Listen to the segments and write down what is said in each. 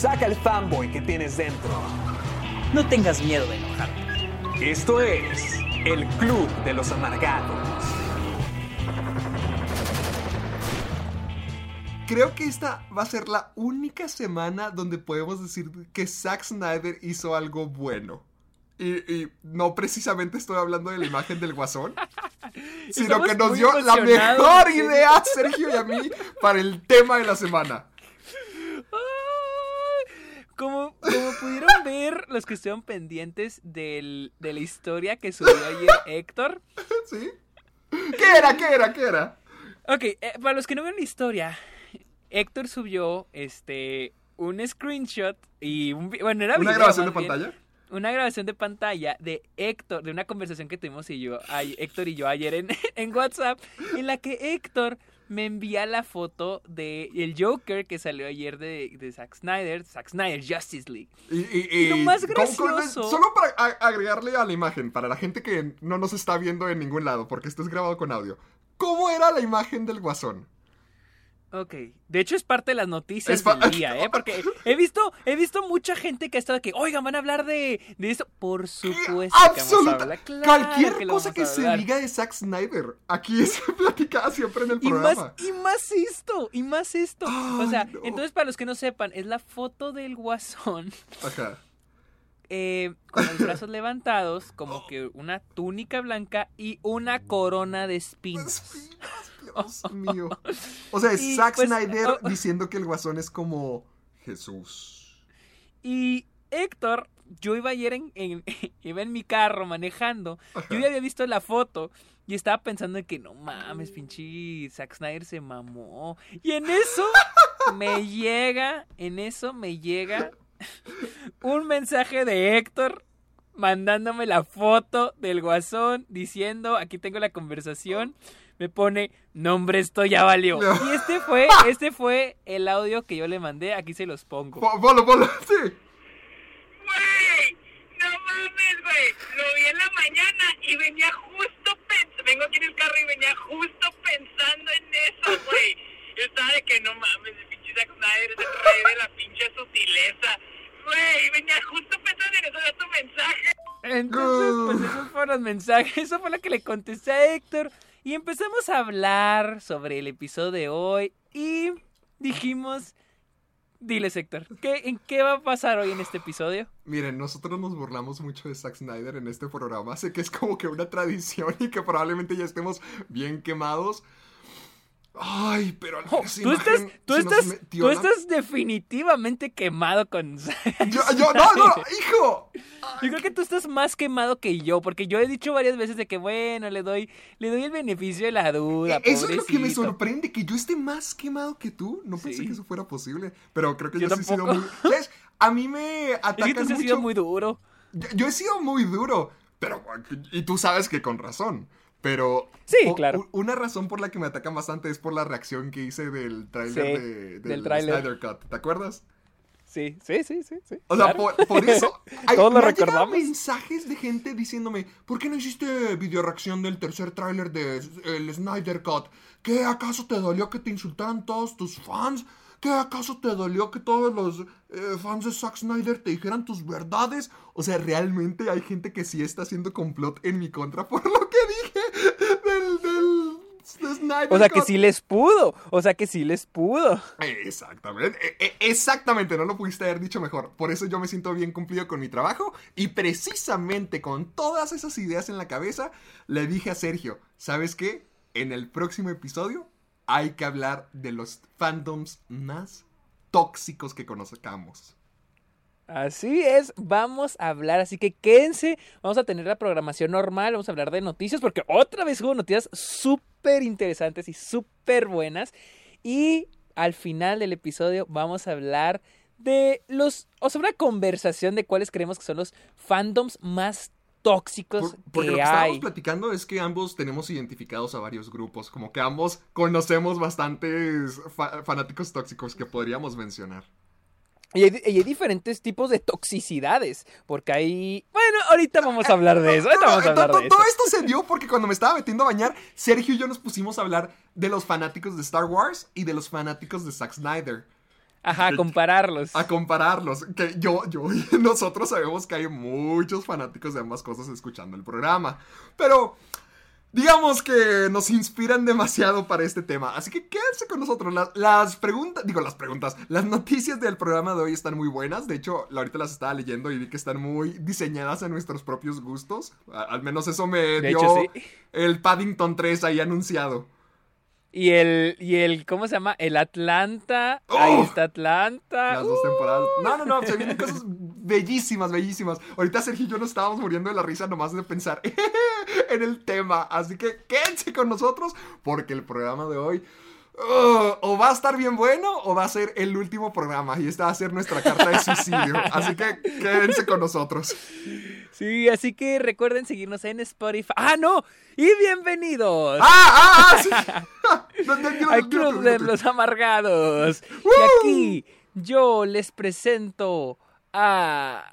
Saca el fanboy que tienes dentro. No tengas miedo de enojarte. Esto es el Club de los Amargados. Creo que esta va a ser la única semana donde podemos decir que Zack Snyder hizo algo bueno. Y, y no precisamente estoy hablando de la imagen del guasón, sino Estamos que nos dio la mejor idea a Sergio y a mí para el tema de la semana. Como, como pudieron ver los que estuvieron pendientes del- de la historia que subió ayer Héctor. ¿Sí? ¿Qué era? ¿Qué era? ¿Qué era? Ok, eh, para los que no ven la historia, Héctor subió este un screenshot y un bueno, era ¿Una video, grabación de bien, pantalla? Una grabación de pantalla de Héctor, de una conversación que tuvimos y yo, ay, Héctor y yo ayer en, en WhatsApp, en la que Héctor me envía la foto de el Joker que salió ayer de, de Zack Snyder, Zack Snyder Justice League. Y, y- Y lo más ¿cómo- cómo- gracioso- Solo para agregarle a la imagen, para la gente que no nos está viendo en ningún lado, porque esto es grabado con audio. ¿Cómo era la imagen del guasón? Ok, de hecho es parte de las noticias del día, ¿eh? Porque he visto, he visto mucha gente que ha estado que, oigan, van a hablar de, de eso. Por supuesto que vamos a Absoluta. hablar. Claro Cualquier que cosa que se diga de Zack Snyder, aquí es platicada siempre en el Y más, programa. y más esto, y más esto. o sea, no. entonces para los que no sepan, es la foto del guasón Ajá. eh, con los brazos levantados, como que una túnica blanca y una corona de espinas. Dios mío. O sea, es Y, Zack pues, Snyder oh. diciendo que el guasón es como Jesús. Y Héctor, yo iba ayer en, en- iba en mi carro manejando. Yo ya había visto la foto y estaba pensando en que no mames, pinche Zack Snyder se mamó. Y en eso me llega, en eso me llega un mensaje de Héctor mandándome la foto del guasón diciendo, aquí tengo la conversación. Me pone, nombre, esto ya valió. No. Y este fue, este fue el audio que yo le mandé, aquí se los pongo. Po- Polo, polo, sí. Güey, no mames, güey. Lo vi en la mañana y venía justo pensando. Vengo aquí en el carro y venía justo pensando en eso, güey. Yo estaba de que no mames, el pinche Zack Snyder es el rey de la pinche sutileza. Güey, venía justo pensando en eso de tu mensaje. Entonces, pues esos fueron los mensajes. Eso fue lo que le contesté a Héctor. Y empezamos a hablar sobre el episodio de hoy. Y dijimos. Diles, Héctor, ¿qué, ¿en qué va a pasar hoy en este episodio? Miren, nosotros nos burlamos mucho de Zack Snyder en este programa. Sé que es como que una tradición y que probablemente ya estemos bien quemados. Ay, pero al Oh, tú estás, tú estás, tú la- estás definitivamente quemado con. Yo, yo, no, no, hijo. Yo creo que tú estás más quemado que yo, porque yo he dicho varias veces de que bueno, le doy, le doy el beneficio de la duda. Eh, Eso es lo que me sorprende, que yo esté más quemado que tú. No pensé Sí. que eso fuera posible. Pero creo que Yo yo, sí he sido muy. ¿Sabes? A mí me Es atacan que tú has sido muy duro. Yo, yo he sido muy duro, pero y tú sabes que con razón. Pero Sí, o- claro. una razón por la que me atacan bastante es por la reacción que hice del tráiler Sí, de, del. Snyder Cut. ¿Te acuerdas? Sí, sí, sí, sí. sí O sea, por, por eso. hay- Todos lo me recordamos. mensajes de gente diciéndome: ¿Por qué no hiciste video reacción del tercer tráiler de el Snyder Cut? ¿Qué acaso te dolió que te insultaran todos tus fans? ¿Qué acaso te dolió que todos los eh, fans de Zack Snyder te dijeran tus verdades? O sea, realmente hay gente que sí está haciendo complot en mi contra por lo que dije del, del, Snyder O sea que sí les pudo. O sea que sí les pudo. Exactamente, e- e- exactamente, no lo pudiste haber dicho mejor. Por eso yo me siento bien cumplido con mi trabajo y precisamente con todas esas ideas en la cabeza le dije a Sergio, ¿sabes qué? En el próximo episodio hay que hablar de los fandoms más tóxicos que conozcamos. Así es, vamos a hablar, así que quédense, vamos a tener la programación normal, vamos a hablar de noticias, porque otra vez hubo noticias súper interesantes y súper buenas. Y al final del episodio vamos a hablar de los, o sea, una conversación de cuáles creemos que son los fandoms más tóxicos Por- porque que lo que estábamos hay. platicando es que ambos tenemos identificados a varios grupos, como que ambos conocemos bastantes fa- fanáticos tóxicos que podríamos mencionar. Y hay, y hay diferentes tipos de toxicidades, porque hay... Bueno, ahorita vamos a hablar de eso, ahorita vamos a hablar de eso. Todo esto se dio porque cuando me estaba metiendo a bañar, Sergio y yo nos pusimos a hablar de los fanáticos de Star Wars y de los fanáticos de Zack Snyder. Ajá, compararlos. A compararlos. Que yo, yo y nosotros sabemos que hay muchos fanáticos de ambas cosas escuchando el programa. Pero digamos que nos inspiran demasiado para este tema. Así que quédense con nosotros. Las, las preguntas, digo las preguntas, las noticias del programa de hoy están muy buenas. De hecho, ahorita las estaba leyendo y vi que están muy diseñadas a nuestros propios gustos. Al menos eso me De dio hecho, sí. el Paddington 3 ahí anunciado. Y el, y el, ¿cómo se llama? El Atlanta. ¡Oh! Ahí está Atlanta. Las dos temporadas. No, no, no, se vienen cosas bellísimas, bellísimas. Ahorita Sergio y yo nos estábamos muriendo de la risa nomás de pensar en el tema. Así que quédense con nosotros porque el programa de hoy uh, o va a estar bien bueno o va a ser el último programa y esta va a ser nuestra carta de suicidio. Así que quédense con nosotros. Sí, así que recuerden seguirnos en Spotify. ¡Ah, no! ¡Y bienvenidos! ¡Ah, ah, ah! Sí. No, no, al Club de los Amargados. ¡Woo! Y aquí yo les presento a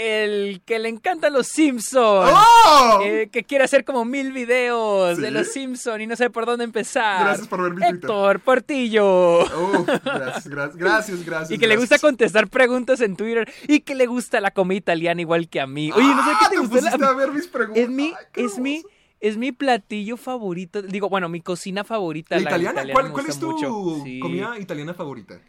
el que le encantan los Simpsons. ¡Oh! eh, que quiere hacer como mil videos ¿Sí? de los Simpsons y no sabe por dónde empezar. Gracias por ver mi Twitter. Héctor Portillo. Oh, gracias, gracias, gracias, gracias. Y que le gusta contestar preguntas en Twitter. Y que le gusta la comida italiana igual que a mí. Oye, no sé Ah, qué te te gusta. la- a ver mis preguntas. Es mi, Ay, es mi, es mi platillo favorito. Digo, bueno, mi cocina favorita. ¿La la italiana? italiana ¿Cuál, cuál es tu mucho. Sí. comida italiana favorita?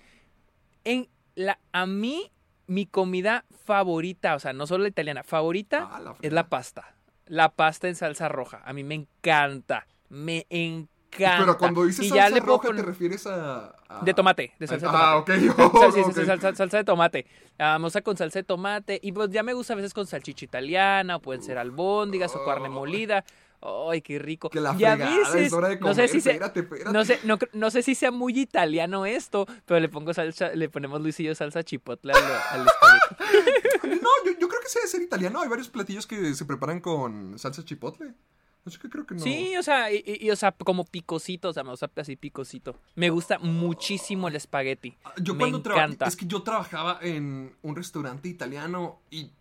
En la, a mí, mi comida favorita, o sea, no solo la italiana, favorita Ah, la es la pasta. La pasta en salsa roja. A mí me encanta. Me encanta. Pero cuando dices Y salsa ya roja, poner- ¿te refieres a, a- De tomate, de salsa de Ah, tomate. ok. O sea, sí, sí, ok. sí, salsa, salsa de tomate. Ah, me gusta con salsa de tomate. Y pues ya me gusta a veces con salchicha italiana, o pueden ser albóndigas o carne molida. Ay, qué rico. Que la y a veces, hora de no sé comer, si sea, no sé, no, sé si sea muy italiano esto, pero le pongo salsa, le ponemos Luis y yo salsa chipotle al, al. No, yo, yo creo que sí debe ser italiano. Hay varios platillos que se preparan con salsa chipotle. Así que creo que no. Sí, o sea, y, o sea, como picosito, o sea, me gusta así picosito. Me gusta muchísimo el espagueti. Yo me cuando encanta. es que yo trabajaba en un restaurante italiano y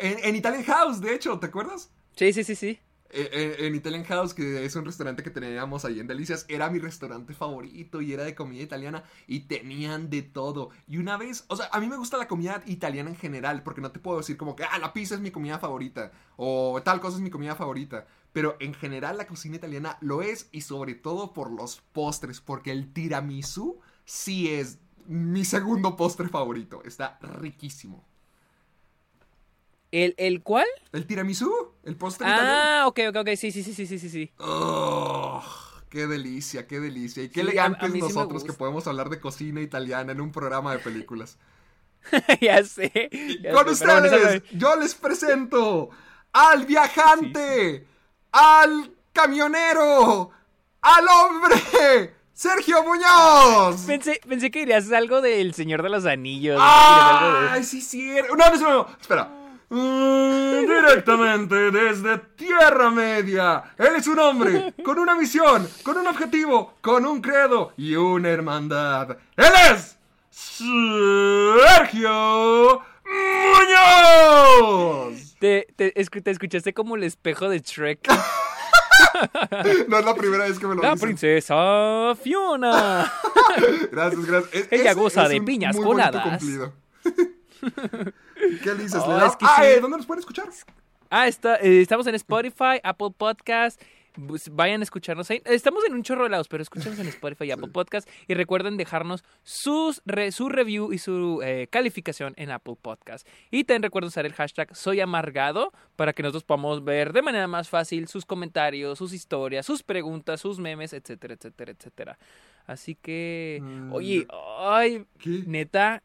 en, en Italian House, de hecho, ¿te acuerdas? Sí, sí, sí, sí. Eh, eh, en Italian House, que es un restaurante que teníamos ahí en Delicias, era mi restaurante favorito y era de comida italiana y tenían de todo. Y una vez, o sea, a mí me gusta la comida italiana en general, porque no te puedo decir como que, ah, la pizza es mi comida favorita o tal cosa es mi comida favorita. Pero en general la cocina italiana lo es y sobre todo por los postres, porque el tiramisú sí es mi segundo postre favorito. Está riquísimo. ¿El, el cuál? ¿El tiramisú? ¿El postre italiano? Ah, ok, ok, ok, sí, sí, sí, sí, sí, sí, sí. Oh, qué delicia, qué delicia. Y qué Sí, a- elegantes a mí sí nosotros que podemos hablar de cocina italiana en un programa de películas. ya sé. ya Con sé, pero bueno, ustedes, yo les presento al viajante, al camionero, al hombre, Sergio Muñoz. Pensé, pensé que dirías algo del Señor de los Anillos. dirías algo de- ¡Ay, sí, sí! No, no, no, no, espera. Mm, directamente desde Tierra Media. Él es un hombre con una misión, con un objetivo, con un credo y una hermandad. Él es Sergio Muñoz. Te, te, escu- te escuchaste como el espejo de Shrek. No es la primera vez que me lo La dicen. princesa Fiona. Gracias, gracias. Es- Ella es- goza es de piñas coladas. ¿Qué dices? Oh, ¿Le das- es que ah, sí. eh, ¿dónde nos pueden escuchar? Ah, está, eh, estamos en Spotify, Apple Podcast. Pues, Vayan a escucharnos ahí. Estamos en un chorro de lados, pero escúchenos en Spotify y Apple Podcast. Y recuerden dejarnos sus re- su review y su eh, calificación en Apple Podcast. Y también recuerden usar el hashtag Soy Amargado para que nosotros podamos ver de manera más fácil sus comentarios, sus historias, sus preguntas, sus memes, etcétera, etcétera, etcétera. Así que, Mm. oye, ay, ¿Qué? neta,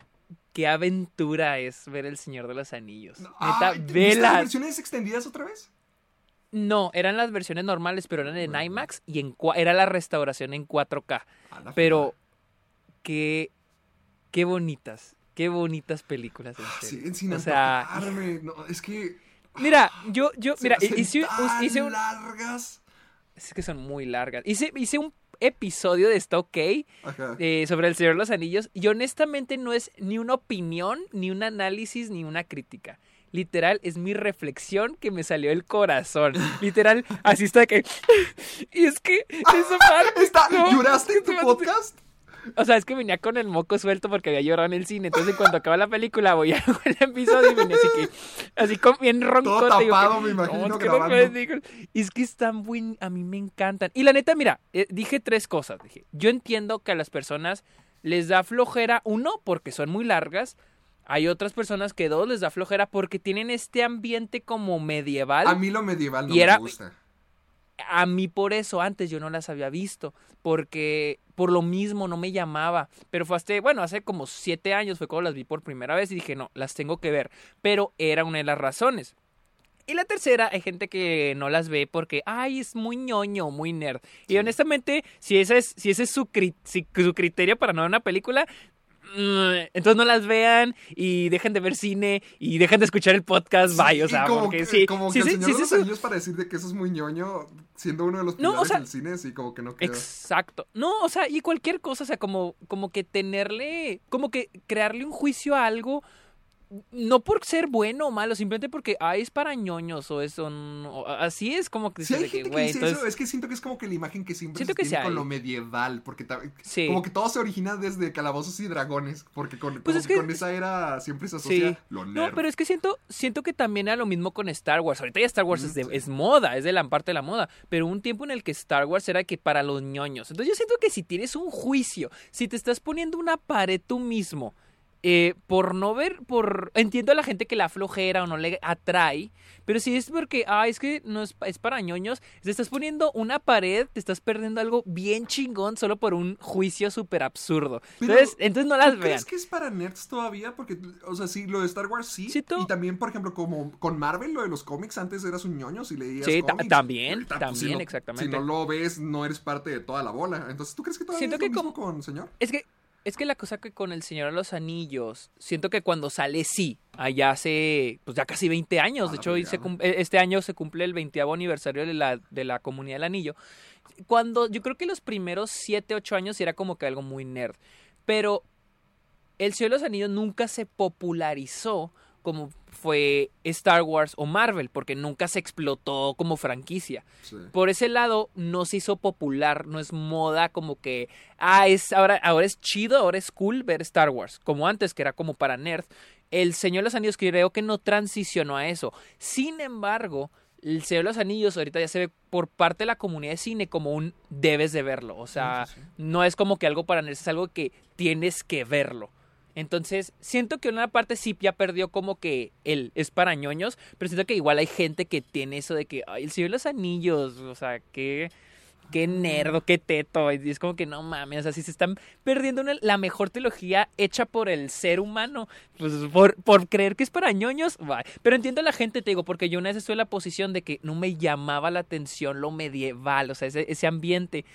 qué aventura es ver El Señor de los Anillos. Neta, Ay, ¿viste las versiones extendidas otra vez? No, eran las versiones normales, pero eran en IMAX y en era la restauración en 4K. A la Pero qué qué bonitas, qué bonitas películas. en fregada. serio. Siguen sin o sea. No, es que. mira, yo yo mira, hice, hice un largas. es que son muy largas. Hice hice un episodio de Está OK eh, sobre El Señor de los Anillos y honestamente no es ni una opinión, ni un análisis, ni una crítica. Literal, es mi reflexión que me salió del corazón. Literal, así está que... Y es que esa parte... Está, no, ¿Lloraste en tu podcast? O sea, es que venía con el moco suelto porque había llorado en el cine. Entonces, cuando acaba la película, voy a el episodio y venía así que... Así con bien roncote. Todo que, tapado, me imagino, "No, es que están buen... A mí me encantan. Y la neta, mira, eh, dije tres cosas. Dije, yo entiendo que a las personas les da flojera, uno, porque son muy largas. Hay otras personas que dos les da flojera porque tienen este ambiente como medieval. A mí lo medieval no Y era- me gusta. A mí por eso antes yo no las había visto, porque por lo mismo no me llamaba. Pero fue hasta, bueno, hace como siete años fue cuando las vi por primera vez y dije, no, las tengo que ver. Pero era una de las razones. Y la tercera, hay gente que no las ve porque, ay, es muy ñoño, muy nerd. Y honestamente, si ese es, si ese es su, cri- si- su criterio para no ver una película, entonces no las vean y dejen de ver cine y dejen de escuchar el podcast, bye, o sea, como porque que, sí, como sí, que sí, el Señor sí, de sí, los sí, Anillos para decir de que eso es muy ñoño, siendo uno de los No, o pilares sea- del cine, sí, como que no queda. Exacto. No, o sea, y cualquier cosa, o sea, como, como que tenerle, como que crearle un juicio a algo, no por ser bueno o malo, simplemente porque, ay, es para ñoños o eso, no, así es como que Sí, hay que, gente que güey, dice entonces, eso, es que siento que es como que la imagen que siempre Siento se que tiene con hay. lo medieval, porque Sí. como que todo se origina desde calabozos y dragones, porque con, Pues es que con esa era siempre se asocia Sí. lo nerd. No, pero es que siento, siento que también era lo mismo con Star Wars. Ahorita ya Star Wars Mm, es, de- es moda, es de la parte de la moda. Pero un tiempo en el que Star Wars era que para los ñoños. Entonces yo siento que si tienes un juicio, si te estás poniendo una pared tú mismo, eh, por no ver, por... Entiendo a la gente que la flojera o no le atrae, pero si es porque, ah, es que no es, es para ñoños, te estás poniendo una pared, te estás perdiendo algo bien chingón solo por un juicio súper absurdo. Pero, Entonces, entonces no las ¿Tú vean. crees que es para nerds todavía? Porque, o sea, sí, lo de Star Wars sí. Siento- Y también, por ejemplo, como con Marvel, lo de los cómics, antes eras un ñoño si leías Sí, cómics. también, pues, si también, no- exactamente. Si no lo ves, no eres parte de toda la bola. Entonces, ¿tú crees que todavía Siento es lo que mismo como- con señor? Es que, es que la cosa que con El Señor de los Anillos, siento que cuando sale sí, allá hace, pues ya casi 20 años, de la hecho se eh, este año se cumple el 20 aniversario de la, de la Comunidad del Anillo. Cuando, yo creo que los primeros 7, 8 años era como que algo muy nerd, pero El Señor de los Anillos nunca se popularizó como fue Star Wars o Marvel, porque nunca se explotó como franquicia Sí. por ese lado no se hizo popular, no es moda como que ah es ahora ahora es chido, ahora es cool ver Star Wars, como antes que era como para nerds. El Señor de los Anillos creo que no transicionó a eso. Sin embargo, el Señor de los Anillos ahorita ya se ve por parte de la comunidad de cine como un debes de verlo, o sea, Sí, sí, sí. no es como que algo para nerds, es algo que tienes que verlo. Entonces, siento que una parte sí ya perdió como que el es para ñoños, pero siento que igual hay gente que tiene eso de que, ay, el Señor de los Anillos, o sea, qué, qué nerdo, qué teto, y es como que no mames, o sea, si se están perdiendo una- la mejor teología hecha por el ser humano, pues por, por creer que es para ñoños, va. Pero entiendo a la gente, te digo, porque yo una vez estuve en la posición de que no me llamaba la atención lo medieval, o sea, ese, ese ambiente.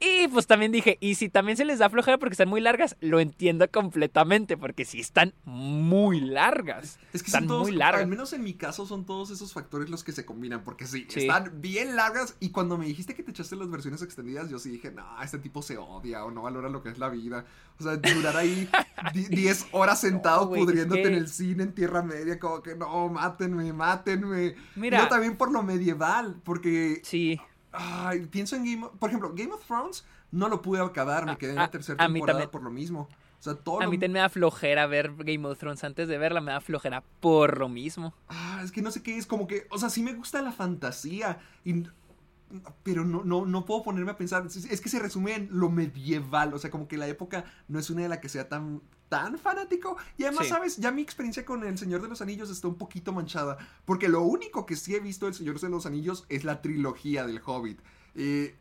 Y pues también dije, y si también se les da flojera porque están muy largas, lo entiendo completamente, porque sí están muy largas. Es que están son todos, muy largas. al menos en mi caso, son todos esos factores los que se combinan, porque sí, Sí. están bien largas. Y cuando me dijiste que te echaste las versiones extendidas, yo sí dije, no, este tipo se odia o no valora lo que es la vida. O sea, durar ahí di- 10 horas sentado No, güey, es pudriéndote que- en el cine en Tierra Media, como que no, mátenme, mátenme. Mira. Yo también por lo medieval, porque Sí. Ay, pienso en Game of... Por ejemplo, Game of Thrones no lo pude acabar, me quedé en la tercera a temporada por lo mismo. O sea, todo A mí también me da flojera ver Game of Thrones antes de verla, me da flojera por lo mismo. Ah, es que no sé qué es, como que... O sea, sí me gusta la fantasía, y... pero no, no, no puedo ponerme a pensar. Es es que se resume en lo medieval, o sea, como que la época no es una de la que sea tan tan fanático y además Sí. sabes ya mi experiencia con el Señor de los Anillos está un poquito manchada porque lo único que sí he visto del Señor de los Anillos es la trilogía del Hobbit y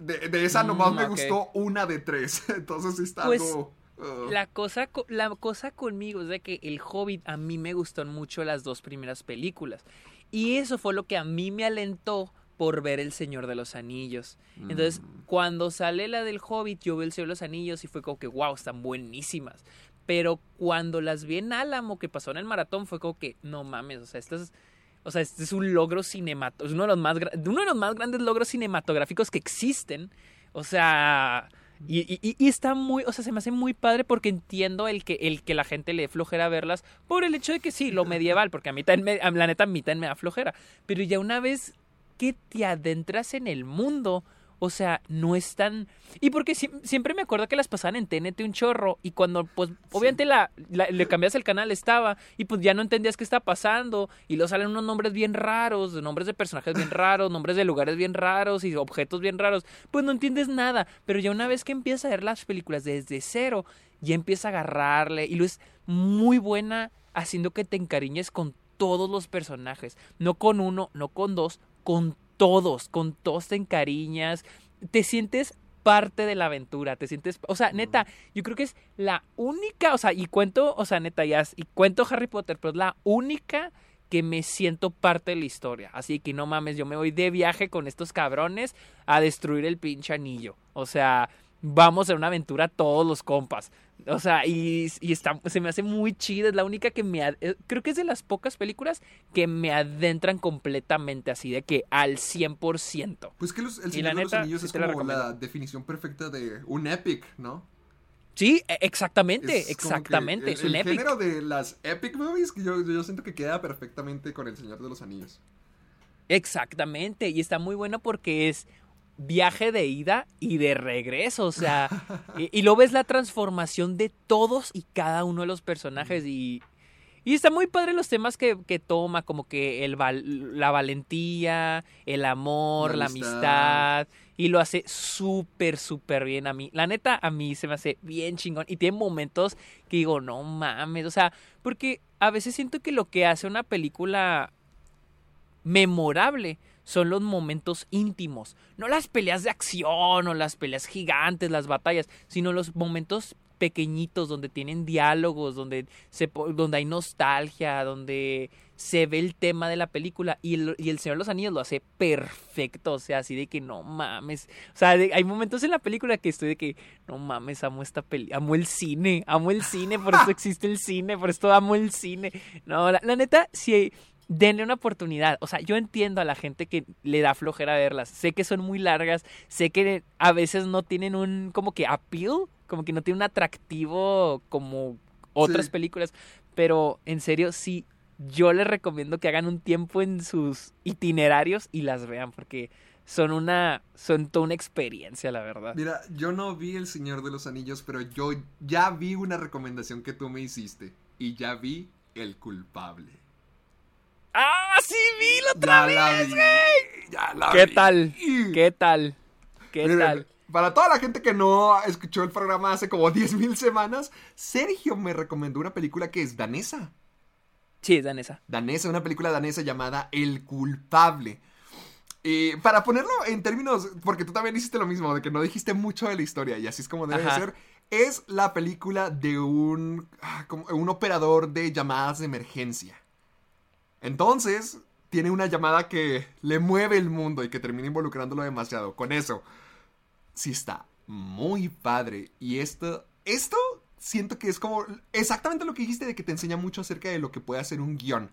de, de esa Mm, nomás me gustó una de tres entonces sí está Pues, algo Oh. La cosa, co- la cosa conmigo es de que El Hobbit a mí me gustaron mucho las dos primeras películas. Y eso fue lo que a mí me alentó por ver El Señor de los Anillos. Entonces, Mm. cuando sale la del Hobbit, yo vi El Señor de los Anillos y fue como que, wow, están buenísimas. Pero cuando las vi en Álamo, que pasó en el maratón, fue como que, no mames, o sea, esto es, o sea, este es un logro cinematográfico, es uno de, los más, uno de los más grandes logros cinematográficos que existen. O sea, y, y- y- y está muy, o sea, se me hace muy padre porque entiendo el que, el que la gente le dé flojera verlas por el hecho de que sí, lo medieval, porque a mí también, me- a- la neta, a mí también me da flojera. Pero ya una vez que te adentras en el mundo, o sea, no es tan... Y porque siem- siempre me acuerdo que las pasaban en TNT un chorro y cuando, pues, obviamente la, la- le cambias el canal estaba y pues ya no entendías qué estaba pasando y luego salen unos nombres bien raros, nombres de personajes bien raros, nombres de lugares bien raros y objetos bien raros, pues no entiendes nada, pero ya una vez que empiezas a ver las películas desde cero, ya empieza a agarrarle y lo es muy buena haciendo que te encariñes con todos los personajes, no con uno, no con dos, con todos, con todos te encariñas, te sientes parte de la aventura, te sientes, o sea, neta, yo creo que es la única, o sea, y cuento, o sea, neta, ya, y cuento Harry Potter, pero es la única que me siento parte de la historia, así que no mames, yo me voy de viaje con estos cabrones a destruir el pinche anillo, o sea, vamos a una aventura todos los compas. O sea, y, y está, se me hace muy chida. Es la única que me. eh, Creo que es de las pocas películas que me adentran completamente así, de que al 100%. Pues que los- el Señor la de los neta, Anillos sí es la como la, definición perfecta de un epic, ¿no? Sí, e- exactamente, Es exactamente. el, es un el epic. género de las epic movies que yo, yo siento que queda perfectamente con El Señor de los Anillos. Exactamente. Y está muy bueno porque es viaje de ida y de regreso. O sea, y, y lo ves la transformación de todos y cada uno de los personajes. Y, y está muy padre los temas que, que toma, como que el val- la valentía, el amor, La amistad. Y lo hace súper, súper bien a mí. La neta, a mí se me hace bien chingón. Y tiene momentos que digo, no mames. O sea, porque a veces siento que lo que hace una película memorable son los momentos íntimos, no las peleas de acción o las peleas gigantes, las batallas, sino los momentos pequeñitos donde tienen diálogos, donde se donde hay nostalgia, donde se ve el tema de la película y el, y el Señor de los Anillos lo hace perfecto, o sea, así de que no mames, o sea, de- hay momentos en la película que estoy de que no mames, amo esta peli, amo el cine, amo el cine, por eso existe el cine, por esto amo el cine, no, la, la neta, sí, denle una oportunidad. O sea, yo entiendo a la gente que le da flojera verlas. Sé que son muy largas, sé que a veces no tienen un como que appeal, como que no tienen un atractivo como otras Sí. películas, pero en serio sí yo les recomiendo que hagan un tiempo en sus itinerarios y las vean porque son una son toda una experiencia, la verdad. Mira, yo no vi El Señor de los Anillos, pero yo ya vi una recomendación que tú me hiciste. Y ya vi El Culpable. ¡Ah, sí vi la otra Ya la vez, vi, güey! ya la ¿Qué vi. tal? ¿Qué tal? ¿Qué Miren, tal? Para toda la gente que no escuchó el programa hace como 10.000 semanas, Sergio me recomendó una película que es danesa. Sí, es danesa. danesa, una película danesa llamada El culpable. Y para ponerlo en términos, porque tú también hiciste lo mismo, de que no dijiste mucho de la historia y así es como debe de ser, es la película de un, ah, como un operador de llamadas de emergencia. Entonces, tiene una llamada que le mueve el mundo y que termina involucrándolo demasiado. Con eso, sí está muy padre. Y esto, esto siento que es como exactamente lo que dijiste de que te enseña mucho acerca de lo que puede hacer un guion.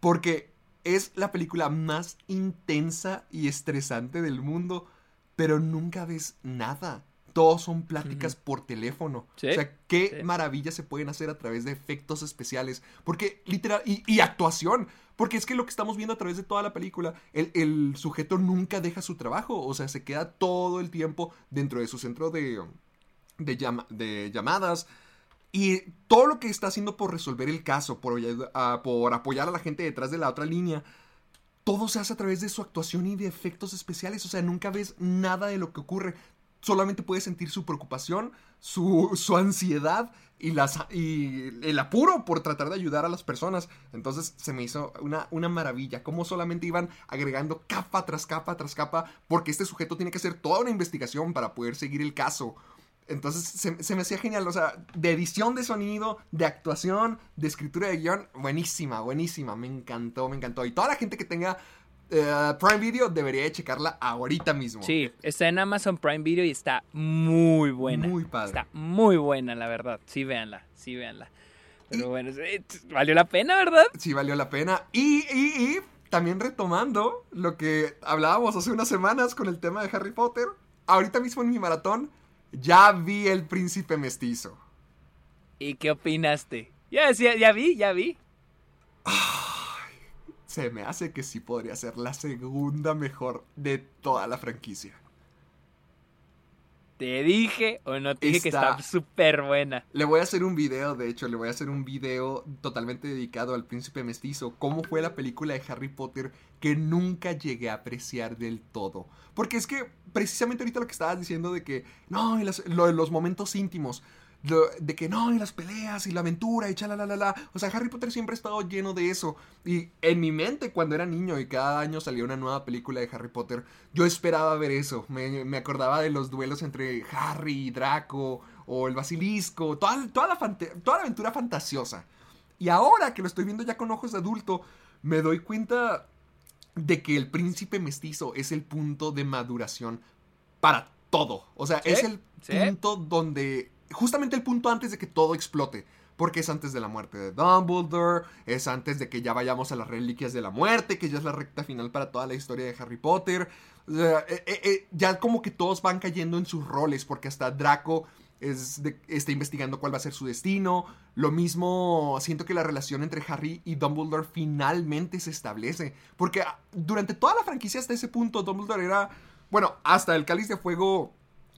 Porque es la película más intensa y estresante del mundo, pero nunca ves nada. Todos son pláticas por teléfono. Sí, O sea, qué sí. maravillas se pueden hacer a través de efectos especiales. Porque, literal, y, y actuación. Porque es que lo que estamos viendo a través de toda la película, el, el sujeto nunca deja su trabajo. O sea, se queda todo el tiempo dentro de su centro de, de, llama- de llamadas. Y todo lo que está haciendo por resolver el caso, por, por apoyar a la gente detrás de la otra línea, todo se hace a través de su actuación y de efectos especiales. O sea, nunca ves nada de lo que ocurre. Solamente puedes sentir su preocupación, su, su ansiedad y, las, y el apuro por tratar de ayudar a las personas. Entonces se me hizo una, una maravilla. Cómo solamente iban agregando capa tras capa tras capa. Porque este sujeto tiene que hacer toda una investigación para poder seguir el caso. Entonces se, se me hacía genial, o sea, de edición de sonido, de actuación, de escritura de guion, buenísima, buenísima, me encantó, me encantó. Y toda la gente que tenga eh, Prime Video debería de checarla ahorita mismo. Sí, está en Amazon Prime Video y está muy buena. Muy padre. Está muy buena, la verdad. Sí, véanla, sí, véanla. Pero Y- bueno, valió la pena, ¿verdad? Sí, valió la pena. Y, y, y también retomando lo que hablábamos hace unas semanas con el tema de Harry Potter, ahorita mismo en mi maratón ya vi el príncipe mestizo. ¿Y qué opinaste? Ya, sí, ya vi, ya vi. Se me hace que sí podría ser la segunda mejor de toda la franquicia. Te dije o no te dije que Está- súper buena. Le voy a hacer un video, de hecho, le voy a hacer un video totalmente dedicado al príncipe mestizo. Cómo fue la película de Harry Potter que nunca llegué a apreciar del todo. Porque es que precisamente ahorita lo que estabas diciendo de que, no, y las- lo los momentos íntimos. Lo- de que no, y las peleas y la aventura y chalalala. O sea, Harry Potter siempre ha estado lleno de eso. Y en mi mente, cuando era niño y cada año salía una nueva película de Harry Potter, yo esperaba ver eso. Me, me acordaba de los duelos entre Harry y Draco o el basilisco, toda, toda, la, toda la aventura fantasiosa. Y ahora que lo estoy viendo ya con ojos de adulto, me doy cuenta de que el príncipe mestizo es el punto de maduración para todo. O sea, Sí, es el sí. punto donde. Justamente el punto antes de que todo explote. Porque es antes de la muerte de Dumbledore, es antes de que ya vayamos a las reliquias de la muerte, que ya es la recta final para toda la historia de Harry Potter. Eh, eh, eh, ya como que todos van cayendo en sus roles, porque hasta Draco es está investigando cuál va a ser su destino. Lo mismo, siento que la relación entre Harry y Dumbledore finalmente se establece. Porque ah, durante toda la franquicia hasta ese punto, Dumbledore era, bueno, hasta el Cáliz de Fuego,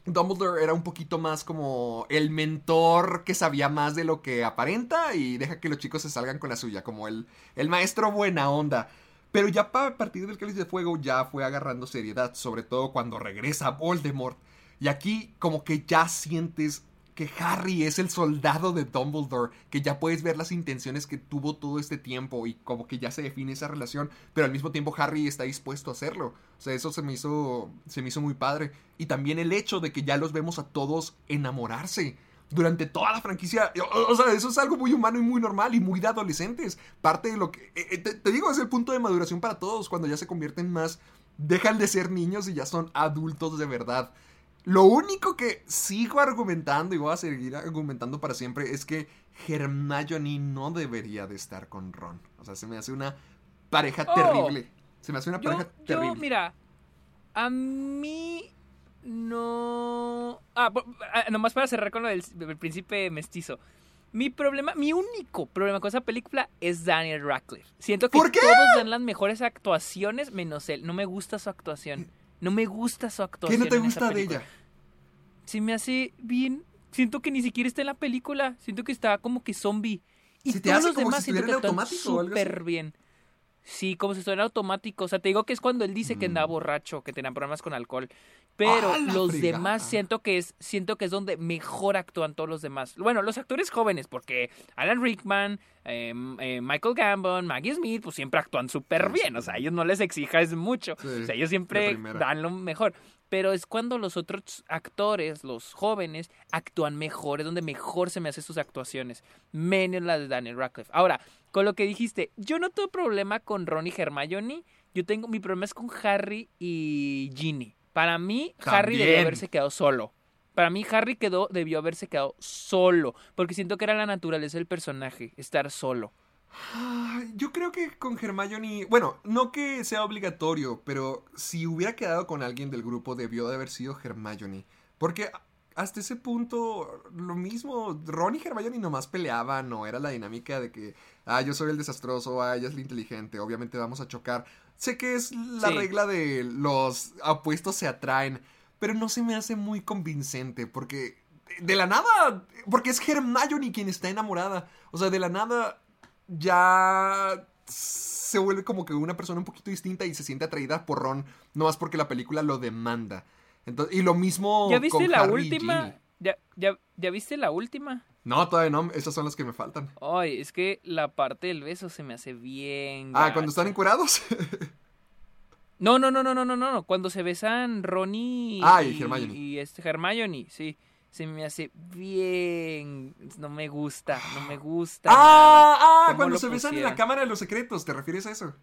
Dumbledore era un poquito más como el mentor que sabía más de lo que aparenta y deja que los chicos se salgan con la suya, como el, el maestro buena onda. Pero ya a partir del Cáliz de Fuego ya fue agarrando seriedad, sobre todo cuando regresa Voldemort. Y aquí como que ya sientes que Harry es el soldado de Dumbledore, que ya puedes ver las intenciones que tuvo todo este tiempo y como que ya se define esa relación, pero al mismo tiempo Harry está dispuesto a hacerlo. O sea, eso se me hizo se me hizo muy padre y también el hecho de que ya los vemos a todos enamorarse durante toda la franquicia. O, sea, eso es algo muy humano y muy normal y muy de adolescentes. Parte de lo que eh, eh, te, te digo es el punto de maduración para todos cuando ya se convierten más dejan de ser niños y ya son adultos de verdad. Lo único que sigo argumentando y voy a seguir argumentando para siempre es que Hermione no debería de estar con Ron. O sea, se me hace una pareja Oh. terrible. Se me hace una Yo, pareja yo, terrible. mira, a mí no... Ah, ah, nomás para cerrar con lo del, del príncipe mestizo. Mi problema, mi único problema con esa película es Daniel Radcliffe. Siento que todos dan las mejores actuaciones menos él. No me gusta su actuación. No me gusta su ¿Qué actuación. no te gusta de ella? Se me hace bien. Siento que ni siquiera está en la película. Siento que está como que zombie. Y ¿Se te todos los demás si siento que están súper bien. Sí, como si estuviera automático. O sea, te digo que es cuando él dice que andaba Mm. borracho, que tenía problemas con alcohol. Pero ¡Ah, la los demás siento que es siento que es donde mejor actúan todos los demás. Bueno, los actores jóvenes, porque Alan Rickman, eh, eh, Michael Gambon, Maggie Smith, pues siempre actúan súper bien. O sea, sí. ellos no les exijas mucho. Sí, o sea, ellos siempre dan lo mejor. Pero es cuando los otros actores, los jóvenes, actúan mejor, es donde mejor se me hacen sus actuaciones. Menos la de Daniel Radcliffe. Ahora, con lo que dijiste, yo no tengo problema con Ron y Hermione. Yo tengo, mi problema es con Harry y Ginny. Para mí, Harry debió haberse quedado solo. Para mí, Harry quedó, debió haberse quedado solo. Porque siento que era la naturaleza del personaje, estar solo. Ay, Yo creo que con Hermione, bueno, no que sea obligatorio, pero si hubiera quedado con alguien del grupo debió de haber sido Hermione, porque hasta ese punto lo mismo, Ron y Hermione nomás peleaban, no era la dinámica de que, ah, yo soy el desastroso, ah, ella es la inteligente, obviamente vamos a chocar. Sé que es la Sí. regla de los apuestos se atraen, pero no se me hace muy convincente porque de la nada, porque es Hermione quien está enamorada, o sea, de la nada ya se vuelve como que una persona un poquito distinta y se siente atraída por Ron, no más porque la película lo demanda. Entonces, y lo mismo ¿Ya viste con la Harry y última? ¿Ya, ya, ¿Ya viste la última? No, todavía no, esas son las que me faltan. Ay, es que la parte del beso se me hace bien. Ah, cuando están encurados. No, no, no, no, no, no, no. Cuando se besan Ronnie Ah, y Hermione. y este Hermione, sí. Se me hace bien. No me gusta, no me gusta. Ah, nada. ah, cuando se besan en la cámara de los secretos, ¿te refieres a eso?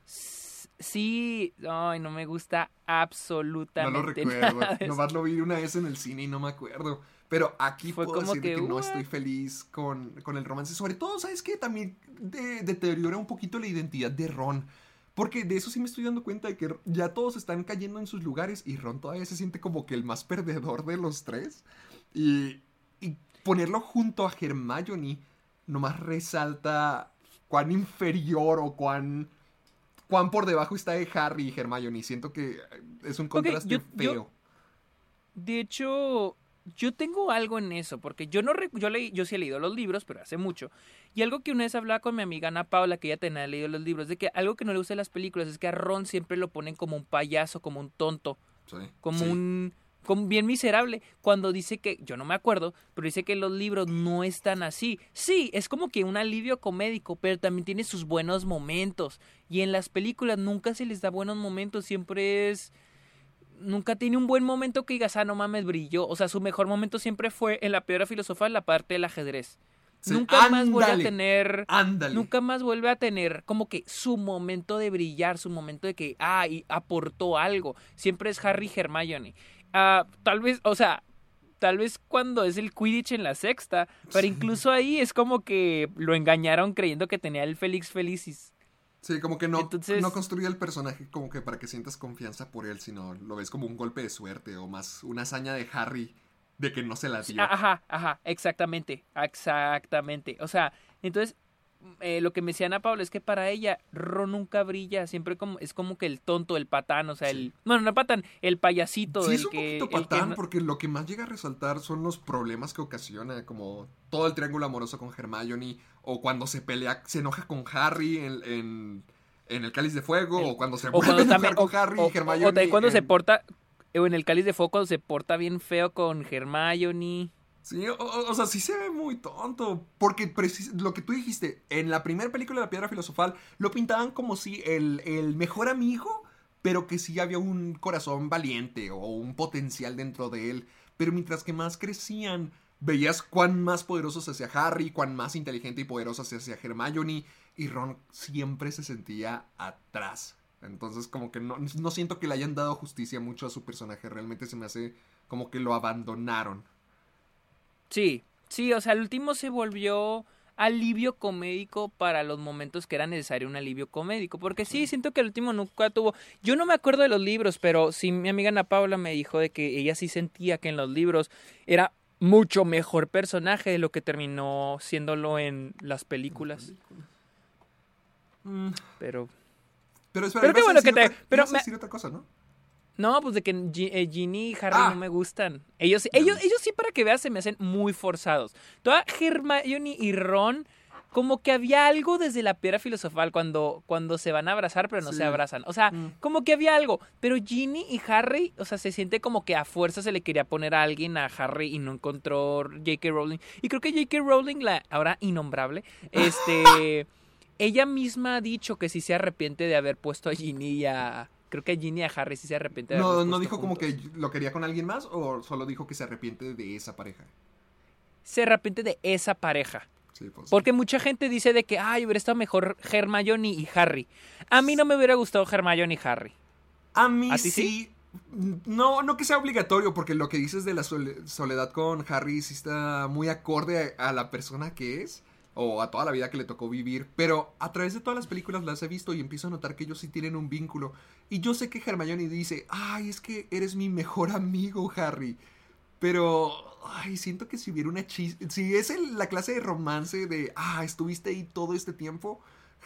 Sí, ay, no me gusta No lo absolutamente recuerdo. nada. Nomás lo vi una vez en el cine y no me acuerdo. Pero aquí Fue puedo como decir que, que, no estoy feliz con, con el romance. Sobre todo, ¿sabes qué? También de- deteriora un poquito la identidad de Ron. Porque de eso sí me estoy dando cuenta de que ya todos están cayendo en sus lugares y Ron todavía se siente como que el más perdedor de los tres. Y, y ponerlo junto a Hermione nomás resalta cuán inferior o cuán, cuán por debajo está de Harry y Hermione. Siento que es un contraste yo- feo. De hecho, yo tengo algo en eso, porque yo no yo leí, yo sí he leído los libros, pero hace mucho. Y algo que una vez hablaba con mi amiga Ana Paula, que ella tenía leído los libros, de que algo que no le gusta de las películas es que a Ron siempre lo ponen como un payaso, como un tonto, Sí, como sí. un bien miserable cuando dice que yo no me acuerdo, pero dice que los libros no están así. Sí, es como que un alivio comédico, pero también tiene sus buenos momentos y en las películas nunca se les da buenos momentos, siempre es nunca tiene un buen momento que digas, ah, no mames, brilló. O sea, su mejor momento siempre fue en la piedra filosofal, la parte del ajedrez. Sí, nunca más vuelve a tener. Ándale. Nunca más vuelve a tener como que su momento de brillar, su momento de que, ah, y aportó algo. Siempre es Harry Hermione. Ah, tal vez, o sea, tal vez cuando es el Quidditch en la sexta, pero incluso ahí es como que lo engañaron creyendo que tenía el Félix Felicis. Sí, como que no, Entonces- no construye el personaje como que para que sientas confianza por él, sino lo ves como un golpe de suerte o más una hazaña de Harry de que no se la dio. Ajá, ajá, exactamente, exactamente. O sea, entonces, eh, lo que me decía Ana Paula es que para ella Ron nunca brilla, siempre como, es como que el tonto, el patán, o sea, el... Bueno, no el patán, el payasito, Sí, el es un que... poquito el que patán porque lo que más llega a resaltar son los problemas que ocasiona, como todo el triángulo amoroso con Hermione, o cuando se pelea, se enoja con Harry en, en, en el Cáliz de Fuego, El- o cuando se o vuelve a cuando enojar también, con o, Harry o- y Hermione. o también cuando se en- porta, o en el cáliz de fuego cuando se porta bien feo con Hermione. Sí, o, sea, sí se ve muy tonto. Porque lo que tú dijiste, en la primera película de la Piedra Filosofal, lo pintaban como si el, el mejor amigo, pero que sí había un corazón valiente o un potencial dentro de él. Pero mientras que más crecían, veías cuán más poderoso se hacía Harry, cuán más inteligente y poderoso se hacía Hermione, y Ron siempre se sentía atrás. Entonces, como que no, no siento que le hayan dado justicia mucho a su personaje. Realmente se me hace como que lo abandonaron. Sí, sí, o sea, el último se volvió alivio comédico para los momentos que era necesario un alivio comédico. Porque sí, siento que el último nunca tuvo. Yo no me acuerdo de los libros, pero sí mi amiga Ana Paula me dijo de que ella sí sentía que en los libros era mucho mejor personaje de lo que terminó siéndolo en las películas. Pero. Pero espera, Pero qué bueno que te- otra- pero me- decir otra cosa, ¿no? No, pues de que eh, Ginny y Harry Ah. no me gustan. Ellos, ellos, ellos sí, para que veas, se me hacen muy forzados. Toda Hermione y Ron, como que había algo desde la piedra filosofal cuando, cuando se van a abrazar, pero no Sí. se abrazan. O sea, Mm. como que había algo. Pero Ginny y Harry, o sea, se siente como que a fuerza se le quería poner a alguien a Harry y no encontró J.K. Rowling. Y creo que J.K. Rowling, la ahora innombrable, este. ella misma ha dicho que sí se arrepiente de haber puesto a Ginny y a. Creo que a Ginny y a Harry sí se arrepiente de No, no dijo como que lo quería con alguien más o solo dijo que se arrepiente de esa pareja. Se arrepiente de esa pareja. Sí, pues. Porque mucha gente dice de que, ay, hubiera estado mejor Hermione y Harry. A mí no me hubiera gustado Hermione y Harry. A mí ¿A ti sí. No, no que sea obligatorio, porque lo que dices de la sole- soledad con Harry sí está muy acorde a, a la persona que es, o a toda la vida que le tocó vivir, pero a través de todas las películas las he visto y empiezo a notar que ellos sí tienen un vínculo. Y yo sé que Hermione dice, ay, es que eres mi mejor amigo, Harry. Pero, ay, siento que si hubiera una chis... Si es el- la clase de romance de, ah, estuviste ahí todo este tiempo,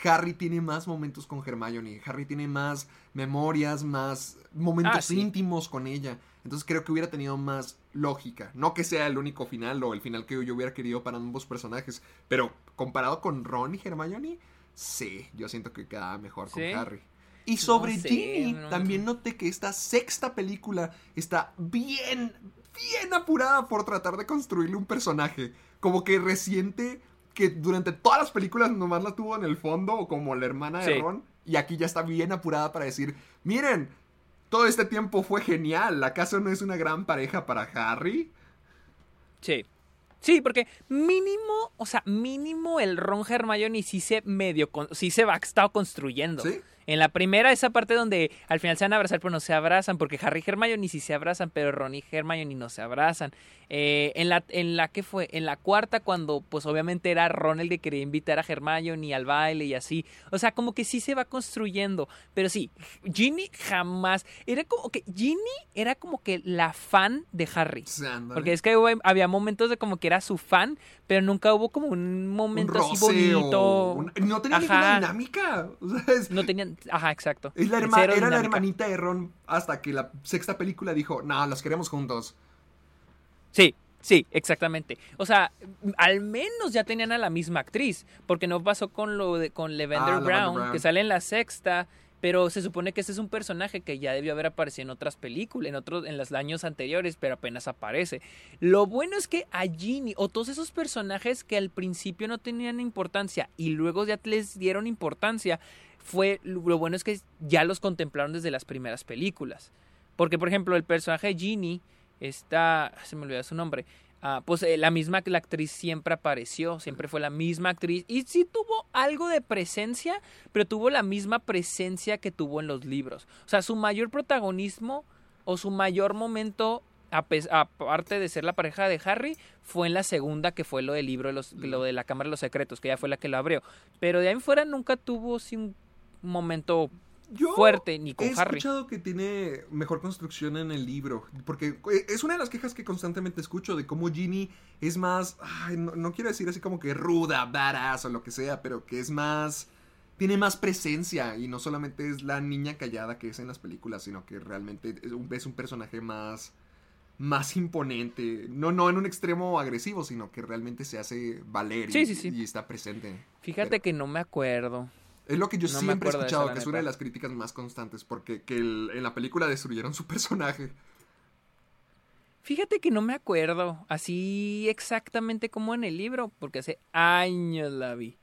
Harry tiene más momentos con Hermione. Harry tiene más memorias, más momentos Ah, sí. íntimos con ella. Entonces creo que hubiera tenido más lógica. No que sea el único final o el final que yo hubiera querido para ambos personajes. Pero comparado con Ron y Hermione, sí, yo siento que quedaba mejor con. Harry. Y sobre sé, Ginny, no. también noté que esta sexta película está bien, bien apurada por tratar de construirle un personaje. Como que reciente que durante todas las películas nomás la tuvo en el fondo, o como la hermana de. Ron. Y aquí ya está bien apurada para decir, miren, todo este tiempo fue genial. ¿Acaso no es una gran pareja para Harry? Sí. Sí, porque mínimo, o sea, mínimo el Ron Hermione sí se medio, con- sí se va, ha estado construyendo. ¿Sí? En la primera, esa parte donde al final se van a abrazar, pero no se abrazan, porque Harry y Hermione sí se abrazan, pero Ron y Hermione no se abrazan. Eh, en la, en la que fue, en la cuarta, cuando pues obviamente era Ron el que quería invitar a Hermione al baile y así. O sea, como que sí se va construyendo. Pero sí, Ginny jamás. Era como que Ginny era como que la fan de Harry. Sí. Porque es que hubo- había momentos de como que era su fan, pero nunca hubo como un un momento roce así bonito. No tenía Ajá. ninguna dinámica. O sea, es, No tenían. Ajá, exacto. es la herma- era la hermanita de Ron hasta que la sexta película dijo, no, los queremos juntos. Sí, sí, exactamente. O sea, al menos ya tenían a la misma actriz, porque no pasó con lo de con Ah, Lavender Brown, Brown. que sale en la sexta, pero se supone que ese es un personaje que ya debió haber aparecido en otras películas, en otros en los años anteriores, pero apenas aparece. Lo bueno es que a Ginny o todos esos personajes que al principio no tenían importancia y luego ya les dieron importancia, fue lo bueno es que ya los contemplaron desde las primeras películas. Porque por ejemplo, el personaje de Ginny está, se me olvidó su nombre, ah, pues eh, la misma la actriz siempre apareció, siempre fue la misma actriz y sí tuvo algo de presencia, pero tuvo la misma presencia que tuvo en los libros. O sea, su mayor protagonismo o su mayor momento, aparte de ser la pareja de Harry, fue en la segunda, que fue lo del libro, de los, lo de la Cámara de los Secretos, que ella fue la que lo abrió. Pero de ahí en fuera nunca tuvo sí, un momento Yo fuerte ni con He Harry. escuchado que tiene mejor construcción en el libro, porque es una de las quejas que constantemente escucho de cómo Ginny es más, ay, no, no quiero decir así como que ruda, badass o lo que sea, pero que es más, tiene más presencia y no solamente es la niña callada que es en las películas, sino que realmente es un, es un personaje más, más imponente, no, no en un extremo agresivo, sino que realmente se hace valer y, Sí, sí, sí. y está presente. Fíjate Pero- que no me acuerdo. Es lo que yo No siempre he escuchado, esa, que es una de las críticas más constantes, porque que el- en la película destruyeron su personaje. Fíjate que no me acuerdo así exactamente como en el libro, porque hace años la vi.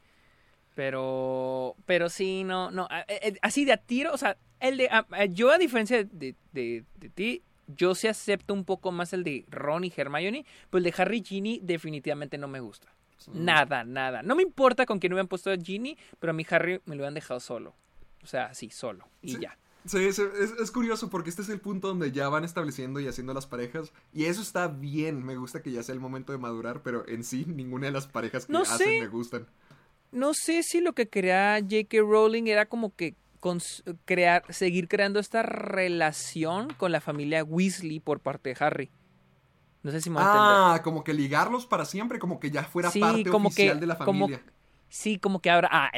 Pero, pero sí, no, no, eh, eh, así de a tiro, o sea, el de, a- a- yo a diferencia de, de, de ti, yo sí acepto un poco más el de Ron y Hermione, pues el de Harry y Ginny definitivamente no me gusta. Nada, nada. No me importa con quién hubieran puesto a Ginny, pero a mi Harry me lo hubieran dejado solo. O sea, sí, solo. Y Sí. ya. Sí, sí, es, es curioso porque este es el punto donde ya van estableciendo y haciendo las parejas. Y eso está bien, me gusta que ya sea el momento de madurar, pero en sí ninguna de las parejas que No hacen sé. me gustan. no sé si lo que quería J.K. Rowling era como que crear, seguir creando esta relación con la familia Weasley por parte de Harry. No sé si me voy a entender. Ah, como que ligarlos para siempre, como que ya fuera Sí, parte como oficial que- de la como- familia. Sí, como que ahora. Ah,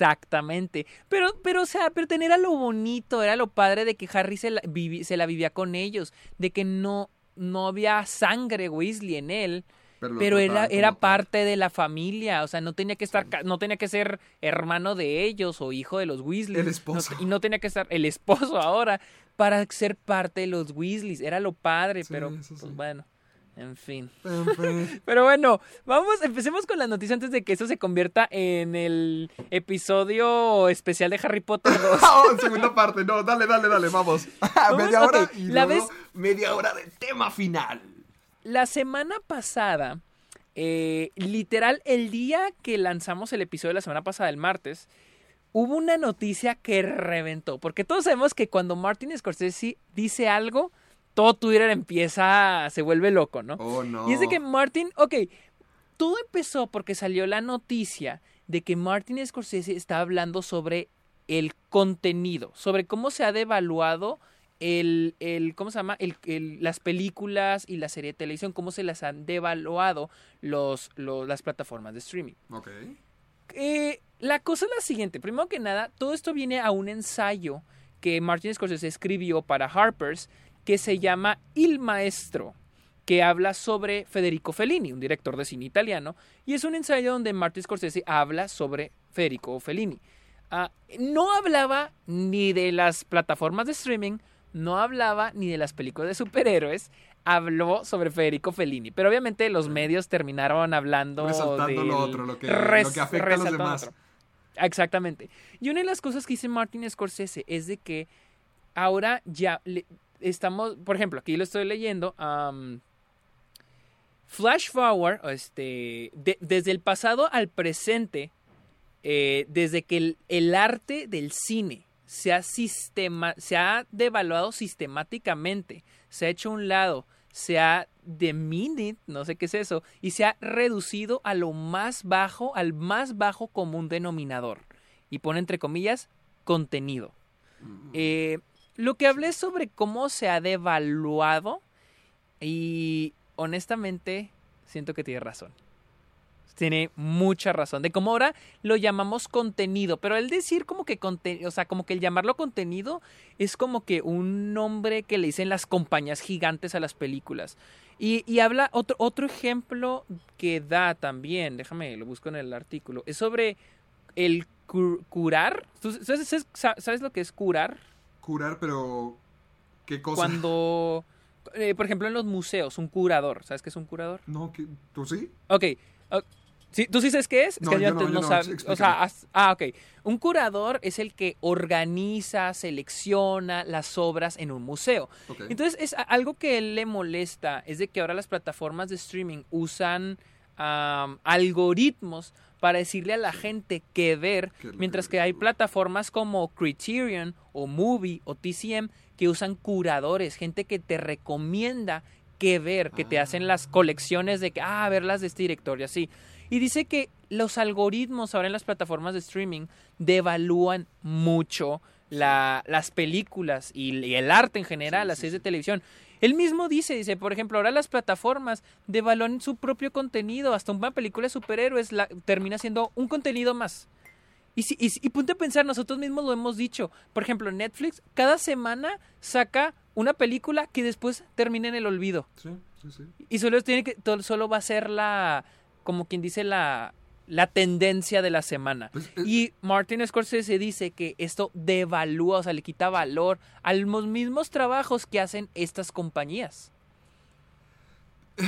exactamente. Pero, pero, o sea, pero tener a lo bonito, era lo padre de que Harry se la, vivi- se la vivía con ellos, de que no, no había sangre Weasley en él. pero era, era parte de la familia, o sea, no tenía que estar, no tenía que ser hermano de ellos o hijo de los Weasley. El esposo. No- y no tenía que estar el esposo ahora para ser parte de los Weasleys. Era lo padre, Sí, pero sí. pues, bueno, en fin. En fin. Pero bueno, vamos, empecemos con la noticia antes de que eso se convierta en el episodio especial de Harry Potter 2. Oh, segunda parte, no, dale, dale, dale, vamos. Vamos, media hora y la luego vez- media hora de tema final. La semana pasada, eh, literal, el día que lanzamos el episodio de la semana pasada, el martes, hubo una noticia que reventó. Porque todos sabemos que cuando Martin Scorsese dice algo, todo Twitter empieza, se vuelve loco, ¿no? Oh, no. Y es de que Martin, ok, todo empezó porque salió la noticia de que Martin Scorsese está hablando sobre el contenido, sobre cómo se ha devaluado el, el ¿cómo se llama? El, el- las películas y la serie de televisión, cómo se las han devaluado los, los- las plataformas de streaming. Ok. Eh, la cosa es la siguiente. Primero que nada, todo esto viene a un ensayo que Martin Scorsese escribió para Harper's que se llama Il Maestro, que habla sobre Federico Fellini, un director de cine italiano, y es un ensayo donde Martin Scorsese habla sobre Federico Fellini. Ah, no hablaba ni de las plataformas de streaming, no hablaba ni de las películas de superhéroes, habló sobre Federico Fellini, pero obviamente los medios terminaron hablando Resaltando lo otro, lo que- res- lo que afecta a los demás. otro. Exactamente. Y una de las cosas que dice Martin Scorsese es de que ahora ya estamos, por ejemplo, aquí lo estoy leyendo, Flash forward, este, de- desde el pasado al presente, eh, desde que el, el arte del cine se ha, sistema, se ha devaluado sistemáticamente, se ha hecho a un lado, se ha diminuido, no sé qué es eso, y se ha reducido a lo más bajo, al más bajo común denominador. Y pone entre comillas, contenido. Eh, lo que hablé sobre cómo se ha devaluado y honestamente siento que tiene razón. Tiene mucha razón. De cómo ahora lo llamamos contenido. Pero el decir como que contenido, o sea, como que el llamarlo contenido es como que un nombre que le dicen las compañías gigantes a las películas. Y, y habla otro, otro ejemplo que da también, déjame, lo busco en el artículo, es sobre el cu- curar. ¿Tú sabes, lo que es curar? Curar, pero. ¿Qué cosa? Cuando, eh, por ejemplo, en los museos, un curador. ¿Sabes qué es un curador? No. ¿tú sí? Ok. ok. ¿Sí? ¿Tú sí sabes qué es? Es No, que yo antes yo no, sab- explícame. O sea, ah, ok. Un curador es el que organiza, selecciona las obras en un museo. Entonces, es algo que él le molesta es de que ahora las plataformas de streaming usan am, algoritmos para decirle a la gente qué ver, ¿Qué es lo mientras que- que hay plataformas como Criterion o Movie o TCM que usan curadores, gente que te recomienda qué ver, que te hacen las colecciones de que, ah, verlas de este director y así. Y dice que los algoritmos ahora en las plataformas de streaming devalúan mucho la- las películas y, y el arte en general, las series de televisión. Él mismo dice, dice, por ejemplo, ahora las plataformas devalúan su propio contenido, hasta una película de superhéroes la- termina siendo un contenido más. Y, si, y, y ponte a pensar, nosotros mismos lo hemos dicho. Por ejemplo, Netflix cada semana saca una película que después termina en el olvido. Sí, sí, sí. Y solo tiene que, solo va a ser la, como quien dice, la, la tendencia de la semana. Pues, eh, y Martin Scorsese dice que esto devalúa, o sea, le quita valor a los mismos trabajos que hacen estas compañías.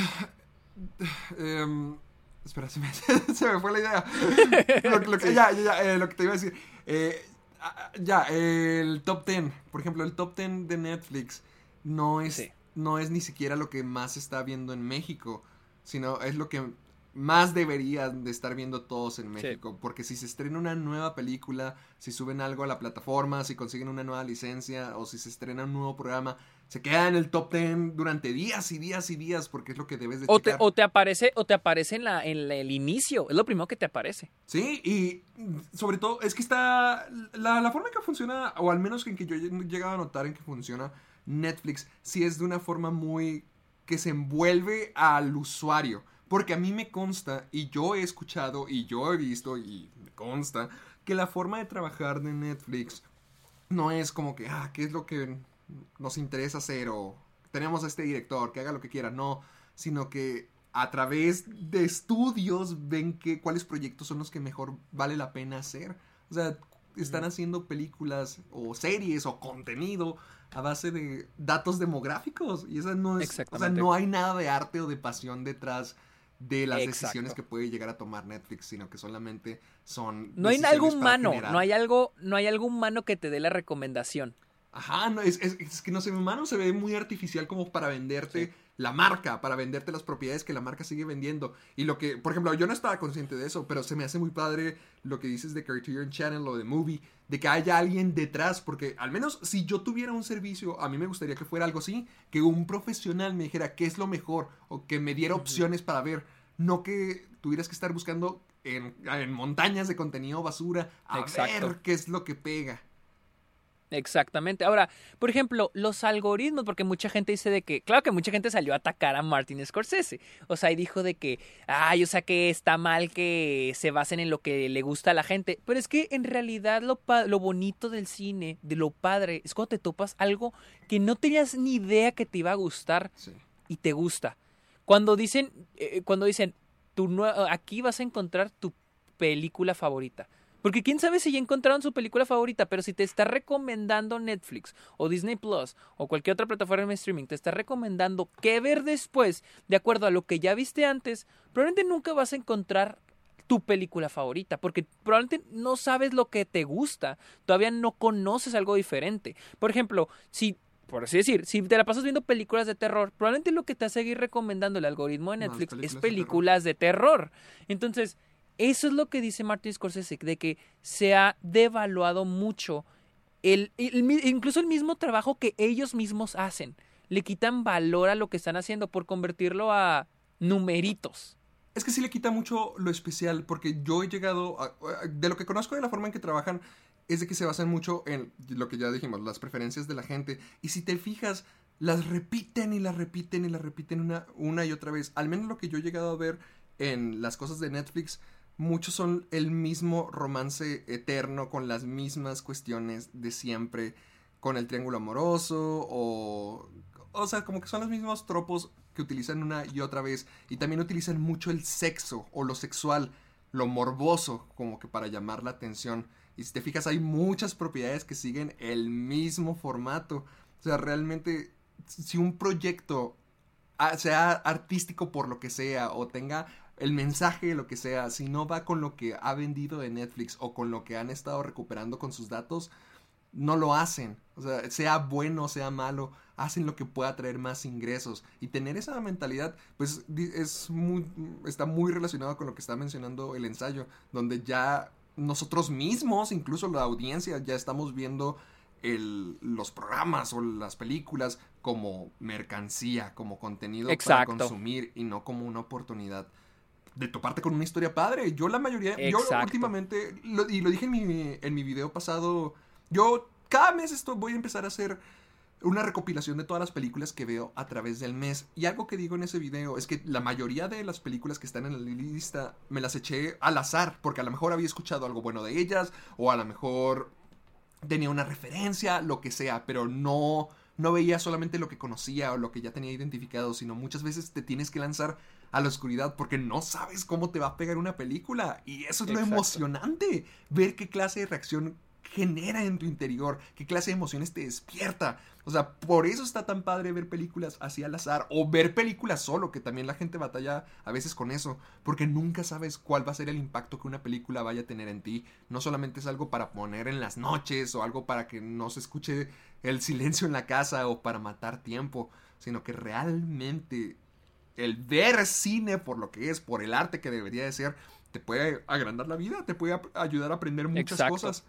Em, espera, se me, se me fue la idea. Lo, lo que, ya, ya, ya, eh, lo que te iba a decir. Eh, ah, ya, el top 10. Por ejemplo, el top 10 de Netflix no es, Sí. no es ni siquiera lo que más se está viendo en México, sino es lo que más deberían de estar viendo todos en México. Porque si se estrena una nueva película, si suben algo a la plataforma, si consiguen una nueva licencia o si se estrena un nuevo programa, se queda en el top 10 durante días y días y días porque es lo que debes de O te, o te aparece, o te aparece en, la, en la- el inicio. Es lo primero que te aparece. Sí, y sobre todo es que está la, la forma en que funciona, o al menos en que yo he llegado a notar en que funciona Netflix, sí es de una forma muy que se envuelve al usuario. Porque a mí me consta, y yo he escuchado, y yo he visto, y me consta, que la forma de trabajar de Netflix no es como que, ah, ¿qué es lo que nos interesa hacer? O tenemos a este director, que haga lo que quiera. No, sino que a través de estudios ven que cuáles proyectos son los que mejor vale la pena hacer. O sea, están haciendo películas o series o contenido a base de datos demográficos. Y esa no es. O sea, no hay nada de arte o de pasión detrás de las Exacto. decisiones que puede llegar a tomar Netflix, sino que solamente son. No hay algo humano, no hay algo, no hay algo humano que te dé la recomendación. Ajá, no, es, es- es que no se ve humano, se ve muy artificial como para venderte Sí. La marca, para venderte las propiedades que la marca sigue vendiendo. Y lo que, por ejemplo, yo no estaba consciente de eso, pero se me hace muy padre lo que dices de Criterion Channel o de Movie, de que haya alguien detrás, porque al menos si yo tuviera un servicio, a mí me gustaría que fuera algo así, que un profesional me dijera qué es lo mejor o que me diera opciones para ver, no que tuvieras que estar buscando en, en montañas de contenido basura a Exacto. ver qué es lo que pega. Exactamente. Ahora, por ejemplo, los algoritmos, porque mucha gente dice de que, claro que mucha gente salió a atacar a Martin Scorsese. O sea, y dijo de que, ay, o sea, que está mal que se basen en lo que le gusta a la gente. Pero es que en realidad lo, lo bonito del cine, de lo padre, es cuando te topas algo que no tenías ni idea que te iba a gustar Sí. y te gusta. Cuando dicen, eh, cuando dicen, tu aquí vas a encontrar tu película favorita. Porque quién sabe si ya encontraron su película favorita, pero si te está recomendando Netflix o Disney Plus o cualquier otra plataforma de streaming, te está recomendando qué ver después, de acuerdo a lo que ya viste antes, probablemente nunca vas a encontrar tu película favorita, porque probablemente no sabes lo que te gusta, todavía no conoces algo diferente. Por ejemplo, si por así decir, si te la pasas viendo películas de terror, probablemente lo que te va a seguir recomendando el algoritmo de Netflix es películas de películas de terror. Entonces, eso es lo que dice Martin Scorsese, de que se ha devaluado mucho el, incluso el mismo trabajo que ellos mismos hacen. Le quitan valor a lo que están haciendo por convertirlo a numeritos. Es que sí le quita mucho lo especial, porque yo he llegado de lo que conozco de la forma en que trabajan, es de que se basan mucho en lo que ya dijimos, las preferencias de la gente. Y si te fijas, las repiten y las repiten y las repiten una, una y otra vez. Al menos lo que yo he llegado a ver en las cosas de Netflix, muchos son el mismo romance eterno con las mismas cuestiones de siempre, con el triángulo amoroso o... O sea, como que son los mismos tropos que utilizan una y otra vez. Y también utilizan mucho el sexo o lo sexual, lo morboso, como que para llamar la atención. Y si te fijas, hay muchas propiedades que siguen el mismo formato. O sea, realmente, si un proyecto sea artístico por lo que sea o tenga el mensaje lo que sea, si no va con lo que ha vendido de Netflix o con lo que han estado recuperando con sus datos, no lo hacen. O sea, sea bueno, sea malo, hacen lo que pueda traer más ingresos. Y tener esa mentalidad, pues es muy, está muy relacionado con lo que está mencionando el ensayo, donde ya nosotros mismos, incluso la audiencia, ya estamos viendo el- los programas o las películas como mercancía, como contenido Exacto. para consumir y no como una oportunidad de toparte con una historia padre. Yo la mayoría, yo últimamente, lo- y lo dije en mi, en mi video pasado, yo cada mes esto voy a empezar a hacer una recopilación de todas las películas que veo a través del mes. Y algo que digo en ese video es que la mayoría de las películas que están en la lista me las eché al azar, porque a lo mejor había escuchado algo bueno de ellas, o a lo mejor tenía una referencia, lo que sea, pero no, no veía solamente lo que conocía o lo que ya tenía identificado, sino muchas veces te tienes que lanzar a la oscuridad porque no sabes cómo te va a pegar una película. Y eso es lo emocionante, ver qué clase de reacción genera en tu interior, qué clase de emociones te despierta. O sea, por eso está tan padre ver películas así al azar o ver películas solo, que también la gente batalla a veces con eso, porque nunca sabes cuál va a ser el impacto que una película vaya a tener en ti. No solamente es algo para poner en las noches o algo para que no se escuche el silencio en la casa o para matar tiempo, sino que realmente el ver cine por lo que es, por el arte que debería de ser, te puede agrandar la vida, te puede ayudar a aprender muchas Exacto. cosas.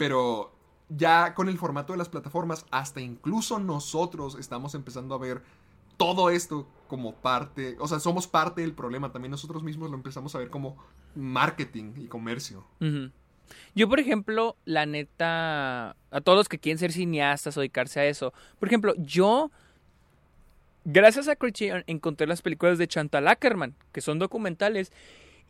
Pero ya con el formato de las plataformas, hasta incluso nosotros estamos empezando a ver todo esto como parte, o sea, somos parte del problema, también nosotros mismos lo empezamos a ver como marketing y comercio. Yo, por ejemplo, la neta, a todos los que quieren ser cineastas o dedicarse a eso, por ejemplo, yo, gracias a Criterion, encontré las películas de Chantal Ackerman, que son documentales,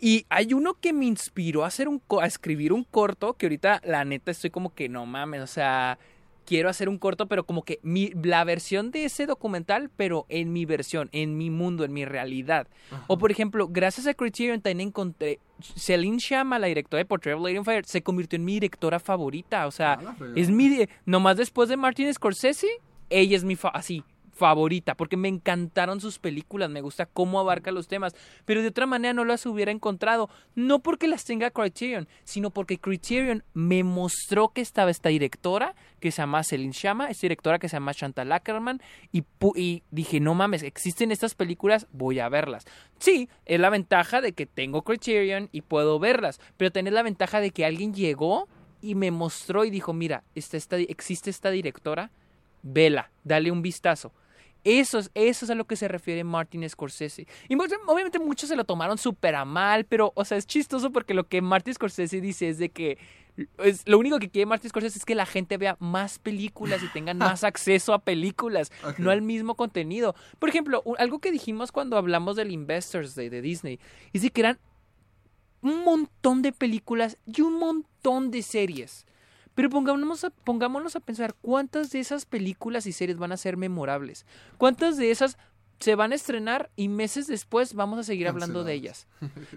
y hay uno que me inspiró a, hacer un, a escribir un corto, que ahorita, la neta, estoy como que no mames, o sea, quiero hacer un corto, pero como que mi, la versión de ese documental, pero en mi versión, en mi mundo, en mi realidad. O por ejemplo, gracias a Criterion también encontré Celine Sciamma, la directora de Portrait of Lady on Fire, se convirtió en mi directora favorita. O sea, Ah, es mi nomás después de Martin Scorsese, ella es mi fa- así favorita porque me encantaron sus películas, me gusta cómo abarca los temas, pero de otra manera no las hubiera encontrado, no porque las tenga Criterion, sino porque Criterion me mostró que estaba esta directora que se llama Celine Sciamma, esta directora que se llama Chantal Ackerman y, dije, no mames, existen estas películas, voy a verlas. Sí, es la ventaja de que tengo Criterion y puedo verlas, pero tenés la ventaja de que alguien llegó y me mostró y dijo, mira, esta, esta, existe esta directora, vela, dale un vistazo. Eso es, eso es a lo que se refiere Martin Scorsese. Y mu- obviamente muchos se lo tomaron súper a mal, pero, o sea, es chistoso porque lo que Martin Scorsese dice es de que es, lo único que quiere Martin Scorsese es que la gente vea más películas y tengan más acceso a películas, no al mismo contenido. Por ejemplo, algo que dijimos cuando hablamos del Investors Day de Disney, es de que eran un montón de películas y un montón de series. Pero pongámonos a, pongámonos a pensar cuántas de esas películas y series van a ser memorables. ¿Cuántas de esas se van a estrenar y meses después vamos a seguir hablando de ellas?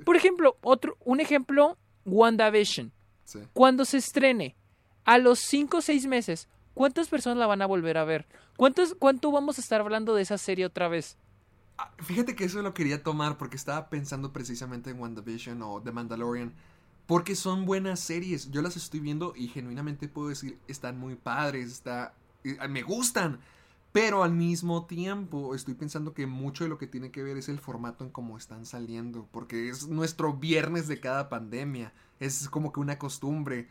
Por ejemplo, otro, un ejemplo, WandaVision. Sí. Cuando se estrene, a los 5 o 6 meses, ¿cuántas personas la van a volver a ver? ¿Cuántos, ¿Cuánto vamos a estar hablando de esa serie otra vez? Ah, Fíjate que eso lo quería tomar porque estaba pensando precisamente en WandaVision o The Mandalorian. Porque son buenas series. Yo las estoy viendo y genuinamente puedo decir, están muy padres, está, eh, me gustan. Pero al mismo tiempo estoy pensando que mucho de lo que tiene que ver es el formato en cómo están saliendo, porque es nuestro viernes de cada pandemia, es como que una costumbre,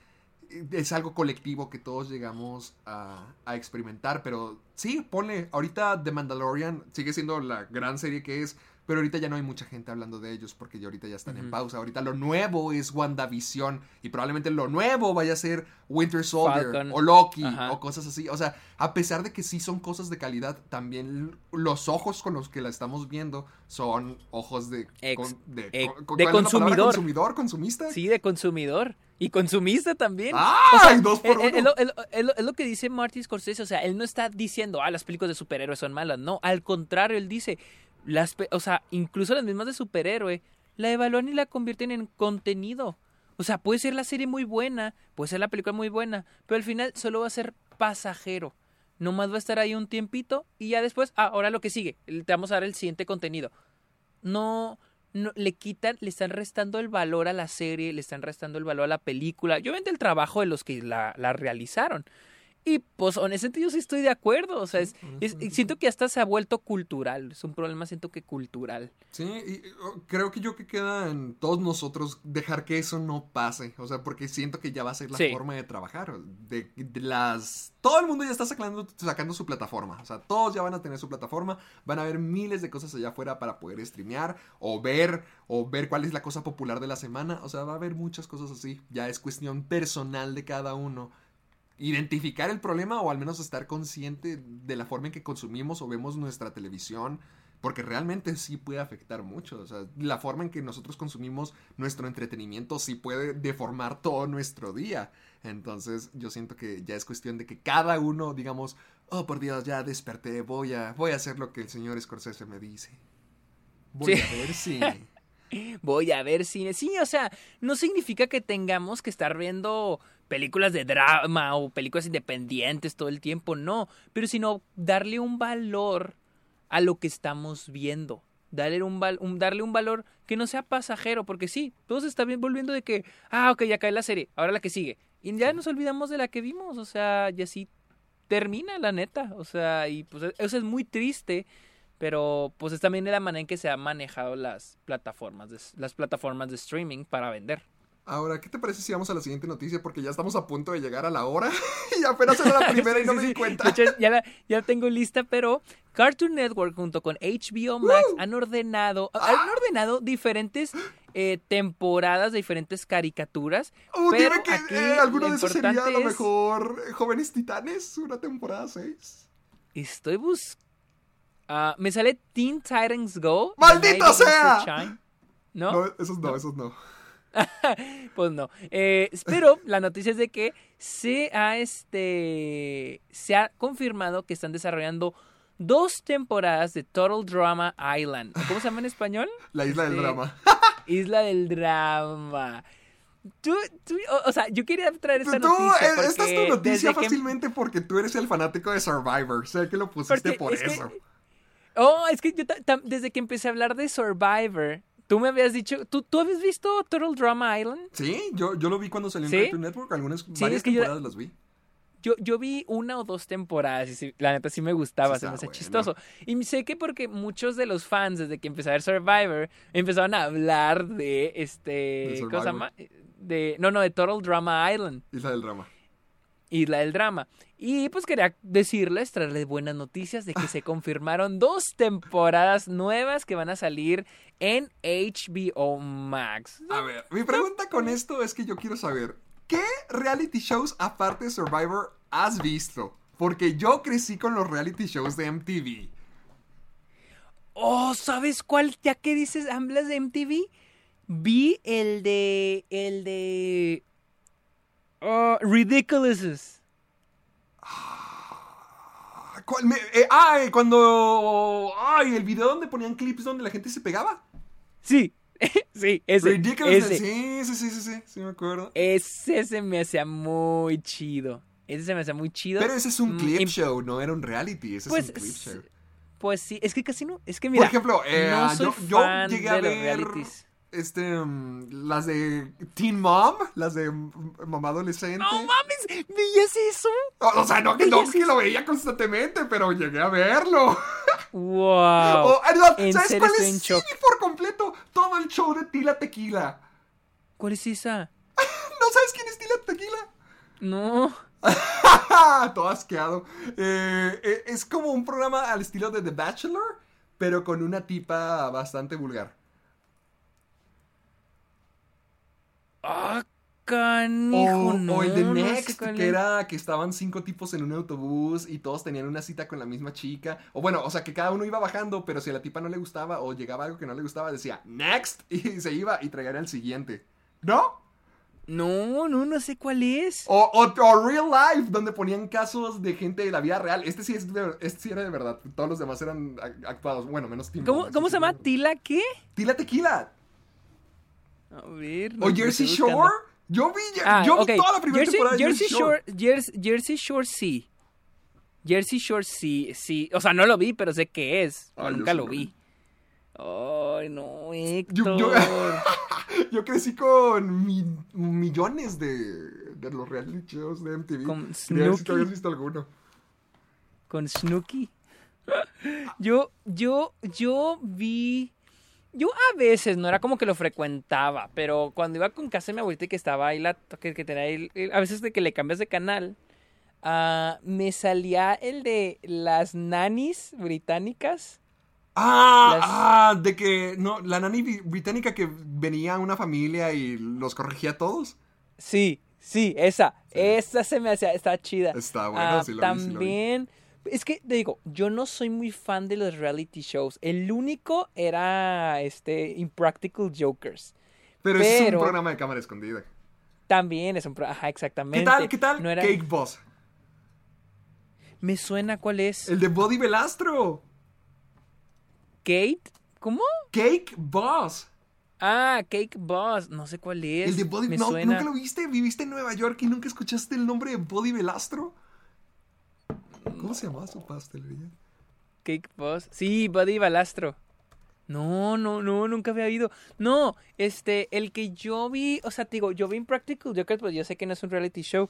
es algo colectivo que todos llegamos a, a experimentar, pero sí, ponle, ahorita The Mandalorian sigue siendo la gran serie que es, pero ahorita ya no hay mucha gente hablando de ellos porque ya ahorita ya están en pausa. Ahorita lo nuevo es WandaVision y probablemente lo nuevo vaya a ser Winter Soldier Falcon. o Loki Ajá. o cosas así. O sea, a pesar de que sí son cosas de calidad, también los ojos con los que la estamos viendo son ojos de... Ex- con- de, consumidor. consumidor, consumista. Sí, de consumidor. Y consumista también. ¡Ay, dos por es, uno! lo, es lo- es lo- es lo que dice Martin Scorsese. O sea, él no está diciendo, ah, las películas de superhéroes son malas. No, al contrario, él dice, las, o sea, incluso las mismas de superhéroe, la evalúan y la convierten en contenido. O sea, puede ser la serie muy buena, puede ser la película muy buena, pero al final solo va a ser pasajero. Nomás va a estar ahí un tiempito y ya después, ah, ahora lo que sigue, te vamos a dar el siguiente contenido. No, no, le quitan, le están restando el valor a la serie, le están restando el valor a la película. Yo vendo el trabajo de los que la, la realizaron. Y pues honestamente yo sí estoy de acuerdo. O sea, es, es- siento que hasta se ha vuelto cultural. Es un problema, siento que cultural. Sí, y creo que yo que queda en todos nosotros dejar que eso no pase. O sea, porque siento que ya va a ser la Sí. forma de trabajar. De, de las. Todo el mundo ya está sacando, sacando su plataforma. O sea, todos ya van a tener su plataforma. Van a haber miles de cosas allá afuera para poder streamear. O ver. O ver cuál es la cosa popular de la semana. O sea, va a haber muchas cosas así. Ya es cuestión personal de cada uno. Identificar el problema o al menos estar consciente de la forma en que consumimos o vemos nuestra televisión. Porque realmente sí puede afectar mucho. O sea, la forma en que nosotros consumimos nuestro entretenimiento sí puede deformar todo nuestro día. Entonces, yo siento que ya es cuestión de que cada uno, digamos, oh por Dios, ya desperté, voy a, voy a hacer lo que el señor Scorsese me dice. Voy Sí. a ver si. Voy a ver cine. Sí, o sea, no significa que tengamos que estar viendo películas de drama o películas independientes todo el tiempo, no. Pero sino darle un valor a lo que estamos viendo. Darle un, val- un- darle un valor que no sea pasajero, porque sí, todo se está bien volviendo de que, ah, ok, ya cae la serie, ahora la que sigue. Y ya nos olvidamos de la que vimos, o sea, y así termina, la neta. O sea, y pues eso es muy triste, pero pues es también de la manera en que se han manejado las plataformas de, las plataformas de streaming para vender. Ahora, ¿qué te parece si vamos a la siguiente noticia? Porque ya estamos a punto de llegar a la hora. y apenas era la primera y no Sí, me sí, di cuenta. De hecho, ya la, ya tengo lista, pero Cartoon Network junto con HBO Max han ordenado, han ordenado diferentes eh, temporadas de diferentes caricaturas. Uh, pero que aquí eh, alguno de esos sería a lo mejor Jóvenes Titanes, una temporada 6. Estoy bus... Ah, me sale Teen Titans Go. ¡Maldito sea! No, esos no, esos no. Pues no. Eh, pero la noticia es de que se ha este se ha confirmado que están desarrollando dos temporadas de Total Drama Island. ¿Cómo se llama en español? La isla del Este, drama. Isla del Drama. Tú, tú- o, sea, yo quería traer esta Tú, noticia. eh, esta es tu noticia que- fácilmente porque tú eres el fanático de Survivor. Sé que lo pusiste Porque por es que- eso. Oh, es que yo desde que empecé a hablar de Survivor, tú me habías dicho, ¿tú, tú habías visto Total Drama Island? Sí, yo, yo lo vi cuando salió en ¿Sí? Cartoon Network. Algunas, varias es que yo- temporadas las vi. Yo, yo vi una o dos temporadas y sí, la neta sí me gustaba, Sí se me hacía chistoso. Y sé que porque muchos de los fans, desde que empecé a ver Survivor, empezaron a hablar de este. De ¿Cómo se Survivor. llama? De, no, no, de Total Drama Island, Isla del drama. Isla del Drama. Y pues quería decirles, traerles buenas noticias de que se confirmaron dos temporadas nuevas que van a salir en HBO Max. A ver, mi pregunta con esto es que yo quiero saber, ¿qué reality shows aparte de Survivor has visto? Porque yo crecí con los reality shows de MTV. Oh, ¿sabes cuál? Ya que dices, hablas de MTV, vi el de. El de. Oh, Ridiculous. Ah, ¿cuál me- eh, ay, cuando... Ay, el video donde ponían clips donde la gente se pegaba. Sí, sí, ese. Ridiculous. ese. Sí, sí, sí, sí, sí, sí me acuerdo. Ese se me hacía muy chido. Ese se me hacía muy chido. Pero ese es un Mm, clip show, no era un reality, ese Pues, es un clip show. Pues sí, es que casi no. Es que mira. Por ejemplo, eh, no soy yo, llegué de a los ver... realities. Este, mm, las de Teen Mom, las de mamá adolescente. ¡No mames! ¿Veías eso? O, o sea, no que, no que lo veía constantemente, pero llegué a verlo. ¡Wow! No, En ¿Sabes cuál es? en Sí, por completo. Todo el show de Tila Tequila. ¿Cuál es esa? ¿No sabes quién es Tila Tequila? No. Todo asqueado. Eh, eh, es como un programa al estilo de The Bachelor, pero con una tipa bastante vulgar. ¡Ah, canijo! O, no, o el de no Next, que era que estaban cinco tipos en un autobús y todos tenían una cita con la misma chica. O bueno, o sea, que cada uno iba bajando, pero si a la tipa no le gustaba o llegaba algo que no le gustaba, decía Next y se iba y traía el siguiente. ¿No? No, no, no sé cuál es. O, o- o Real Life, donde ponían casos de gente de la vida real. Este sí, es de- este sí era de verdad. Todos los demás eran ac- actuados. Bueno, menos tiempo. ¿Cómo, cómo se llama? ¿Tila qué? Tila Tequila. A ver. O lo Jersey. Shore. Yo vi, Ah, yo vi toda la primera Jersey, temporada de Jersey Jersey Shore. Shore. Jersey, Jersey Shore sí. Jersey Shore sí, sí. O sea, no lo vi, pero sé qué es. Nunca lo vi. Ay, no, Héctor. yo- yo crecí con mi- millones de, de los reality shows de MTV. Con si Snooki. habías visto alguno. Con Snooki. Yo, yo, yo vi. Yo a veces, no era como que lo frecuentaba, pero cuando iba con casa de mi abuelita y que estaba ahí, la, que, que tenía ahí, el- a veces de que le cambias de canal, ah, me salía el de las nanis británicas. Ah, Las- ah, de que, no, la nani británica que venía a una familia y los corregía a todos. Sí, sí, esa, esa se me hacía, está chida. Está bueno, Ah, sí lo vi, sí lo vi. Es que te digo, yo no soy muy fan de los reality shows. El único era este Impractical Jokers. Pero, ese es pero- un programa de cámara escondida. También es un pro- ajá, exactamente. ¿Qué tal, qué tal? No era- Cake Boss. Me suena cuál es. El de Body Belastro. Kate, ¿cómo? Cake Boss. Ah, Cake Boss, no sé cuál es. El de Body Me no, suena. ¿Nunca lo viste? ¿Viviste en Nueva York y nunca escuchaste el nombre de Body Belastro? ¿Cómo se llamaba su pastelería? Cake Boss. Sí, Buddy Balastro. No, no, no, nunca había oído. No, este, el que yo vi, o sea, te digo, yo vi Impractical Jokers, pues yo sé que no es un reality show.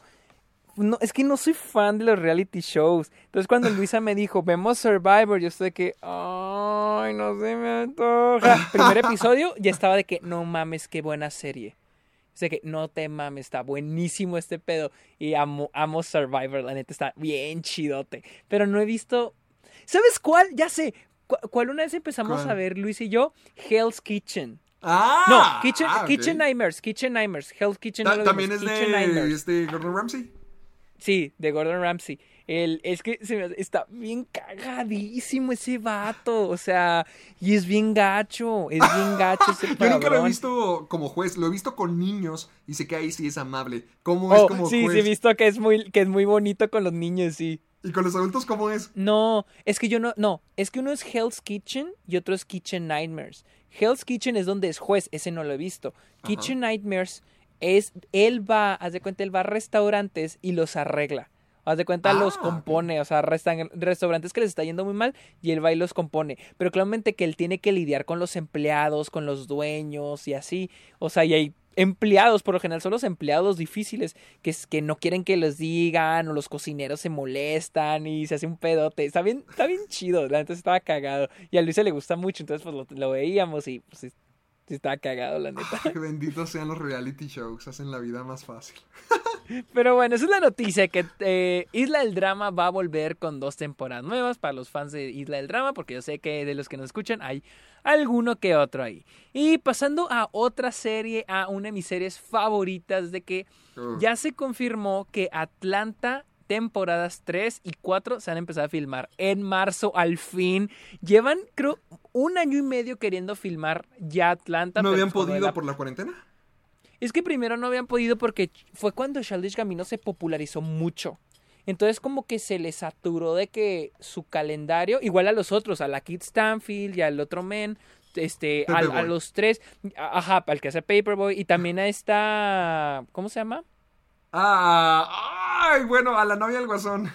No, es que no soy fan de los reality shows. Entonces cuando Luisa me dijo, vemos Survivor, yo estoy de que, ay, no se me antoja. Primer episodio, ya estaba de que, no mames, qué buena serie. O sea que, no te mames, está buenísimo este pedo. Y amo, amo Survivor, la neta, está bien chidote. Pero no he visto... ¿Sabes cuál? Ya sé. ¿Cu- ¿Cuál una vez empezamos ¿Cuál? a ver, Luis y yo? Hell's Kitchen. Ah, No, Kitchen, ah. Kitchen Nightmares, Kitchen Nightmares, Hell's Kitchen. Ta- no También vimos, es Kitchen de Nightmares. este Gordon Ramsay. Sí, de Gordon Ramsay. El, es que se me está bien cagadísimo ese vato. O sea, y es bien gacho. Es bien gacho ese Yo nunca lo he visto como juez, lo he visto con niños y sé que ahí sí es amable. ¿Cómo es Oh, como sí, juez? sí, he visto que es muy, que es muy bonito con los niños, sí. ¿Y con los adultos cómo es? No, es que yo no, no, es que uno es Hell's Kitchen y otro es Kitchen Nightmares. Hell's Kitchen es donde es juez, ese no lo he visto. Kitchen Nightmares es, él va, haz de cuenta, él va a restaurantes y los arregla. Haz de cuenta, Ah, los ok. compone, o sea, restan- restaurantes que les está yendo muy mal y él va y los compone. Pero claramente que él tiene que lidiar con los empleados, con los dueños y así. O sea, y hay empleados, por lo general son los empleados difíciles que, es- que no quieren que les digan o los cocineros se molestan y se hace un pedote. Está bien, está bien chido, la neta estaba cagado. Y a Luis se le gusta mucho, entonces pues lo, lo veíamos y pues sí, estaba cagado, la neta. Que benditos sean los reality shows, hacen la vida más fácil. Pero bueno, esa es la noticia que eh, Isla del Drama va a volver con dos temporadas nuevas para los fans de Isla del Drama, porque yo sé que de los que nos escuchan hay alguno que otro ahí. Y pasando a otra serie, a una de mis series favoritas de que ya se confirmó que Atlanta temporadas 3 y 4 se han empezado a filmar en marzo al fin. Llevan, creo, un año y medio queriendo filmar ya Atlanta. ¿No habían pues podido la- por la cuarentena? es que primero no habían podido porque fue cuando Childish Gambino se popularizó mucho. Entonces como que se les saturó de que su calendario, igual a los otros, a la Kid Stanfield y al otro men, este, a, a los tres, ajá, al que hace Paperboy y también a esta, ¿cómo se llama? Ah, ay, bueno, a la novia del guasón.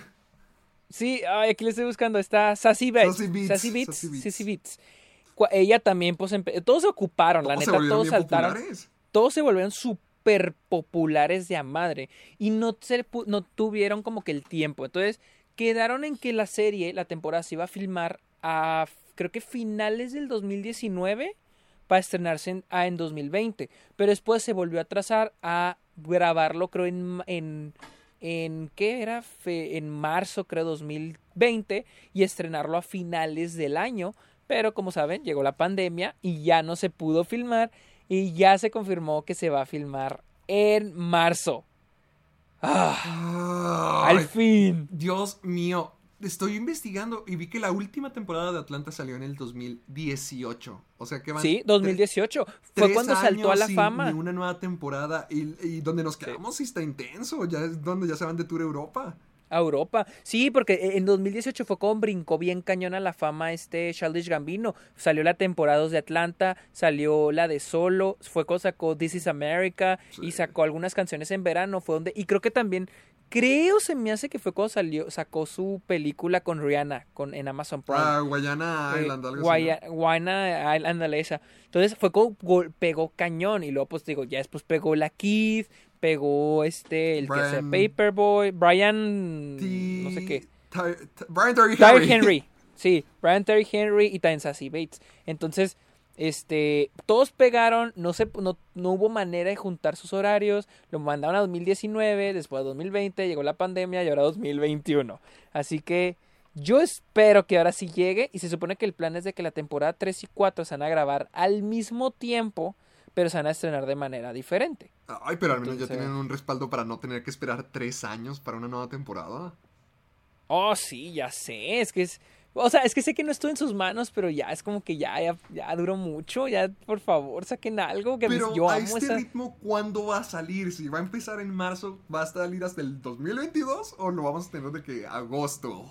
Sí, ay, aquí le estoy buscando, está Sassy Beats. Sassy Beats, Sassy Beats. Sassy Beats. Sassy Beats. cua- ella también, pues, todos se ocuparon, la Todos neta, todos saltaron. populares. Todos se volvieron súper populares de a madre. Y no, se, no tuvieron como que el tiempo. Entonces, quedaron en que la serie, la temporada, se iba a filmar a, creo que finales del 2019 para estrenarse en, ah, en 2020. Pero después se volvió a trazar a grabarlo, creo, en, en, en ¿qué era? Fe- en marzo, creo, 2020 y estrenarlo a finales del año. Pero como saben, llegó la pandemia y ya no se pudo filmar y ya se confirmó que se va a filmar en marzo. Ah, Ay, al fin. Dios mío. Estoy investigando y vi que la última temporada de Atlanta salió en el 2018. O sea que van Sí, tre- 2018. Fue tres cuando saltó a la sin fama. Ni una nueva temporada. Y, y donde nos quedamos sí está intenso. Ya es donde ya se van de tour a Europa. A Europa. Sí, porque en 2018 fue como brincó bien cañón a la fama este Childish Gambino. Salió la temporada 2 de Atlanta, salió la de Solo, fue cuando sacó This is America y sacó algunas canciones en verano. Fue donde. Y creo que también. Creo se me hace que fue cuando salió, sacó su película con Rihanna con, en Amazon Prime. Ah, Guayana Eh, Island, algo Guaya- así. ¿no? Guayana Island, esa. Entonces fue como pegó cañón y luego pues digo, ya después pegó la Keith, pegó este, el que hace Brian- Paperboy, Brian, T- no sé qué. Ty- Brian Terry Terry Henry. Henry. Sí, Brian Terry Henry y también Sassy Bates. Entonces, este, todos pegaron, no, se, no, no hubo manera de juntar sus horarios, lo mandaron a 2019, después a 2020, llegó la pandemia y ahora 2021. Así que yo espero que ahora sí llegue y se supone que el plan es de que la temporada 3 y 4 se van a grabar al mismo tiempo, pero se van a estrenar de manera diferente. Ay, pero al menos Entonces- ya tienen un respaldo para no tener que esperar tres años para una nueva temporada. Oh, sí, ya sé, es que es... O sea, es que sé que no estuvo en sus manos, pero ya es como que ya, ya, ya duró mucho, ya por favor saquen algo que Pero yo a amo este esa... ritmo, ¿cuándo va a salir? Si va a empezar en marzo, ¿va a salir hasta el 2022 o lo vamos a tener de que agosto?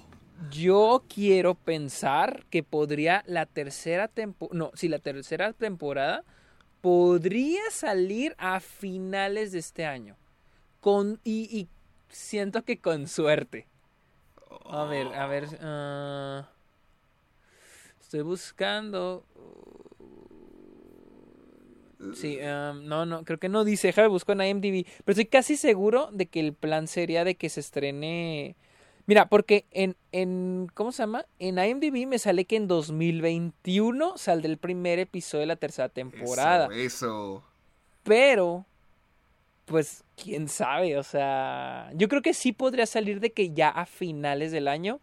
Yo quiero pensar que podría la tercera temporada, no, si la tercera temporada podría salir a finales de este año. Con y, y siento que con suerte. A ver, a ver. ah, estoy buscando. Sí, ah, no, no, creo que no dice. Déjame busco en IMDb. Pero estoy casi seguro de que el plan sería de que se estrene. Mira, porque en, en. ¿Cómo se llama? En IMDb me sale que en 2021 saldrá el primer episodio de la tercera temporada. Eso, eso. Pero, pues, quién sabe, o sea, yo creo que sí podría salir de que ya a finales del año,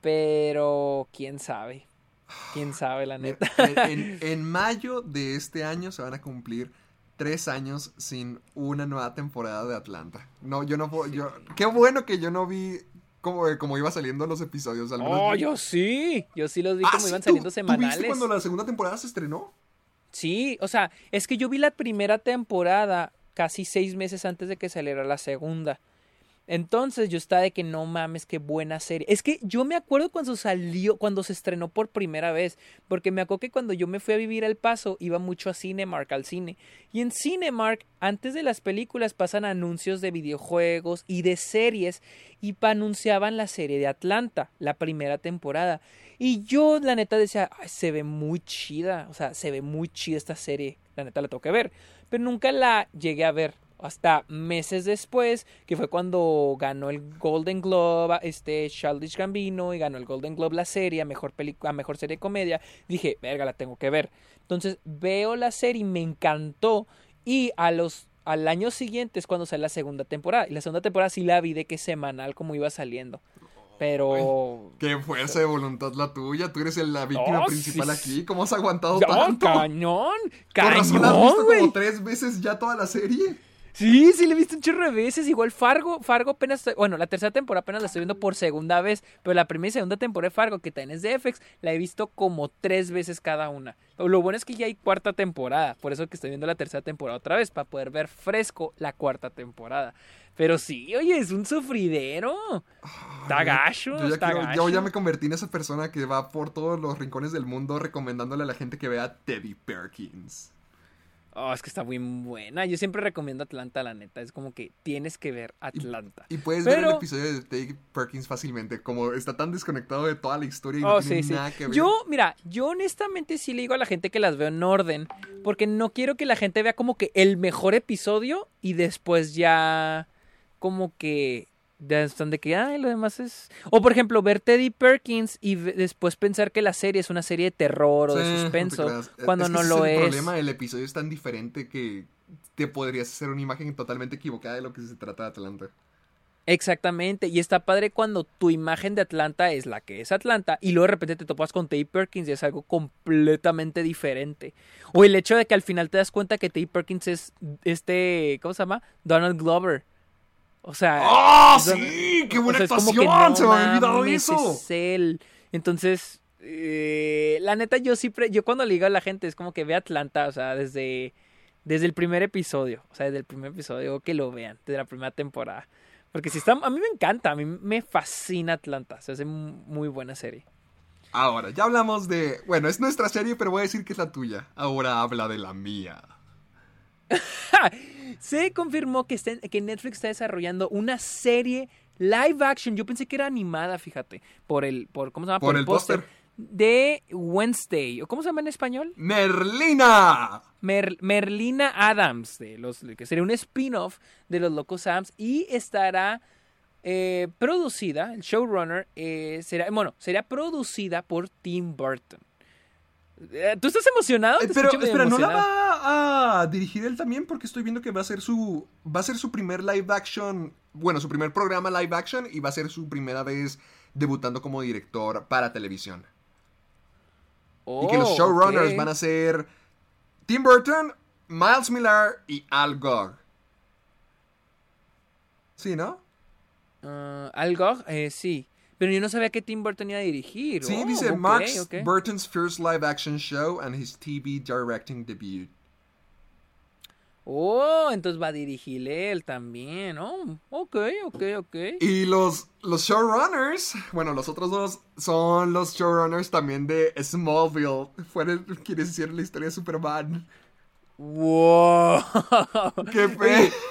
pero quién sabe, quién sabe, la neta. En, en- en mayo de este año se van a cumplir tres años sin una nueva temporada de Atlanta. No, yo no puedo. Yo, qué bueno que yo no vi cómo, cómo iba saliendo los episodios. Al menos Oh, yo sí, yo sí los vi Ah, como sí, iban ¿tú- saliendo ¿tú semanales. viste cuando la segunda temporada se estrenó? Sí, o sea, es que yo vi la primera temporada casi seis meses antes de que saliera la segunda. Entonces yo estaba de que no mames, qué buena serie. Es que yo me acuerdo cuando salió, cuando se estrenó por primera vez, porque me acuerdo que cuando yo me fui a vivir al Paso iba mucho a Cinemark, al cine. Y en Cinemark, antes de las películas pasan anuncios de videojuegos y de series y anunciaban la serie de Atlanta, la primera temporada. Y yo la neta decía, "Ay, se ve muy chida, o sea, se ve muy chida esta serie, la neta la tengo que ver, pero nunca la llegué a ver hasta meses después, que fue cuando ganó el Golden Globe este Childish Gambino y ganó el Golden Globe la serie a mejor película, a mejor serie de comedia, dije, "Verga, la tengo que ver." Entonces, veo la serie y me encantó y a los al año siguiente es cuando sale la segunda temporada. Y la segunda temporada sí la vi de que semanal como iba saliendo. Pero Qué fuerza de voluntad la tuya. Tú eres el- la víctima principal sí, aquí. ¿Cómo has aguantado ¡No, tanto? cañón! Con razón has ¡Cañón, visto güey! como tres veces ya toda la serie. Sí, sí, le he visto un chorro de veces. Igual Fargo, Fargo apenas, bueno, la tercera temporada apenas la estoy viendo por segunda vez, pero la primera y segunda temporada de Fargo, que también es de FX, la he visto como tres veces cada una. Lo bueno es que ya hay cuarta temporada, por eso que estoy viendo la tercera temporada otra vez, para poder ver fresco la cuarta temporada. Pero sí, oye, es un sufridero. Está gacho, Yo yo ya me convertí en esa persona que va por todos los rincones del mundo recomendándole a la gente que vea Teddy Perkins. Oh, es que está muy buena. Yo siempre recomiendo Atlanta, la neta. Es como que tienes que ver Atlanta. Y puedes ver el episodio de Dave Perkins fácilmente, como está tan desconectado de toda la historia y no Oh, tiene sí, sí. nada que ver. Yo, mira, yo honestamente sí le digo a la gente que las veo en orden, porque no quiero que la gente vea como que el mejor episodio y después ya como que ya están de que, ay, lo demás es... O por ejemplo, ver Teddy Perkins y después pensar que la serie es una serie de terror o Sí, de suspenso, cuando Es que no lo el es. problema, el episodio es tan diferente que te podrías hacer una imagen totalmente equivocada de lo que se trata de Atlanta. Exactamente, y está padre cuando tu imagen de Atlanta es la que es Atlanta y luego de repente te topas con Teddy Perkins y es algo completamente diferente. O el hecho de que al final te das cuenta que Teddy Perkins es este, ¿cómo se llama? Donald Glover. O sea, ¡Ah, sí! ¡Qué o buena sea, como actuación! no ¡Se me había olvidado eso! Es él. Entonces, eh, la neta, yo siempre, yo cuando le digo a la gente, es como que ve Atlanta, o sea, desde, desde el primer episodio, o sea, desde el primer episodio, que lo vean, desde la primera temporada. Porque si está, a mí me encanta, a mí me fascina Atlanta, se hace muy buena serie. Ahora, ya hablamos de... Bueno, es nuestra serie, pero voy a decir que es la tuya. Ahora habla de la mía. Se confirmó que, Netflix está desarrollando una serie live action. Yo pensé que era animada, fíjate, por el, por, ¿cómo se llama? Por el póster. De Wednesday. ¿O cómo se llama en español? ¡Merlina! Mer- Merlina Adams, de los, que sería un spin-off de los Locos Adams. Y estará eh, producida, el showrunner, eh, será, bueno, será producida por Tim Burton. Eh, ¿Tú estás emocionado? Eh, pero, espera, ¿no la va a dirigir él también? Porque estoy viendo que va a ser su... Va a ser su primer live action... Bueno, su primer programa live action y va a ser su primera vez debutando como director para televisión. y que los Oh, showrunners van a ser Tim Burton, Miles Millar y Al Gore. Sí, ¿no? Ah, Al Gore, eh, sí. Pero yo no sabía que Tim Burton iba a dirigir. Sí, Oh, dice ok, Max. Burton's first live action show and his TV directing debut. Oh, entonces va a dirigir él también. Oh, ok, ok, ok. Y los, los showrunners, bueno, los otros dos son los showrunners también de Smallville. Fueron quienes hicieron la historia de Superman. Wow. ¡Qué fe!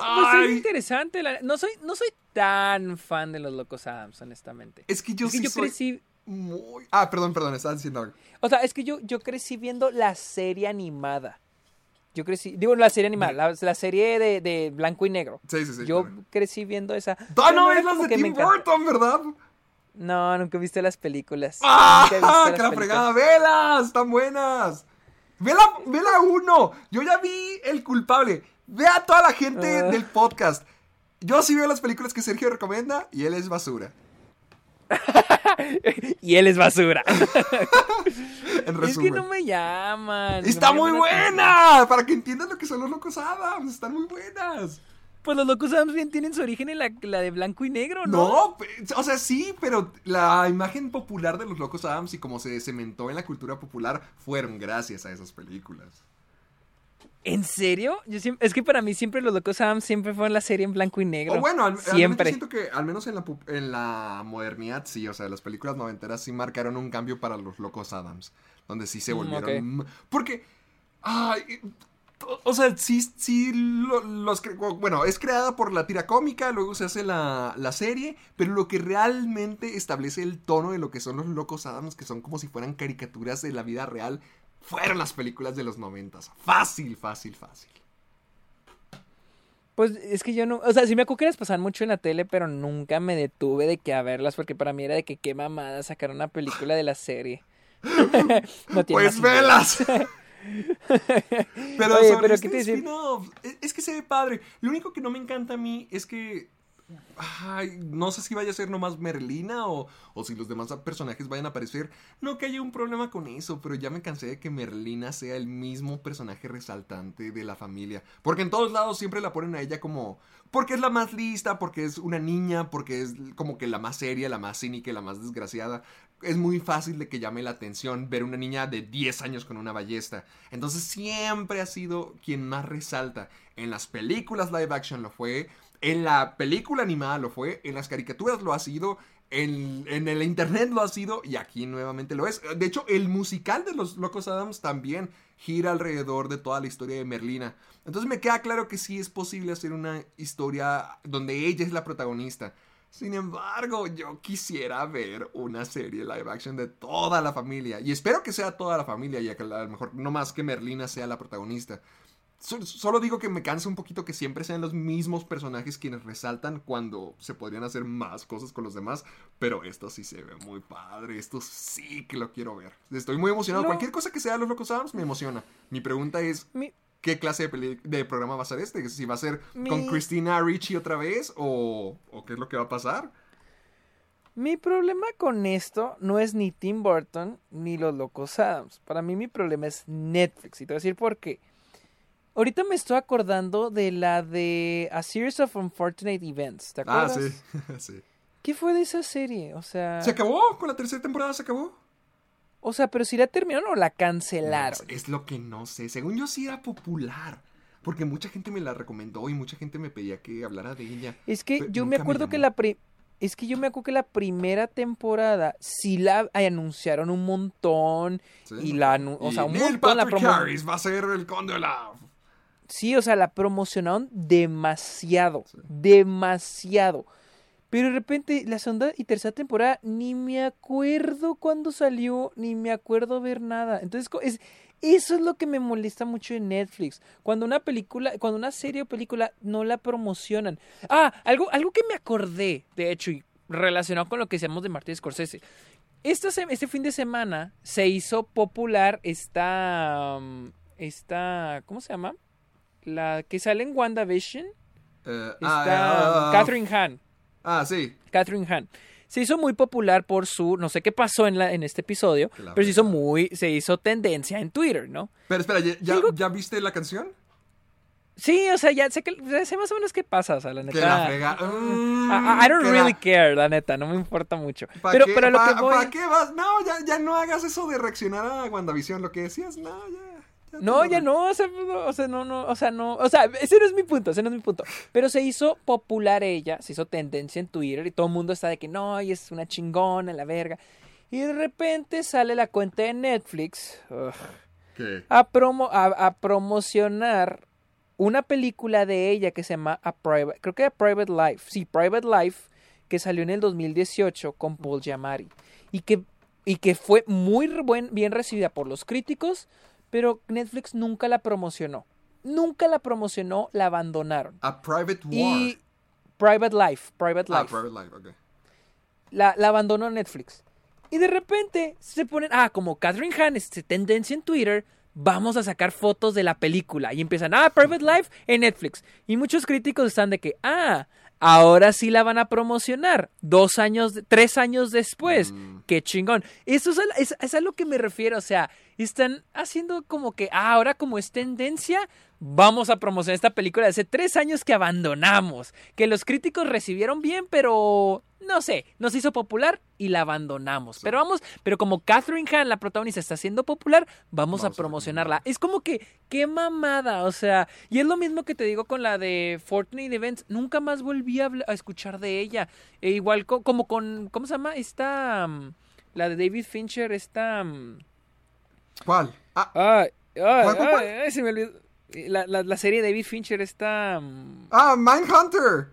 Pues es interesante. la- No soy, no soy tan fan de los Locos Adams, honestamente. es que yo es que sí yo soy crecí. muy... Ah, perdón, perdón, estaba diciendo algo. O sea, es que yo, yo crecí viendo la serie animada. Yo crecí. Digo, la serie animada, la, la serie de, de blanco y negro. Sí, sí, sí. yo claro. crecí viendo esa. Ah, no, es las de Tim. Burton, ¿verdad? No, nunca he visto las películas. ¡Ah! Nunca he visto ¡Que las la fregada! ¡Velas! ¡Están buenas! ¡Vela, vela uno! Yo ya vi El Culpable. Ve a toda la gente Ah. del podcast. Yo sí veo las películas que Sergio recomienda y él es basura. y él es basura. En es que no me llaman. no ¡Está me muy buena! Para que entiendan lo que son los locos Adams. Están muy buenas. Pues los locos Adams bien tienen su origen en la, la de blanco y negro, ¿no? No, o sea, sí, pero la imagen popular de los locos Adams y como se cementó en la cultura popular fueron gracias a esas películas. ¿En serio? Yo siempre, es que para mí siempre los locos Adams siempre fueron la serie en blanco y negro. O bueno, al, al menos yo siempre. siento que al menos en la, pu- en la modernidad sí, o sea, las películas noventeras sí marcaron un cambio para los locos Adams, donde sí se Mm, volvieron... Porque, ay, o- o sea, sí, sí, lo- los... Bueno, es creada por la tira cómica, luego se hace la, la serie, pero lo que realmente establece el tono de lo que son los locos Adams, que son como si fueran caricaturas de la vida real, fueron las películas de los noventas. Fácil, fácil, fácil. Pues es que yo no, o sea, sí me acuerdo que las pasaban mucho en la tele, pero nunca me detuve de que a verlas, porque para mí era de que qué mamada sacar una película de la serie. no tiene Pues velas. Pero Oye, sobre pero este ¿qué te spin-off, es que se ve padre. Lo único que no me encanta a mí es que. No sé si vaya a ser nomás Merlina o, o si los demás personajes vayan a aparecer. No que haya un problema con eso, pero ya me cansé de que Merlina sea el mismo personaje resaltante de la familia. Porque en todos lados siempre la ponen a ella como. Porque es la más lista, porque es una niña, porque es como que la más seria, la más cínica la más desgraciada. Es muy fácil de que llame la atención ver una niña de 10 años con una ballesta. Entonces siempre ha sido quien más resalta. En las películas live action lo fue, en la película animada lo fue, en las caricaturas lo ha sido, En, en el internet lo ha sido y aquí nuevamente lo es. De hecho, el musical de los Locos Adams también gira alrededor de toda la historia de Merlina. Entonces me queda claro que sí es posible hacer una historia donde ella es la protagonista. Sin embargo, yo quisiera ver una serie live action de toda la familia. Y espero que sea toda la familia, ya que a lo mejor no más que Merlina sea la protagonista. So- Solo digo que me cansa un poquito que siempre sean los mismos personajes quienes resaltan cuando se podrían hacer más cosas con los demás. Pero esto sí se ve muy padre. Esto sí que lo quiero ver. Estoy muy emocionado. No. Cualquier cosa que sea Los Locos Adams me emociona. Mi pregunta es: Mi- ¿qué clase de, programa va a ser este? Si va a ser con Christina Ricci otra vez o, o qué es lo que va a pasar. Mi problema con esto no es ni Tim Burton ni los Locos Adams. Para mí mi problema es Netflix. Y te voy a decir por qué. Ahorita me estoy acordando de la de A Series of Unfortunate Events. ¿Te Ah, acuerdas? sí. sí. ¿Qué fue de esa serie? O sea, ¿Se acabó? ¿Con la tercera temporada se acabó? o sea, pero si la terminaron o la cancelaron. No, es lo que no sé. Según yo sí era popular. Porque mucha gente me la recomendó y mucha gente me pedía que hablara de ella. Es que Pero yo me acuerdo que la pri- es que yo me acuerdo que la primera temporada sí la anunciaron un montón ¿sí? y la o Y sea, un Neil montón la Patrick promo- Harris va a ser el conde de la... Sí, o sea, la promocionaron demasiado, Sí. demasiado. Pero de repente la segunda y tercera temporada ni me acuerdo cuándo salió, ni me acuerdo ver nada. Entonces, es, eso es lo que me molesta mucho en Netflix. Cuando una película, cuando una serie o película no la promocionan. Ah, algo, algo que me acordé, de hecho, y relacionado con lo que decíamos de Martin Scorsese. Esta se- este fin de semana se hizo popular esta, um, esta, ¿cómo se llama? La que sale en WandaVision. Eh, Está ah, Catherine Hahn. Ah, sí. Catherine Hahn. Se hizo muy popular por su, no sé qué pasó en, la, en este episodio, la pero se hizo muy, se hizo tendencia en Twitter, ¿no? Pero espera, ¿ya, ya, viste la canción? Sí, o sea, ya sé que ya sé más o menos qué pasa, o sea, la neta. Que la frega. Mm, I, I don't really la- care, la neta, no me importa mucho. ¿Pa' Pero, qué- pero lo pa- que voy. ¿Para qué vas? No, ya, ya no hagas eso de reaccionar a WandaVision, lo que decías, no, ya. No, ya no, o sea, no, o sea, no, no, o sea, no, o sea, ese no es mi punto, ese no es mi punto. Pero se hizo popular ella, se hizo tendencia en Twitter y todo el mundo está de que no, y es una chingona, la verga. Y de repente sale la cuenta de Netflix ugh, ¿Qué? a, promo, a, a promocionar una película de ella que se llama A Private, creo que era Private Life, sí, Private Life, que salió en el 2018 con Paul Giamatti y que, y que fue muy buen, bien recibida por los críticos, pero Netflix nunca la promocionó. Nunca la promocionó, la abandonaron. A Private War. Y Private Life, Private Ah, Life, Private Life, ok. la, la abandonó Netflix. Y de repente se ponen, ah, como Catherine Hahn es tendencia en Twitter, vamos a sacar fotos de la película. Y empiezan, ah, Private Life en Netflix. Y muchos críticos están de que, ah, ahora sí la van a promocionar. Dos años, tres años después. Mm. Qué chingón. Eso es, a- es, es a lo que me refiero. O sea, están haciendo como que, ah, ahora como es tendencia, vamos a promocionar esta película de hace tres años que abandonamos. Que los críticos recibieron bien, pero no sé, nos hizo popular y la abandonamos. Pero vamos, pero como Catherine Hahn, la protagonista, está siendo popular, vamos, Vamos a a promocionarla. Es como que, qué mamada, o sea, y es lo mismo que te digo con la de Fortnite Events, nunca más volví a, escuchar de ella. E igual co- como con, ¿cómo se llama? Esta, mm, la de David Fincher, esta... ¿Cuál? Ah, Ay, ay, ¿Cuál, cuál, cuál? ay, ay, se me olvidó. La, la, la serie de David Fincher está... mm, ah Mindhunter.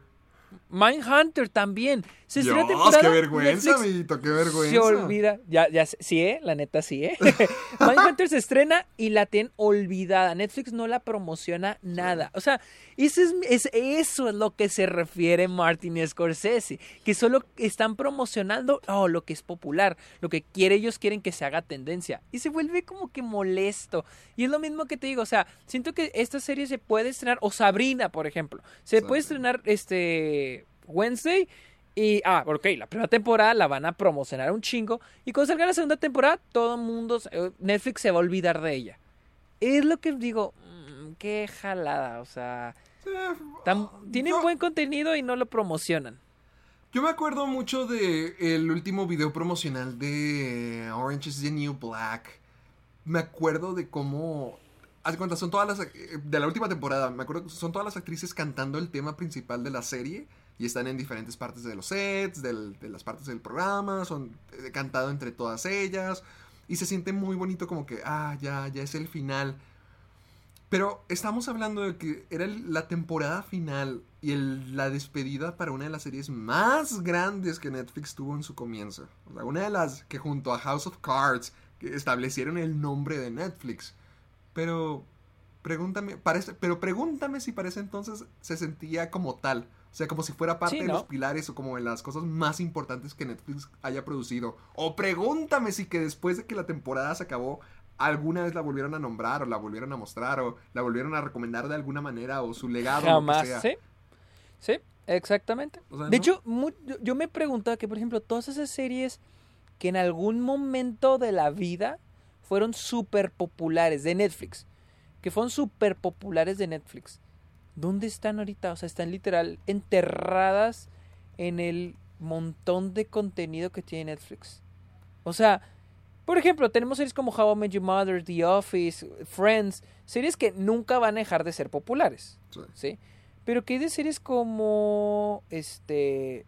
Mindhunter también. Se estrena Dios, temporada, qué vergüenza, Netflix amiguito, qué vergüenza. Se olvida. Ya, ya, sí, ¿eh? La neta, sí, ¿eh? Mindhunter se estrena y la tienen olvidada. Netflix no la promociona nada. O sea, ese es, es- eso es lo que se refiere Martin Scorsese. Que solo están promocionando oh, lo que es popular. Lo que quiere, ellos quieren que se haga tendencia. Y se vuelve como que molesto. Y es lo mismo que te digo. O sea, siento que esta serie se puede estrenar. O Sabrina, por ejemplo. Se puede estrenar este Wednesday. Y, ah, ok, la primera temporada la van a promocionar un chingo. Y cuando salga la segunda temporada, todo el mundo, eh, Netflix se va a olvidar de ella. Es lo que digo, mm, qué jalada, o sea, Eh, tan- tienen yo- buen contenido y no lo promocionan. Yo me acuerdo mucho de el último video promocional de Orange is the New Black. Me acuerdo de cómo. Haz cuenta, son todas las. ac- De la última temporada, me acuerdo son todas las actrices cantando el tema principal de la serie. Y están en diferentes partes de los sets, de las partes del programa, son eh, cantado entre todas ellas y se siente muy bonito como que, ah, ya, ya es el final. Pero estamos hablando de que era la temporada final y la despedida para una de las series más grandes que Netflix tuvo en su comienzo. O sea, una de las que junto a House of Cards establecieron el nombre de Netflix. Pero pregúntame, parece, pero pregúntame si para ese entonces se sentía como tal. O sea, como si fuera parte Sí, de los pilares o como de las cosas más importantes que Netflix haya producido. O pregúntame si que después de que la temporada se acabó, alguna vez la volvieron a nombrar o la volvieron a mostrar o la volvieron a recomendar de alguna manera o su legado. lo que Jamás, sea. sí. Sí, exactamente. O sea, de ¿no? hecho, yo me preguntaba que, por ejemplo, todas esas series que en algún momento de la vida fueron súper populares de Netflix, que fueron súper populares de Netflix, ¿dónde están ahorita? O sea, están literal enterradas en el montón de contenido que tiene Netflix. O sea, por ejemplo, tenemos series como How I Met Your Mother, The Office, Friends, series que nunca van a dejar de ser populares. Sí. ¿sí? Pero que hay de series como este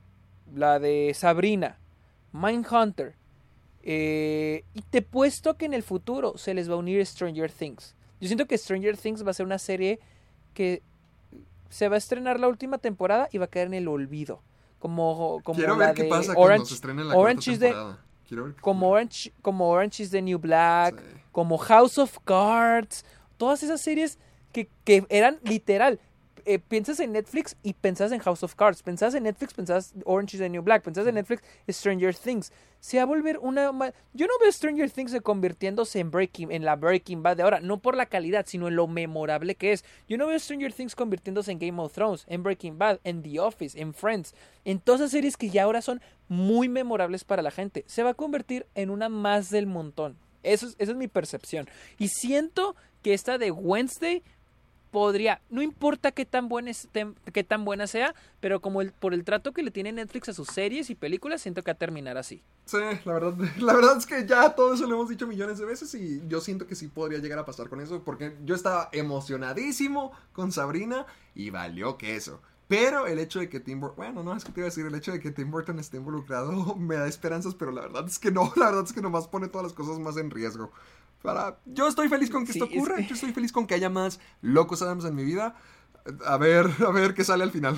la de Sabrina, Mindhunter, eh, y te he puesto que en el futuro se les va a unir Stranger Things. Yo siento que Stranger Things va a ser una serie que se va a estrenar la última temporada y va a quedar en el olvido. Como, como Quiero la ver qué pasa cuando Orange, se estrene la Orange is the- temporada. Quiero ver qué- como Orange, como Orange is the New Black, Sí. como House of Cards, todas esas series que, que eran literal. Eh, piensas en Netflix y pensás en House of Cards, pensás en Netflix, pensás Orange is the New Black, pensás en Netflix Stranger Things. Se va a volver una... Yo no veo Stranger Things convirtiéndose en Breaking, en la Breaking Bad de ahora, no por la calidad, sino en lo memorable que es. Yo no veo Stranger Things convirtiéndose en Game of Thrones, en Breaking Bad, en The Office, en Friends, en todas esas series que ya ahora son muy memorables para la gente. Se va a convertir en una más del montón. Eso es, esa es mi percepción. Y siento que esta de Wednesday podría, no importa qué tan buena, qué tan buena sea, pero como el, por el trato que le tiene Netflix a sus series y películas, siento que va a terminar así. Sí, la verdad, la verdad es que ya todo eso lo hemos dicho millones de veces y yo siento que sí podría llegar a pasar con eso porque yo estaba emocionadísimo con Sabrina y valió queso. Pero el hecho de que Tim Burton, bueno, no, es que te iba a decir, el hecho de que Tim Burton esté involucrado me da esperanzas, pero la verdad es que no, la verdad es que nomás pone todas las cosas más en riesgo. Para, yo estoy feliz con que Sí, esto es ocurra, que- yo estoy feliz con que haya más Locos Adams en mi vida. A ver, a ver qué sale al final.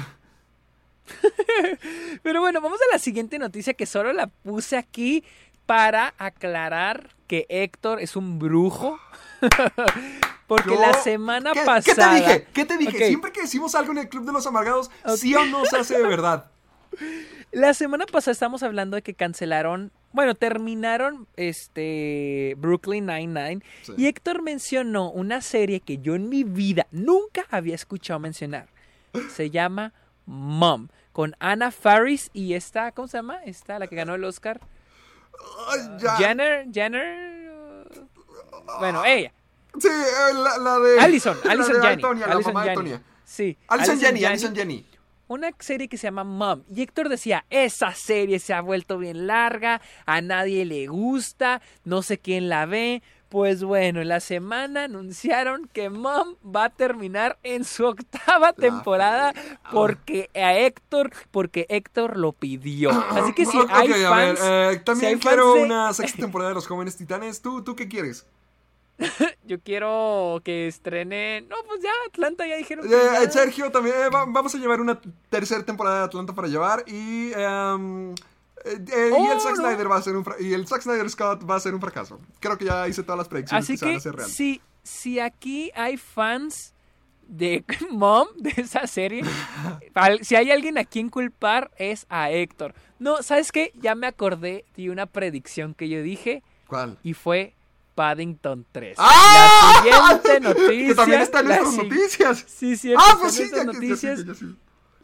Pero bueno, vamos a la siguiente noticia que solo la puse aquí para aclarar que Héctor es un brujo. Porque Yo- la semana ¿Qué, pasada... ¿Qué te dije? ¿Qué te dije? Siempre que decimos algo en el Club de los Amargados, Ok. sí o no se hace de verdad. La semana pasada estamos hablando de que cancelaron, bueno, terminaron este Brooklyn Nine-Nine Sí. y Héctor mencionó una serie que yo en mi vida nunca había escuchado mencionar. Se llama Mom, con Anna Faris y esta, ¿cómo se llama? Esta, la que ganó el Oscar. Ya. Jenner, Jenner. uh, Bueno, ella. Sí, eh, la, la de. Allison, la Allison de Janney. Antonia, la Allison mamá de Janney. Antonia. Sí. Alison Allison Jenny. Alison Jenny. Una serie que se llama Mom. Y Héctor decía, esa serie se ha vuelto bien larga, a nadie le gusta, no sé quién la ve. Pues bueno, en la semana anunciaron que Mom va a terminar en su octava temporada porque a Héctor, porque Héctor lo pidió. Así que si hay a ver, fans, eh, si también hay quiero fans de- una sexta temporada de Los Jóvenes Titanes. ¿Tú, ¿Tú qué quieres? yo quiero que estrene, no, pues ya Atlanta ya dijeron que Eh, ya. Sergio, también eh, va- vamos a llevar una tercera temporada de Atlanta para llevar y. em, eh, eh, y Oh, el Zack no. Snyder va a ser un y el Zack Snyder Scott va a ser un fracaso. Creo que ya hice todas las predicciones Así que se van a hacer real. si, si aquí hay fans de Mom, de esa serie, si hay alguien a quien culpar es a Héctor. No, ¿sabes qué? Ya me acordé de una predicción que yo dije ¿Cuál? y fue Paddington 3. ¡Ah! La siguiente noticia. que también está en la nuestras si- noticias. Sí, cierto. Ah, pues sí, ya que- ya ya.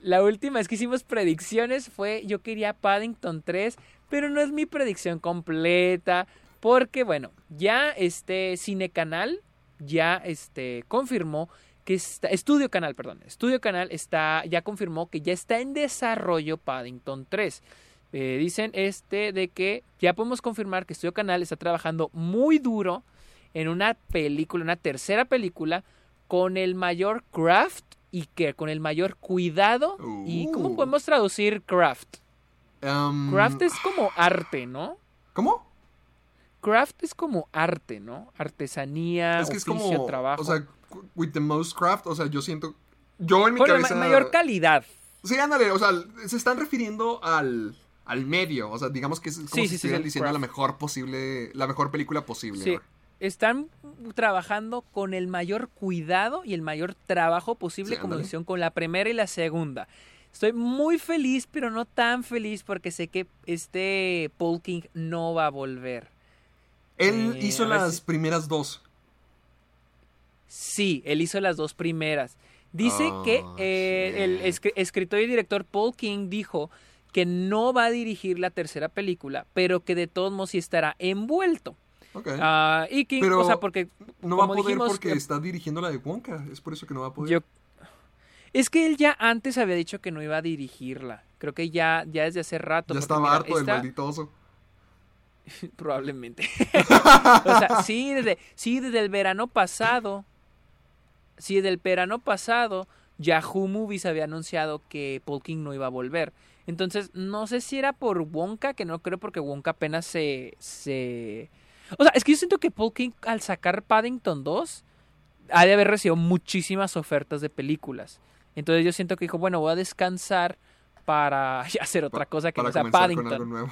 La última vez que hicimos predicciones fue yo quería Paddington 3, pero no es mi predicción completa porque bueno, ya este Cine Canal ya este confirmó que está Estudio Canal, perdón, Estudio Canal está ya confirmó que ya está en desarrollo Paddington 3. Eh, dicen este de que ya podemos confirmar que Estudio Canal está trabajando muy duro en una película, una tercera película con el mayor craft y que con el mayor cuidado y ¿cómo Uh. podemos traducir craft? Um, Craft es como arte, ¿no? ¿Cómo? Craft es como arte, ¿no? Artesanía, es que es oficio, como. trabajo. O sea, with the most craft, o sea, yo siento. Yo en mi con la ma- cabeza. mayor calidad. Sí, ándale, o sea, se están refiriendo al, al medio, o sea, digamos que es como Sí, si sí, estuvieran diciendo la mejor posible, la mejor película posible. Sí. ¿no? Están trabajando con el mayor cuidado y el mayor trabajo posible como hicieron con la primera y la segunda. Estoy muy feliz, pero no tan feliz porque sé que este Paul King no va a volver. Él Eh, hizo las si- primeras dos. Sí, él hizo las dos primeras. Dice Oh, que eh, el escritor y director Paul King dijo que no va a dirigir la tercera película, pero que de todos modos sí estará envuelto. Ok. Ah, y King, Pero o sea, porque no va a poder dijimos, porque eh, está dirigiendo la de Wonka. Es por eso que no va a poder. Yo es que él ya antes había dicho que no iba a dirigirla. Creo que ya, ya desde hace rato. ya estaba mira, harto del esta- maldito oso. Probablemente. o sea, sí desde, sí, desde el verano pasado. Sí, desde el verano pasado, Yahoo Movies había anunciado que Paul King no iba a volver. Entonces, no sé si era por Wonka, que no creo porque Wonka apenas se, se... O sea, es que yo siento que Paul King al sacar Paddington 2 ha de haber recibido muchísimas ofertas de películas. Entonces yo siento que dijo, bueno, voy a descansar para hacer otra cosa que para no sea con Paddington algo nuevo.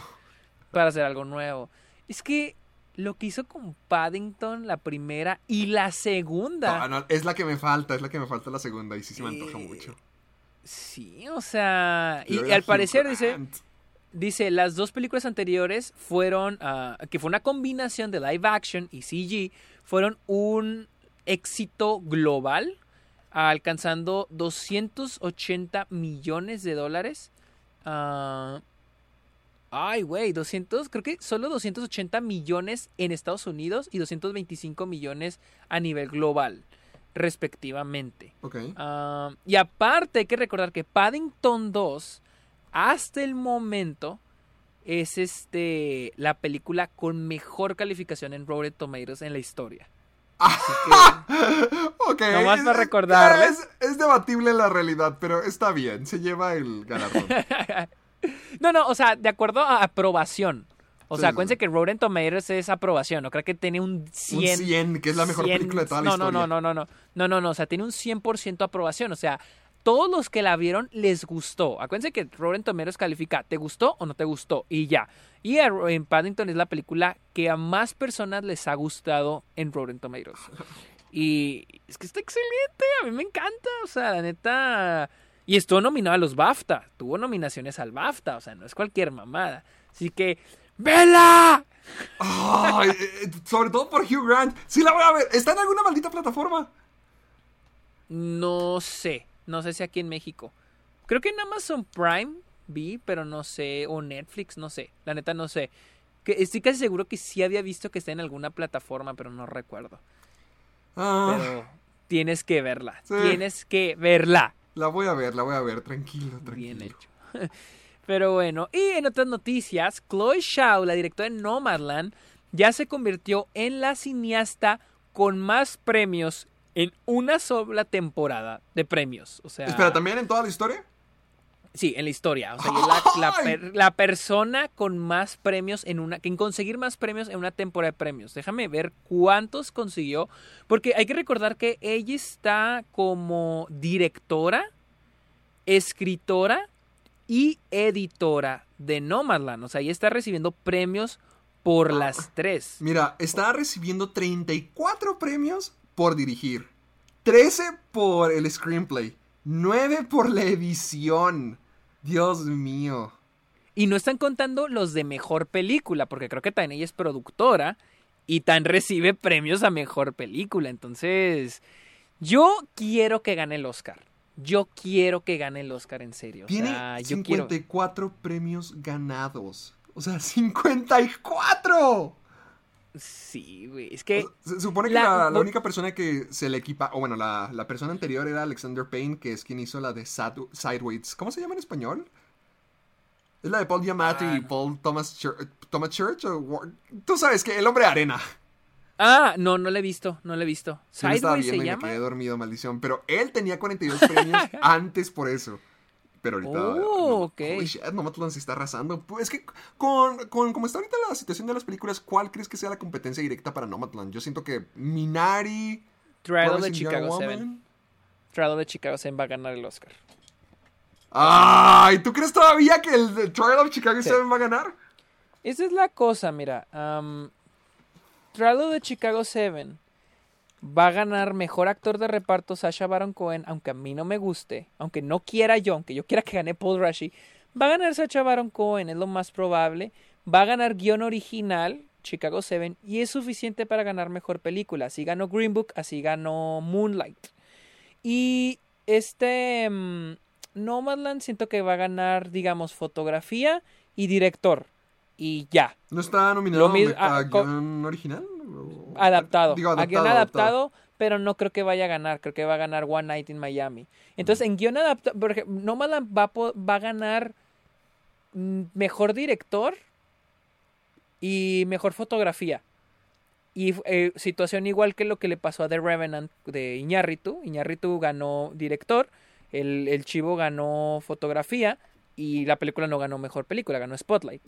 para hacer algo nuevo. Es que lo que hizo con Paddington, la primera y la segunda. No, no, es la que me falta, es la que me falta la segunda y sí se me antoja Eh, mucho. Sí, o sea. Y, al parecer dice. Dice, las dos películas anteriores fueron, ah, que fue una combinación de live action y CG, fueron un éxito global, alcanzando 280 millones de dólares. Ah, ay, güey, 200, creo que solo 280 millones en Estados Unidos y 225 millones a nivel global, respectivamente. Ok. Ah, y aparte hay que recordar que Paddington 2 hasta el momento es este la película con mejor calificación en Rotten Tomatoes en la historia. Así ok. Nomás es- para recordarles. Es, es debatible la realidad, pero está bien, se lleva el galardón. que- no, no, o sea, de acuerdo a aprobación. O sea, acuérdense que Rotten Tomatoes es aprobación, no creo que tiene un 100 Un 100, que es la mejor 100, película de toda la no, historia. No, no, no, no, no, no, no, no, o sea, tiene un 100% aprobación, o sea, todos los que la vieron les gustó. Acuérdense que Rotten Tomatoes califica, ¿te gustó o no te gustó? Y ya. Y en Paddington es la película que a más personas les ha gustado en Rotten Tomatoes. Y es que está excelente, a mí me encanta, o sea, la neta... Y estuvo nominado a los BAFTA, tuvo nominaciones al BAFTA, o sea, no es cualquier mamada. Así que, ¡vela! Ay, eh, eh, sobre todo por Hugh Grant. Sí la voy a ver. ¿Está en alguna maldita plataforma? No sé, no sé si aquí en México. Creo que en Amazon Prime vi, pero no sé, o Netflix, no sé, la neta no sé. Que estoy casi seguro que sí había visto que está en alguna plataforma, pero no recuerdo. Ah, Pero tienes que verla, Sí. tienes que verla. la voy a ver, la voy a ver. Tranquilo, tranquilo. Bien hecho. Pero bueno, y en otras noticias, Chloe Zhao, la directora de Nomadland, ya se convirtió en la cineasta con más premios en una sola temporada de premios. O sea, Espera, ¿también en toda la historia? Sí, en la historia. O sea, ella es la, la per- la persona con más premios en una. En conseguir más premios en una temporada de premios. Déjame ver cuántos consiguió. Porque hay que recordar que ella está como directora, escritora y editora de Nomadland. O sea, ella está recibiendo premios por las tres. Mira, está recibiendo 34 premios por dirigir, 13 por el screenplay, 9 por la edición. Dios mío. Y no están contando los de mejor película, porque creo que también ella es productora y tan recibe premios a mejor película. Entonces, yo quiero que gane el Oscar. Yo quiero que gane el Oscar en serio. O Tiene sea, yo quiero. 54 premios ganados. O sea, 54. Sí, güey. Es que. O sea, se supone que la- la, la no- única persona que se le equipa, o bueno, la, la persona anterior era Alexander Payne, que es quien hizo la de Sad- Sideways. ¿Cómo se llama en español? Es la de Paul Giamatti Ah, y no. Paul Thomas, Chur- Thomas Church. o Tú sabes que el hombre de arena. Ah, no, no la he visto, no la he visto. Sí, estaba Sideways se viendo y me llama. quedé dormido, maldición. Pero él tenía 42 premios antes por eso. Pero ahorita. Oh, no, ok. Holy shit, Nomadland se está arrasando. Pues es que con, con como está ahorita la situación de las películas, ¿cuál crees que sea la competencia directa para Nomadland? Yo siento que Minari. Trial of the Promising Young Chicago Woman. 7. Trial of the Chicago 7 va a ganar el Oscar. ¡Ay! ¿Tú crees todavía que el de Trial of Chicago Sí. 7 va a ganar? Esa es la cosa, mira. am, Trial of the Chicago 7 va a ganar mejor actor de reparto Sasha Baron Cohen, aunque a mí no me guste, aunque no quiera yo, aunque yo quiera que gane Paul Rashi, va a ganar Sasha Baron Cohen, es lo más probable. Va a ganar guion original, Chicago 7, y es suficiente para ganar mejor película. Así ganó Green Book, así ganó Moonlight. Y este mm, Nomadland siento que va a ganar, digamos, fotografía y director. Y ya. ¿No está nominado Lo a guion original? O- Adaptado. Digo, a guion adaptado, pero no creo que vaya a ganar. Creo que va a ganar One Night in Miami. Entonces, en guion adaptado, por ejemplo, Nomadland va, va a ganar mm, mejor director y mejor fotografía. Y eh, situación igual que lo que le pasó a The Revenant de Iñárritu. Iñárritu ganó director, el, el Chivo ganó fotografía y la película no ganó mejor película, ganó Spotlight.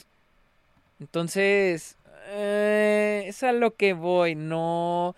Entonces, eh, es a lo que voy, no.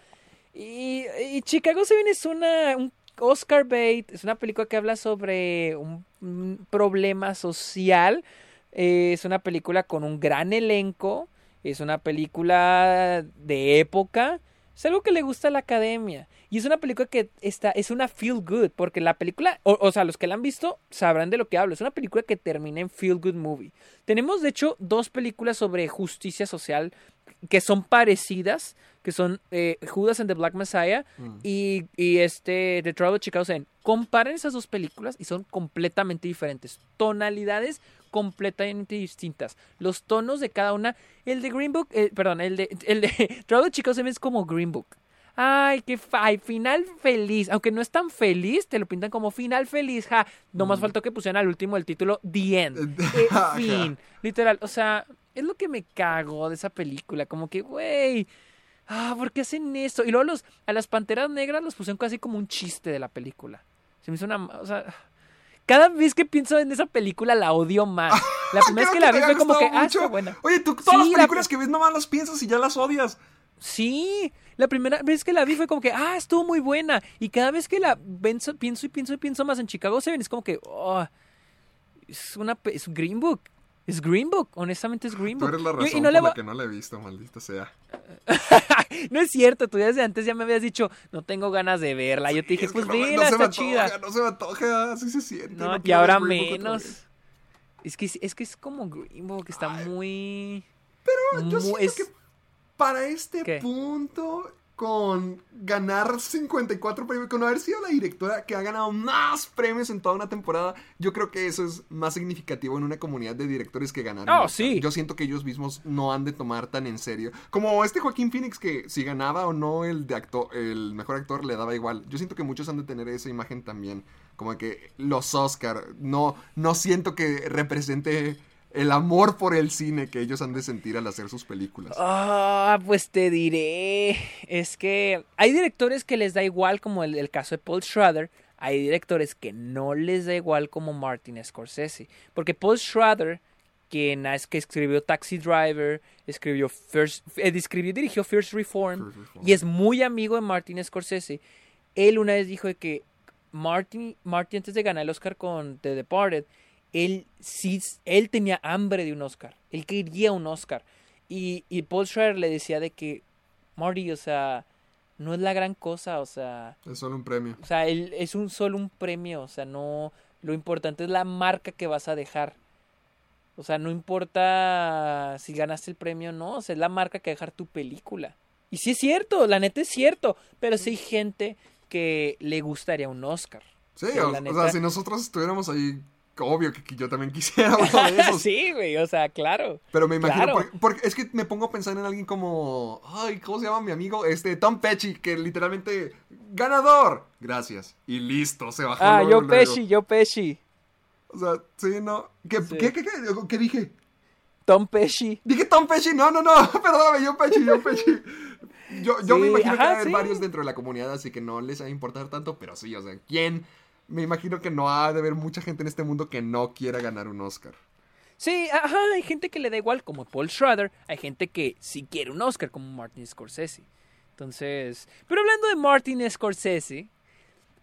Y, y Chicago 7 es una, un Oscar bait, es una película que habla sobre un, un problema social. eh, es una película con un gran elenco. Es una película de época. Es algo que le gusta a la academia. Y es una película que está, es una feel good. Porque la película, o, o sea, los que la han visto sabrán de lo que hablo. Es una película que termina en feel good movie. Tenemos, de hecho, dos películas sobre justicia social que son parecidas. Que son eh, Judas and the Black Messiah y, y este The of Chicago 7. Comparen esas dos películas y son completamente diferentes. Tonalidades completamente distintas. Los tonos de cada una. El de Green Book, eh, perdón, el de, el de of Chicago 7 es como Green Book. Ay, qué ay, final feliz. Aunque no es tan feliz, te lo pintan como final feliz. Ja, nomás faltó que pusieran al último el título The End. Eh, Ajá. fin. Literal. O sea, es lo que me cago de esa película. Como que, güey. Ah, ¿por qué hacen esto? Y luego los, a las panteras negras los pusieron casi como un chiste de la película. Se me hizo una. O sea. Cada vez que pienso en esa película la odio más. La primera vez que la vi fue como que, ah, mucho. está buena. Oye, tú todas Sí, las la- películas que ves nomás las piensas y ya las odias. Sí, la primera vez que la vi fue como que, ah, estuvo muy buena. Y cada vez que la pienso, pienso y pienso y pienso más en Chicago 7, es como que, oh, es una, es Green Book. Es Green Book, honestamente es Green Tú eres la razón y no por le la que no la he visto, maldita sea. no es cierto, tú desde antes ya me habías dicho, no tengo ganas de verla. Yo te dije, pues vela, no está chida. No se me antoja, así se siente. No, y ahora menos. Es que, es que es como Green Book, está muy... Pero yo muy- siento es- que para este ¿Qué? punto, con ganar 54 premios, con haber sido la directora que ha ganado más premios en toda una temporada, yo creo que eso es más significativo en una comunidad de directores que ganaron. Oh, sí. Yo siento que ellos mismos no han de tomar tan en serio. Como este Joaquín Phoenix que si ganaba o no el de actor, el mejor actor le daba igual. Yo siento que muchos han de tener esa imagen también. Como que los Oscar no, no siento que represente el amor por el cine que ellos han de sentir al hacer sus películas. Ah, pues te diré. Es que hay directores que les da igual, como el, el caso de Paul Schrader. Hay directores que no les da igual, como Martin Scorsese. Porque Paul Schrader, quien es que escribió Taxi Driver, escribió First, eh, escribió dirigió First Reform, First Reform. y es muy amigo de Martin Scorsese. Él una vez dijo de que Martin, Martin antes de ganar el Oscar con The Departed, él sí, él tenía hambre de un Oscar. Él quería un Oscar. Y, y Paul Schrader le decía de que, Marty, o sea, no es la gran cosa, o sea, Es solo un premio. o sea, él, es un solo un premio, o sea, no, lo importante es la marca que vas a dejar. O sea, no importa si ganaste el premio o no, o sea, es la marca que dejar tu película. Y sí es cierto, la neta es cierto, pero sí hay gente que le gustaría un Oscar. Sí, o, sea, si nosotros estuviéramos ahí, obvio que, que yo también quisiera uno de esos. sí, güey, o sea, claro. Pero me imagino, Claro. porque, porque es que me pongo a pensar en alguien como, ay, ¿cómo se llama mi amigo? Este, Tom Pesci, que literalmente, ganador, gracias, y listo, se bajó. Ah, luego, yo. Pesci, yo Pesci. O sea, sí, no. ¿Qué, Sí. ¿qué, qué, qué, qué dije? Tom Pesci. Dije Tom Pesci, no, no, no, perdóname, yo Pesci, yo Pesci. Yo, yo me imagino que ajá, a haber sí. varios dentro de la comunidad, así que no les va a importar tanto, pero sí, o sea, ¿quién? Me imagino que no ha de haber mucha gente en este mundo que no quiera ganar un Oscar. Sí, ajá, hay gente que le da igual, como Paul Schrader. Hay gente que sí quiere un Oscar, como Martin Scorsese. Entonces, pero hablando de Martin Scorsese,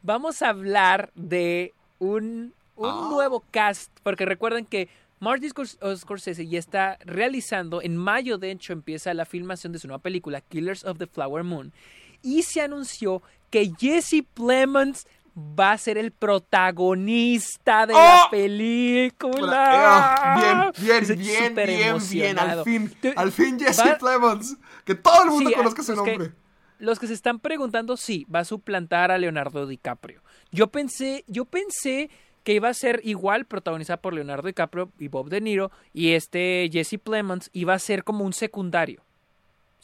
vamos a hablar de un, un Ah. nuevo cast, porque recuerden que Martin Scors- Scorsese ya está realizando, en mayo de hecho empieza la filmación de su nueva película, Killers of the Flower Moon, y se anunció que Jesse Plemons va a ser el protagonista de la ¡Oh! película. Bien, bien, bien, súper bien, bien. Al fin, Te- al fin Jesse va- Plemons. Que todo el mundo Sí, conozca que- nombre. Los que se están preguntando, sí, va a suplantar a Leonardo DiCaprio. Yo pensé, yo pensé que iba a ser igual protagonizada por Leonardo DiCaprio y Bob De Niro y este Jesse Plemons iba a ser como un secundario.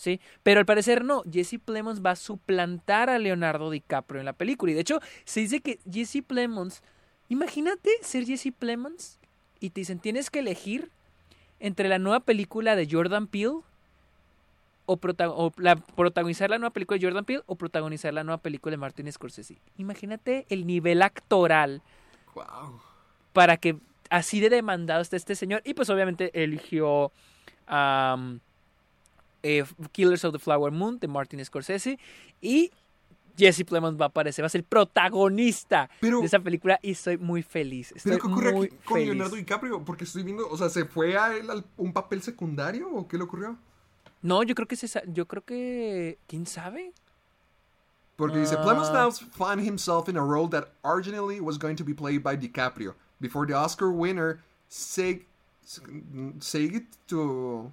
¿Sí? Pero al parecer no, Jesse Plemons va a suplantar a Leonardo DiCaprio en la película. Y de hecho, se dice que Jesse Plemons, imagínate ser Jesse Plemons y te dicen, tienes que elegir entre la nueva película de Jordan Peele o, prota- o la- protagonizar la nueva película de Jordan Peele o protagonizar la nueva película de Martin Scorsese. Imagínate el nivel actoral Wow. para que así de demandado esté este señor. Y pues obviamente eligió eh, Killers of the Flower Moon de Martin Scorsese y Jesse Plemons va a aparecer, va a ser el protagonista Pero- de esa película y estoy muy feliz. Estoy ¿Pero qué ocurre aquí con feliz. Leonardo DiCaprio? Porque estoy viendo, o sea, ¿se fue a él al- un papel secundario o qué le ocurrió? No, yo creo que se yo creo que quién sabe. Porque dice, Ah. Plemons now found himself in a role that originally was going to be played by DiCaprio, before the Oscar winner seg it to,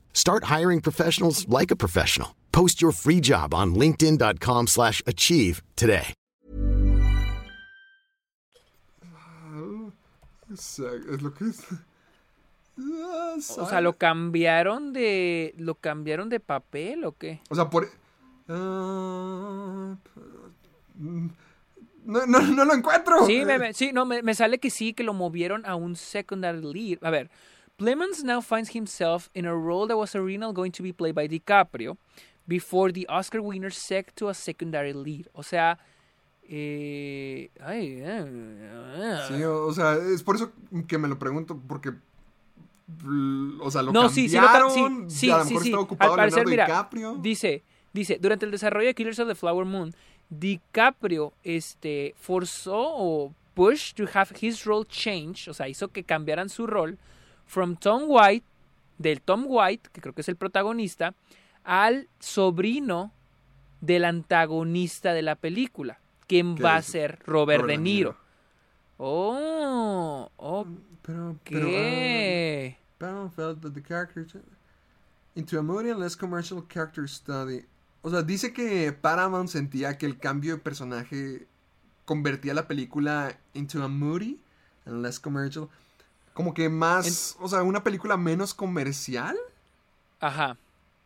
Start hiring professionals like a professional. Post your free job on linkedin.com/achieve slash achieve today. Es, es lo que es. O sea, lo cambiaron de lo cambiaron de papel o qué? O sea, por... ah, no, no, no lo encuentro. Sí, me, me- sí, no, me, me sale que sí, que lo movieron a un secondary lead. A ver, Plemons now finds himself in a role that was originally going to be played by DiCaprio before the Oscar winner set to a secondary lead. O sea, eh, ay, eh, eh, Sí, o, o sea, es por eso que me lo pregunto, porque... O sea, lo no, sí, sí, lo sí, sí, y a lo sí, mejor sí. está ocupado Al parecer, mira, DiCaprio. dice, dice, durante el desarrollo de Killers of the Flower Moon, DiCaprio, este, forzó o pushed to have his role change, o sea, hizo que cambiaran su rol from Tom White, del Tom White, que creo que es el protagonista, al sobrino del antagonista de la película, quien ¿Qué va a ser Robert, Robert De Niro. Oh, ok. Pero, pero, ah, Paramount felt that the character into a moody and less commercial character study. O sea, dice que Paramount sentía que el cambio de personaje convertía la película into a moody and less commercial. Como que más, o sea, una película menos comercial. Ajá.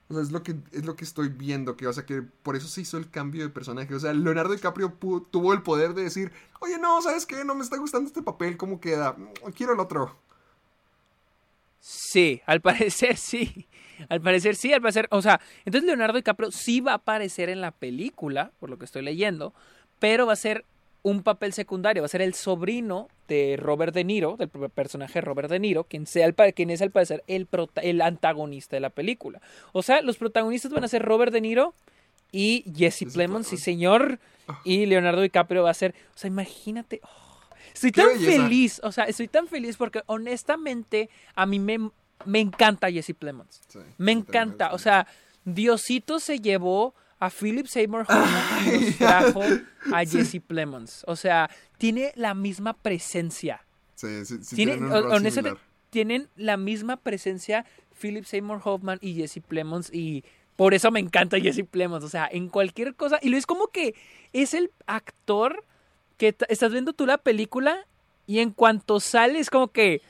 O sea, es lo que es lo que estoy viendo, que o sea, que por eso se hizo el cambio de personaje. O sea, Leonardo DiCaprio tuvo el poder de decir, "Oye, no, ¿sabes qué? No me está gustando este papel, ¿cómo queda? Quiero el otro." Sí, al parecer sí. Al parecer sí, al parecer. O sea, entonces Leonardo DiCaprio sí va a aparecer en la película, por lo que estoy leyendo, pero va a ser un papel secundario, va a ser el sobrino de Robert De Niro, del personaje Robert De Niro, quien, sea el, quien es al parecer el, prota- el antagonista de la película. O sea, los protagonistas van a ser Robert De Niro y Jesse Plemons, sí señor, y Leonardo DiCaprio va a ser, o sea, imagínate, oh, estoy tan feliz, o sea, estoy tan feliz porque honestamente a mí me, me encanta Jesse Plemons. Sí, Me encanta, o sea, Diosito se llevó a Philip Seymour Hoffman y nos trajo a Jesse Plemons. O sea, tiene la misma presencia. Sí, sí, sí tienen un honestamente, tienen la misma presencia Philip Seymour Hoffman y Jesse Plemons y Por eso me encanta Jesse Plemons. O sea, en cualquier cosa. Y lo es como que es el actor que estás viendo tú la película y en cuanto sale es como que.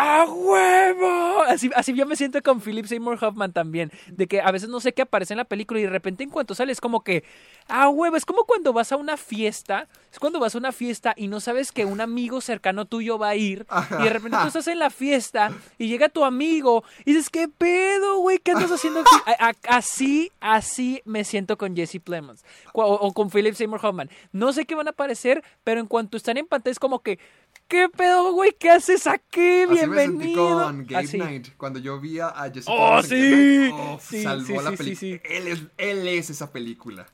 ¡A huevo! Así, así yo me siento con Philip Seymour Hoffman también. De que a veces no sé qué aparece en la película y de repente en cuanto sale es como que. ¡A huevo! Es como cuando vas a una fiesta. Es cuando vas a una fiesta y no sabes que un amigo cercano tuyo va a ir. Y de repente tú estás en la fiesta y llega tu amigo y dices, ¿qué pedo, güey? ¿Qué andas haciendo aquí? Así, así me siento con Jesse Plemons. O, o con Philip Seymour Hoffman. No sé qué van a aparecer, pero en cuanto están en pantalla es como que, ¿qué pedo, güey? ¿Qué haces aquí? Así me sentí Bienvenido. con Game Así. Night. Cuando yo vi a Jesse ¡Oh, Plemons sí! Uf, Sí, salvó sí, la sí, película. sí. Él, es, él es esa película.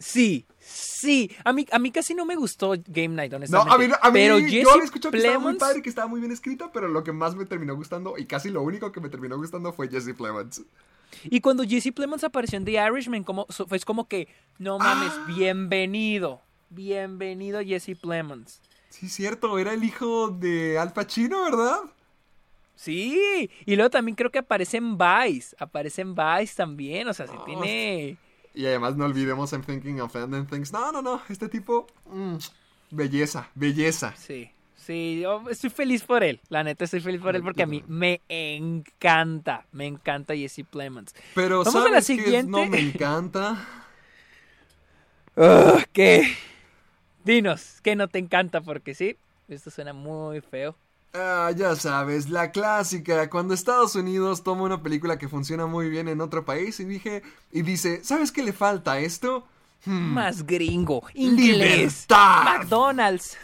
Sí, sí. A mí, a mí casi no me gustó Game Night, No, honestamente. a mí, a mí pero yo Jesse había escuchado que estaba muy Plemons- padre, que estaba muy bien escrita, pero lo que más me terminó gustando, y casi lo único que me terminó gustando fue Jesse Plemons. Y cuando Jesse Plemons apareció en The Irishman, como, fue como que, no mames, Ah. bienvenido. Bienvenido Jesse Plemons. Sí, cierto, era el hijo de Al Pacino, ¿verdad? Sí, y luego también creo que aparece en Vice, aparece en Vice también, o sea, sí Oh, tiene... Y además no olvidemos I'm Thinking of Ending Things. No, no, no, este tipo, mm, belleza, belleza. Sí, sí, yo estoy feliz por él, la neta estoy feliz por él porque a mí me encanta, me encanta Jesse Plemons. Pero Vamos a la siguiente. no me encanta? Ugh, ¿Qué? Dinos, que no te encanta porque sí, esto suena muy feo. Ah, ya sabes, la clásica, cuando Estados Unidos toma una película que funciona muy bien en otro país y dije y dice, ¿sabes qué le falta a esto? Hmm, Más gringo, inglés, Libertad. McDonald's,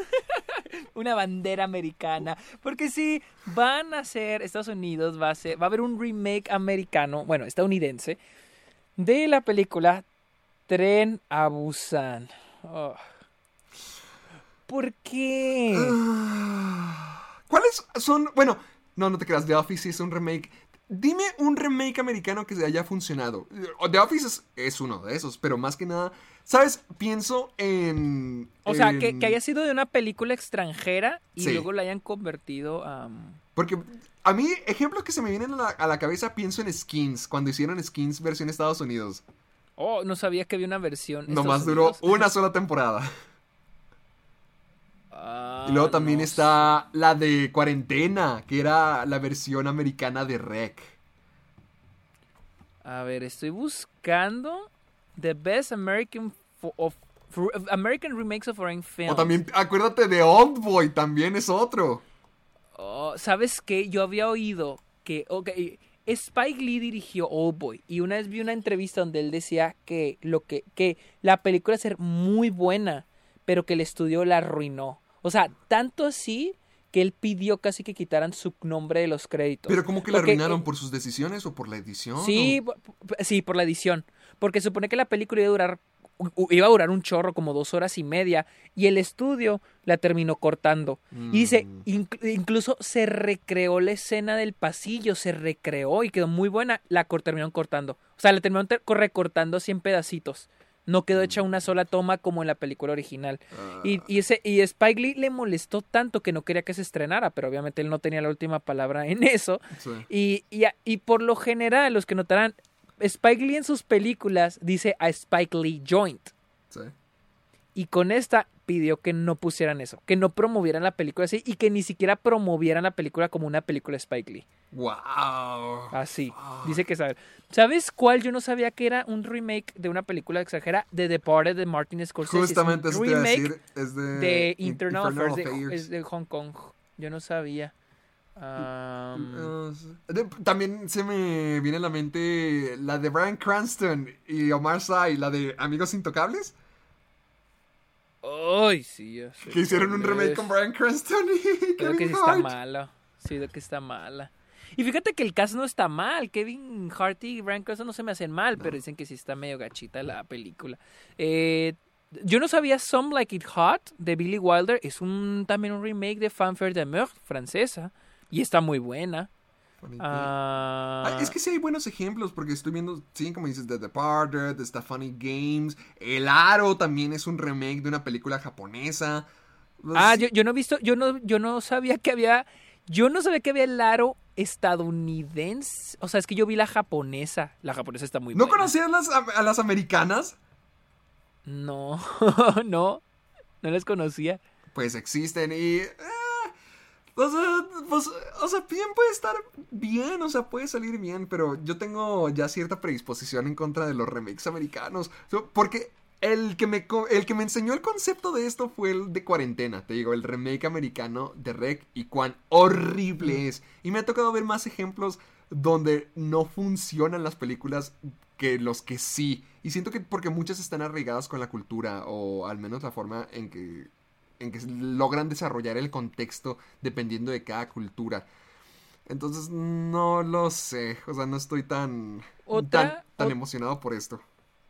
una bandera americana. Porque sí, van a hacer, Estados Unidos va a hacer, va a haber un remake americano, bueno, estadounidense, de la película Tren a Busan. Oh. ¿Por qué? ¿Cuáles son? Bueno, no, no te creas, The Office es un remake. Dime un remake americano que haya funcionado. The Office es, es uno de esos, pero más que nada, ¿sabes? Pienso en... O sea, que, que haya sido de una película extranjera y Sí. luego la hayan convertido a... Porque a mí, ejemplos que se me vienen a la, a la cabeza, pienso en Skins, cuando hicieron Skins versión Estados Unidos. Oh, no sabía que había una versión. Nomás duró una sola temporada. Ah, Y luego también no está la de Cuarentena, que era la versión americana de Rec. A ver, estoy buscando The Best American of, American Remakes of Foreign Films. O también, acuérdate de Old Boy, también es otro. Oh, ¿Sabes qué? Yo había oído que ok, Spike Lee dirigió Old Boy y una vez vi una entrevista donde él decía que lo que que la película ser muy buena, pero que el estudio la arruinó. O sea, tanto así que él pidió casi que quitaran su nombre de los créditos. Pero ¿cómo que la arruinaron? eh, ¿Por sus decisiones o por la edición? Sí, o- sí, por la edición. Porque supone que la película iba a durar iba a durar un chorro, como dos horas y media, y el estudio la terminó cortando. Y dice, Mm. inc- incluso se recreó la escena del pasillo, se recreó y quedó muy buena, la cor- terminaron cortando. O sea, la terminaron ter- recortando así en pedacitos. No quedó hecha una sola toma como en la película original. Y, y ese, y Spike Lee le molestó tanto que no quería que se estrenara, pero obviamente él no tenía la última palabra en eso. Sí. Y, y, y por lo general, los que notarán, Spike Lee en sus películas dice a Spike Lee Joint. Sí. Y con esta pidió que no pusieran eso, que no promovieran la película así y que ni siquiera promovieran la película como una película de Spike Lee. ¡Wow! Así. Dice que sabe. ¿Sabes cuál? Yo no sabía que era un remake de una película extranjera de The Departed de Martin Scorsese. Justamente es un remake decir. Es de, de In- Internal Affairs de, es de Hong Kong. Yo no sabía. Uh, de- también se me viene a la mente la de Brian Cranston y Omar Sy, la de Amigos Intocables, Ay, sí, ya sé que hicieron un remake es. con Brian Cranston y Creo que sí está mala. Sí, de que está mala. Y fíjate que el caso no está mal. Kevin Hart y Brian Cranston no se me hacen mal, pero dicen que sí está medio gachita la película. Eh, yo no sabía Some Like It Hot de Billy Wilder. Es un también un remake de Fanfare de Meurtre francesa. Y está muy buena. Ah, es que sí hay buenos ejemplos, porque estoy viendo, sí, como dices, The Departed, está Funny Games, El Aro también es un remake de una película japonesa. Ah, yo, yo no he visto, yo no, yo no sabía que había, yo no sabía que había el aro estadounidense. O sea, es que yo vi la japonesa. La japonesa está muy ¿No buena. conocías las, a, a las americanas? No, no, no las conocía. Pues existen y... eh, o sea, pues, o sea, bien puede estar bien, o sea, puede salir bien, pero yo tengo ya cierta predisposición en contra de los remakes americanos. Porque el que, me, el que me enseñó el concepto de esto fue el de cuarentena, te digo, el remake americano de Rec y cuán horrible es. Y me ha tocado ver más ejemplos donde no funcionan las películas que los que sí. Y siento que porque muchas están arraigadas con la cultura o al menos la forma en que en que logran desarrollar el contexto dependiendo de cada cultura. Entonces, no lo sé. O sea, no estoy tan, Otra- tan, emocionado por esto.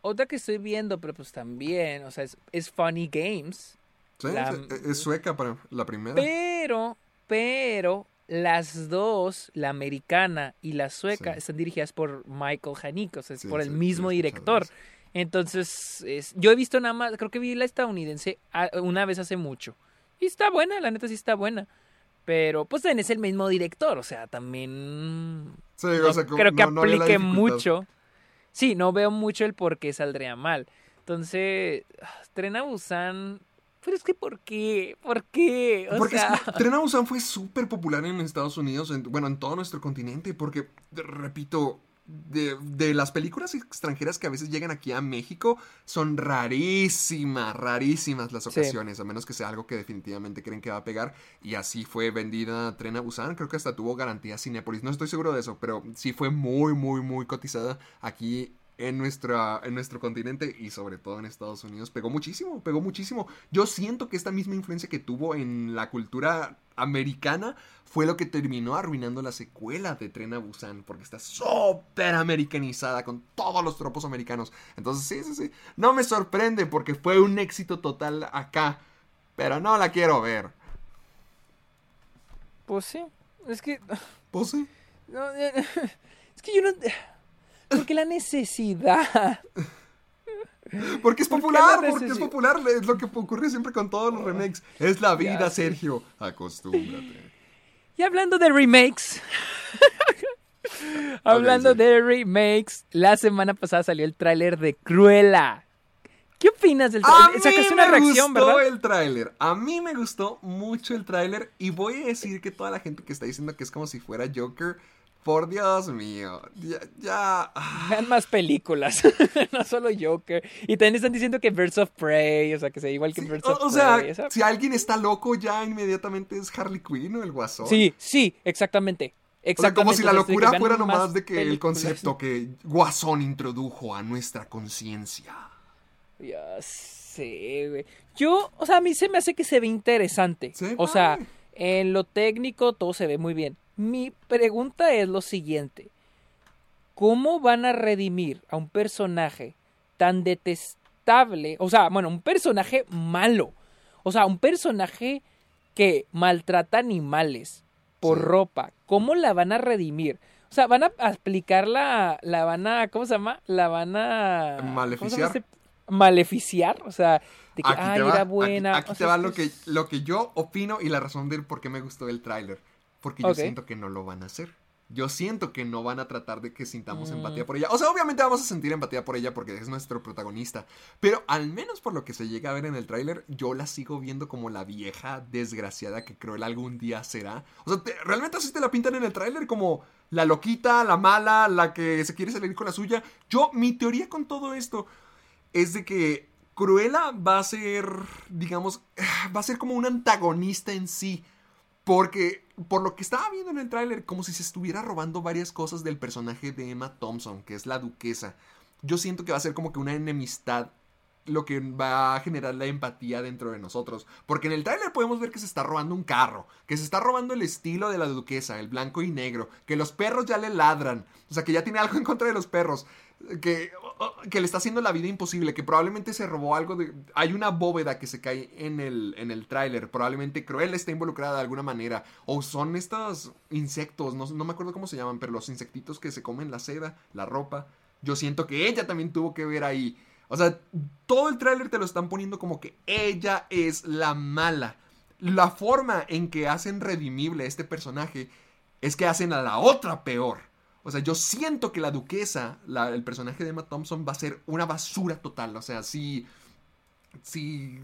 Otra que estoy viendo, pero pues también, o sea, es, es Funny Games. Sí, La- es, es sueca para la primera. Pero, pero, las dos, la americana y la sueca, Sí. están dirigidas por Michael Haneke, o sea, es Sí, por el mismo director. Entonces, es- yo he visto nada más, creo que vi la estadounidense a- una vez hace mucho. Y está buena, la neta sí está buena. Pero, pues también es el mismo director, o sea, también... Sí, no o sea, como- creo que no- la aplique mucho. Sí, no veo mucho el por qué saldría mal. Entonces, ah, Tren a Busan... Pero es que, ¿por qué? ¿Por qué? O Porque es sea... que Tren a Busan fue súper popular en Estados Unidos, en- bueno, en todo nuestro continente, porque, repito, de, de las películas extranjeras que a veces llegan aquí a México, son rarísimas, rarísimas las Sí. ocasiones, a menos que sea algo que definitivamente creen que va a pegar, y así fue vendida Tren a Busan, creo que hasta tuvo garantía Cinépolis, no estoy seguro de eso, pero sí fue muy, muy, muy cotizada aquí en, nuestra, en nuestro continente y sobre todo en Estados Unidos. Pegó muchísimo, pegó muchísimo. Yo siento que esta misma influencia que tuvo en la cultura americana fue lo que terminó arruinando la secuela de Tren a Busan, porque está súper americanizada con todos los tropos americanos. Entonces, sí, sí, sí. No me sorprende porque fue un éxito total acá, pero no la quiero ver. Pues sí, es que... Pues sí. no, eh, es que yo no... Porque la necesidad... Porque es ¿Por qué popular, la porque es popular. Es lo que ocurre siempre con todos los remakes. Es la vida, Ya. Sergio. Acostúmbrate. Y hablando de remakes... hablando sí. de remakes, la semana pasada salió el tráiler de Cruella. ¿Qué opinas del A tráiler? mí Sacaste una me reacción, gustó ¿verdad? el tráiler. A mí me gustó mucho el tráiler. Y voy a decir que toda la gente que está diciendo que es como si fuera Joker. Por Dios mío. Ya. ya ah, Vean más películas, no solo Joker. Y también están diciendo que Birds of Prey, o sea, que sea igual que sí, Birds o, of o sea, Prey. si alguien está loco, ya inmediatamente es Harley Quinn o el Guasón. Sí, sí, exactamente. O sea, como si la locura vean fuera más nomás de que el concepto que Guasón introdujo a nuestra conciencia. Ya sé, güey. Yo, o sea, a mí se me hace que se ve interesante. Se o sea, en lo técnico todo se ve muy bien. Mi pregunta es lo siguiente. ¿Cómo van a redimir a un personaje tan detestable? O sea, bueno, un personaje malo. O sea, un personaje que maltrata animales por Sí. ropa. ¿Cómo la van a redimir? O sea, van a aplicar la, la van a, ¿cómo se llama? La van a... ¿cómo se llama Maleficiar. Maleficiar, o sea, de que, Aquí va, era aquí- buena. Aquí, o te sea, va lo que, lo que yo opino y la razón del por qué me gustó el tráiler. Porque yo siento que no lo van a hacer. Yo siento que no van a tratar de que sintamos Mm. empatía por ella. O sea, obviamente vamos a sentir empatía por ella porque es nuestro protagonista. Pero al menos por lo que se llega a ver en el tráiler, yo la sigo viendo como la vieja desgraciada que Cruella algún día será. O sea, te- realmente así te la pintan en el tráiler como la loquita, la mala, la que se quiere salir con la suya. Yo, mi teoría con todo esto es de que Cruella va a ser, digamos, va a ser como un antagonista en sí. Porque, por lo que estaba viendo en el tráiler, como si se estuviera robando varias cosas del personaje de Emma Thompson, que es la duquesa. Yo siento que va a ser como que una enemistad lo que va a generar la empatía dentro de nosotros. Porque en el tráiler podemos ver que se está robando un carro, que se está robando el estilo de la duquesa, el blanco y negro, que los perros ya le ladran, o sea, que ya tiene algo en contra de los perros, que, que le está haciendo la vida imposible, que probablemente se robó algo de... Hay una bóveda que se cae en el, en el tráiler, probablemente Cruella está involucrada de alguna manera, o son estos insectos, no, no me acuerdo cómo se llaman, pero los insectitos que se comen la seda, la ropa. Yo siento que ella también tuvo que ver ahí. O sea, todo el tráiler te lo están poniendo como que ella es la mala. La forma en que hacen redimible a este personaje es que hacen a la otra peor. O sea, yo siento que la duquesa, la- el personaje de Emma Thompson, va a ser una basura total. O sea, si. Si.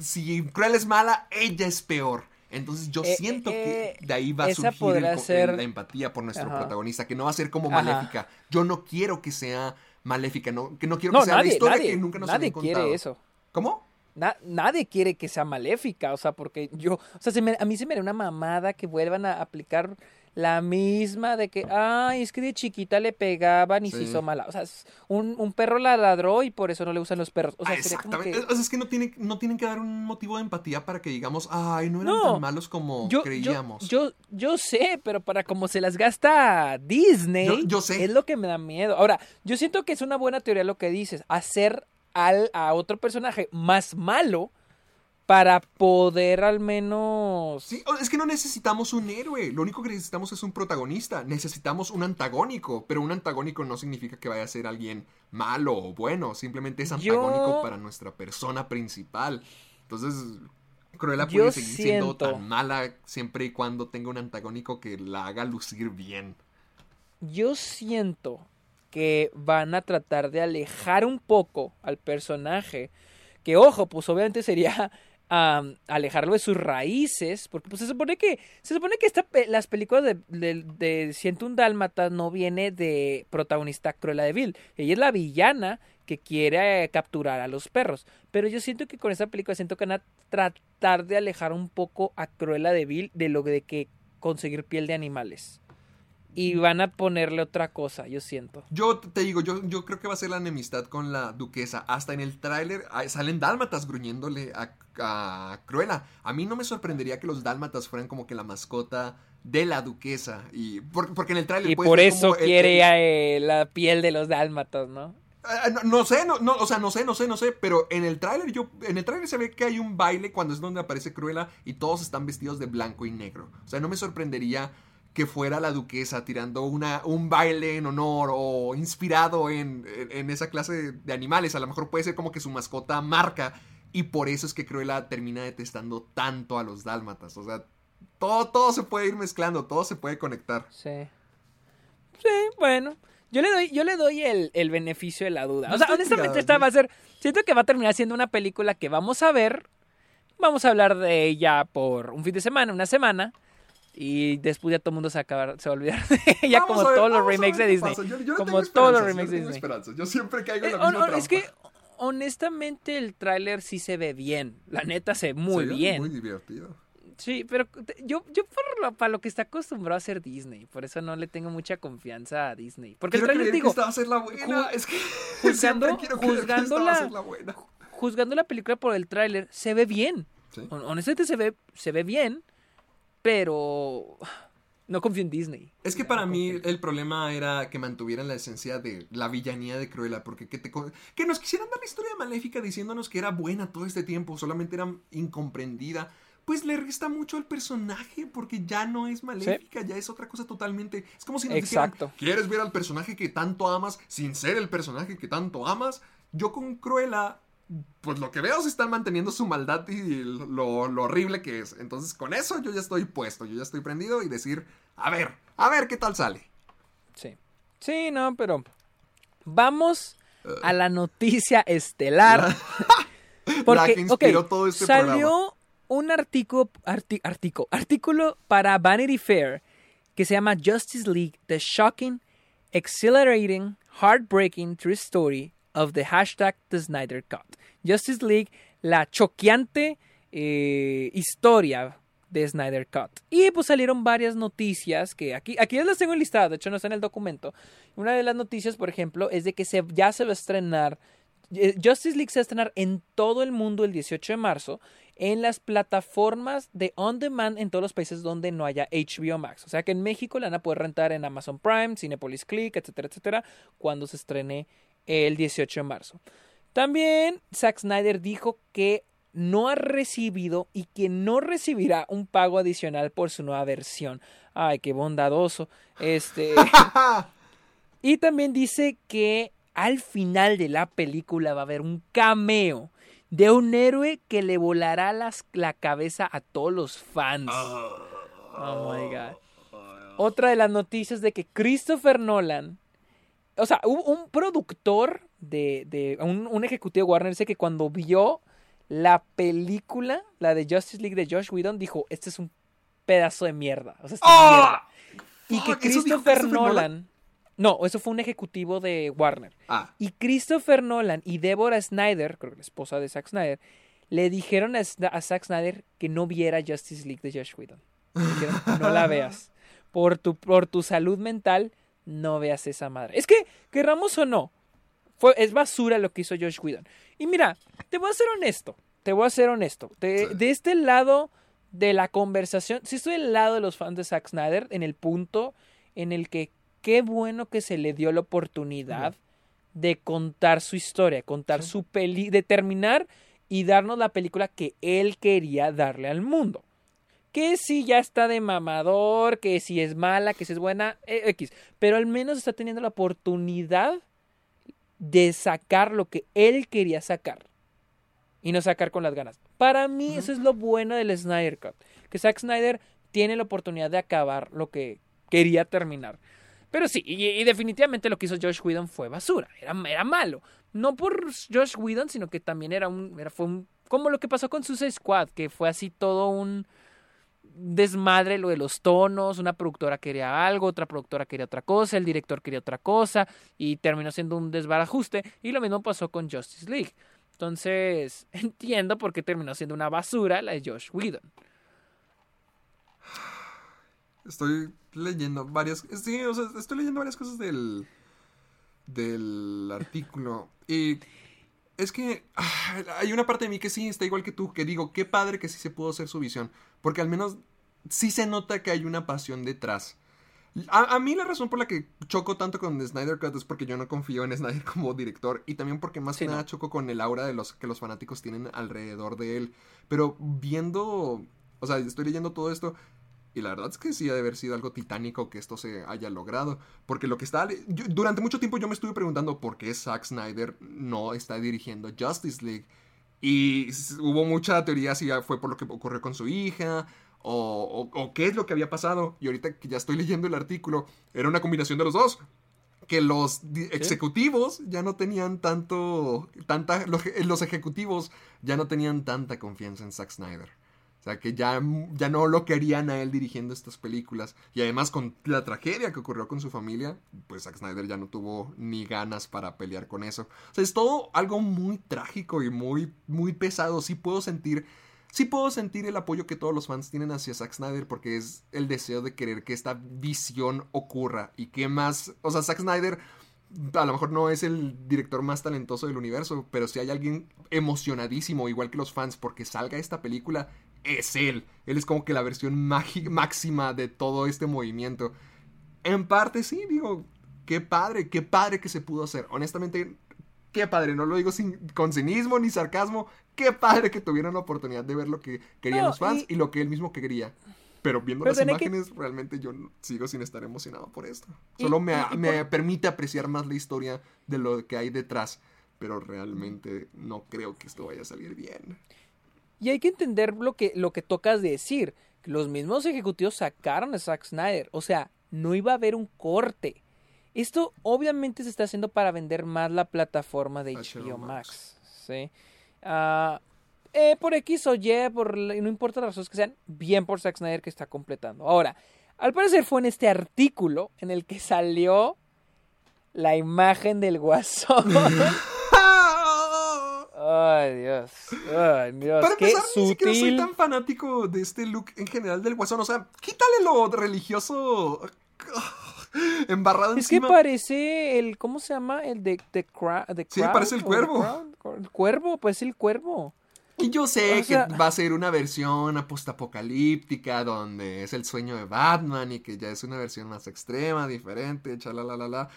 Si Cruella es mala, ella es peor. Entonces yo Eh, siento eh, que de ahí va a surgir el podrá co- ser- el- la empatía por nuestro Ajá. protagonista, que no va a ser como Ajá. maléfica. Yo no quiero que sea maléfica, no, que no quiero No, que sea nadie, la historia nadie, que nunca nos nadie contado. quiere eso. ¿Cómo? Na- nadie quiere que sea maléfica, o sea, porque yo, o sea, se me- a mí se me da una mamada que vuelvan a aplicar la misma de que, ay, es que de chiquita le pegaban y se hizo mala. O sea, un, un perro la ladró y por eso no le gustan los perros. O sea, Ah, como exactamente. que... O sea, es que no, tiene, no tienen que dar un motivo de empatía para que digamos, ay, no eran No. tan malos como Yo, yo, creíamos. yo, yo sé, pero para como se las gasta Disney, Yo- yo sé. es lo que me da miedo. Ahora, yo siento que es una buena teoría lo que dices, hacer al, a otro personaje más malo para poder al menos... Sí, es que no necesitamos un héroe. Lo único que necesitamos es un protagonista. Necesitamos un antagónico. Pero un antagónico no significa que vaya a ser alguien malo o bueno. Simplemente es Yo- antagónico para nuestra persona principal. Entonces, Cruella Yo puede seguir siendo tan mala siempre y cuando tenga un antagónico que la haga lucir bien. Yo siento que van a tratar de alejar un poco al personaje. Que ojo, pues obviamente sería alejarlo de sus raíces. Porque pues se supone que. Se supone que esta, las películas de, de, de 101 Dálmatas no viene de protagonista Cruella de Vil. Ella es la villana que quiere eh, capturar a los perros. Pero yo siento que con esta película siento que van a tratar de alejar un poco a Cruella de Vil de lo de que conseguir piel de animales. Y van a ponerle otra cosa, yo siento. Yo te digo, yo, yo creo que va a ser la enemistad con la duquesa. Hasta en el tráiler ah, salen dálmatas gruñéndole a, a Cruella. A mí no me sorprendería que los dálmatas fueran como que la mascota de la duquesa. Y por- porque en el tráiler Y por eso como quiere el- eh, la piel de los dálmatas, ¿no? Ah, no, no sé, no, no, o sea, no sé, no sé, no sé, pero en el tráiler yo, en el tráiler se ve que hay un baile cuando es donde aparece Cruella y todos están vestidos de blanco y negro. O sea, no me sorprendería que fuera la duquesa tirando una, un baile en honor o inspirado en, en- en esa clase de animales. A lo mejor puede ser como que su mascota marca y por eso es que Cruella termina detestando tanto a los dálmatas. O sea, todo, todo se puede ir mezclando, todo se puede conectar. Sí. Sí, bueno. Yo le doy, yo le doy el, el beneficio de la duda. O sea, honestamente tirado, esta yo- va a ser. Siento que va a terminar siendo una película que vamos a ver. Vamos a hablar de ella por un fin de semana, una semana. Y después ya todo el mundo se acabar, se va a olvidar de ella, Vamos como ver, todos los remakes de Disney. Yo- como todos los yo remakes de Disney. Yo siempre caigo en Eh, la hon- misma hon- es trampa. que honestamente el tráiler sí se ve bien. La neta se ve muy Se bien. Muy divertido. Sí, pero yo, yo por lo, para lo que está acostumbrado a hacer Disney, por eso no le tengo mucha confianza a Disney. Porque Quiero el tráiler creer digo, que esta va a ser la buena. ju- es que juzgando- que juzgando va a la- ser la buena. juzgando la película por el tráiler, se ve bien. Sí. Honestamente se ve, se ve bien, pero no confío en Disney. Es que No para mí confío. el problema era que mantuvieran la esencia de la villanía de Cruella, porque que, te, que nos quisieran dar la historia maléfica diciéndonos que era buena todo este tiempo, solamente era incomprendida. Pues le resta mucho al personaje porque ya no es maléfica, ya es otra cosa totalmente. Es como si nos Exacto. dijeran, ¿quieres ver al personaje que tanto amas sin ser el personaje que tanto amas? Yo con Cruella, pues lo que veo es están manteniendo su maldad y lo, lo horrible que es. Entonces con eso yo ya estoy puesto, yo ya estoy prendido y decir, a ver, a ver qué tal sale. Sí. Sí, no, pero vamos a la noticia estelar. Porque, que inspiró todo este salió programa. un artículo, artico- artículo para Vanity Fair que se llama Justice League, The Shocking, Exhilarating, Heartbreaking True Story of the Hashtag The Snyder Cut. Justice League, la choqueante eh, historia de Snyder Cut. Y pues salieron varias noticias que aquí, aquí ya las tengo listadas, de hecho no está en el documento. Una de las noticias, por ejemplo, es de que se, ya se va a estrenar eh, Justice League se va a estrenar en todo el mundo el 18 de marzo en las plataformas de on demand en todos los países donde no haya HBO Max. O sea que en México la van a poder rentar en Amazon Prime, Cinepolis Click, etcétera, etcétera, cuando se estrene el 18 de marzo. También Zack Snyder dijo que no ha recibido y que no recibirá un pago adicional por su nueva versión. Ay, qué bondadoso. Este. Y también dice que al final de la película va a haber un cameo de un héroe que le volará las- la cabeza a todos los fans. Oh my god. otra de las noticias de que Christopher Nolan, o sea, hubo un productor de, de un, un ejecutivo de Warner dice que cuando vio la película, la de Justice League de Josh Whedon, dijo, este es un pedazo de mierda. O sea, es ¡Oh! mierda. Y que Fuck, ¿eso dijo Christopher Nolan... No, eso fue un ejecutivo de Warner. Ah, Y Christopher Nolan y Deborah Snyder, creo que la esposa de Zack Snyder, le dijeron a, a Zack Snyder que no viera Justice League de Josh Whedon. Le dijeron, no la veas. Por tu, por tu salud mental, no veas esa madre. Es que, querramos o no, fue, es basura lo que hizo Josh Whedon. Y mira, te voy a ser honesto. Te voy a ser honesto. Te- Sí. De este lado de la conversación, si estoy del lado de los fans de Zack Snyder, en el punto en el que qué bueno que se le dio la oportunidad de contar su historia, contar su peli, de terminar y darnos la película que él quería darle al mundo. Que si ya está de mamador, que si es mala, que si es buena, eh, X. Pero al menos está teniendo la oportunidad de sacar lo que él quería sacar. Y no sacar con las ganas. Para mí eso es lo bueno del Snyder Cut. Que Zack Snyder tiene la oportunidad de acabar lo que quería terminar. Pero sí, y, y definitivamente lo que hizo Josh Whedon fue basura. Era, era malo. No por Josh Whedon, sino que también era un, era, fue un... Como lo que pasó con Suicide Squad, que fue así todo un desmadre lo de los tonos, una productora quería algo, otra productora quería otra cosa, el director quería otra cosa y terminó siendo un desbarajuste y lo mismo pasó con Justice League. Entonces, entiendo por qué terminó siendo una basura la de Josh Whedon. estoy leyendo varias. Sí, estoy leyendo varias cosas del. del artículo. Y. Es que ah, hay una parte de mí que sí está igual que tú, que digo, qué padre que sí se pudo hacer su visión. Porque al menos sí se nota que hay una pasión detrás. A, a mí la razón por la que choco tanto con Snyder Cut es porque yo no confío en Snyder como director y también porque más Sí, que nada no. choco con el aura de los que los fanáticos tienen alrededor de él. Pero viendo, o sea, estoy leyendo todo esto y la verdad es que sí ha de haber sido algo titánico que esto se haya logrado. Porque lo que está... yo- durante mucho tiempo yo me estuve preguntando por qué Zack Snyder no está dirigiendo Justice League. Y hubo mucha teoría si ya fue por lo que ocurrió con su hija o, o- o qué es lo que había pasado. Y ahorita que ya estoy leyendo el artículo, era una combinación de los dos. Que los ejecutivos ya no tenían tanto, tanta, los, los ejecutivos ya no tenían tanta confianza en Zack Snyder. O sea, que ya, ya no lo querían a él dirigiendo estas películas. Y además con la tragedia que ocurrió con su familia, pues Zack Snyder ya no tuvo ni ganas para pelear con eso. O sea, es todo algo muy trágico y muy, muy pesado. Sí puedo sentir, sí puedo sentir el apoyo que todos los fans tienen hacia Zack Snyder porque es el deseo de querer que esta visión ocurra. Y que más, o sea, Zack Snyder a lo mejor no es el director más talentoso del universo, pero si hay alguien emocionadísimo, igual que los fans, porque salga esta película, es él. Él es como que la versión máxima de todo este movimiento. En parte sí, digo, qué padre, qué padre que se pudo hacer. Honestamente, qué padre, no lo digo sin, con cinismo ni sarcasmo, qué padre que tuvieron la oportunidad de ver lo que querían No, los fans y- y... lo que él mismo quería. Pero viendo Pero las que- imágenes, realmente yo sigo sin estar emocionado por esto. Y- Solo me, y me por- permite apreciar más la historia de lo que hay detrás. Pero realmente no creo que esto vaya a salir bien. Y hay que entender lo que, lo que tocas de decir. Los mismos ejecutivos sacaron a Zack Snyder. O sea, no iba a haber un corte. Esto obviamente se está haciendo para vender más la plataforma de HBO HBO, Max. Max. ¿sí? Ah, eh, por X o Y, por, no importa las razones que sean, bien por Zack Snyder que está completando. Ahora, al parecer fue en este artículo en el que salió la imagen del guasón. Ay, Dios. Ay, Dios. Para Qué empezar, ni siquiera soy tan fanático de este look en general del guasón. O sea, quítale lo religioso embarrado Es que encima. parece el. ¿Cómo se llama? El de, de, Cra- de Sí, parece el cuervo. El cuervo, pues el cuervo. Y yo sé O sea- que va a ser una versión postapocalíptica donde es el sueño de Batman y que ya es una versión más extrema, diferente, chalalala.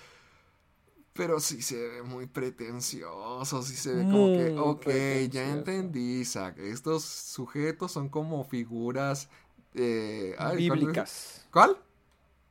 Pero sí se ve muy pretencioso, sí se ve como que, ok, ya entendí, Zack. Estos sujetos son como figuras... eh, ay, ¿cuál- Bíblicas. ¿Cuál?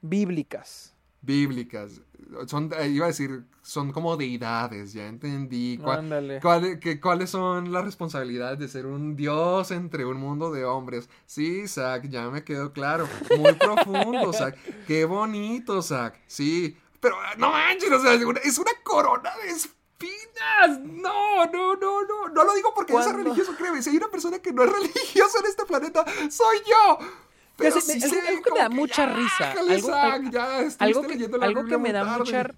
Bíblicas. bíblicas. Son, eh, iba a decir, son como deidades, ya entendí. ¿Cuál- Ándale. cuál- que- ¿Cuáles son las responsabilidades de ser un dios entre un mundo de hombres? Sí, Zack, ya me quedó claro. Muy profundo, Zack. Qué bonito, Zack. Sí. Pero ah, no manches, o sea, es una- corona de espinas. No, no, no, no. No lo digo porque yo sea ¿Cuándo? religioso, créeme. Si hay una persona que no es religiosa en este planeta, soy yo. Pero sí algo- que me da mucha ya, risa, ájale, algo- que, me da mucha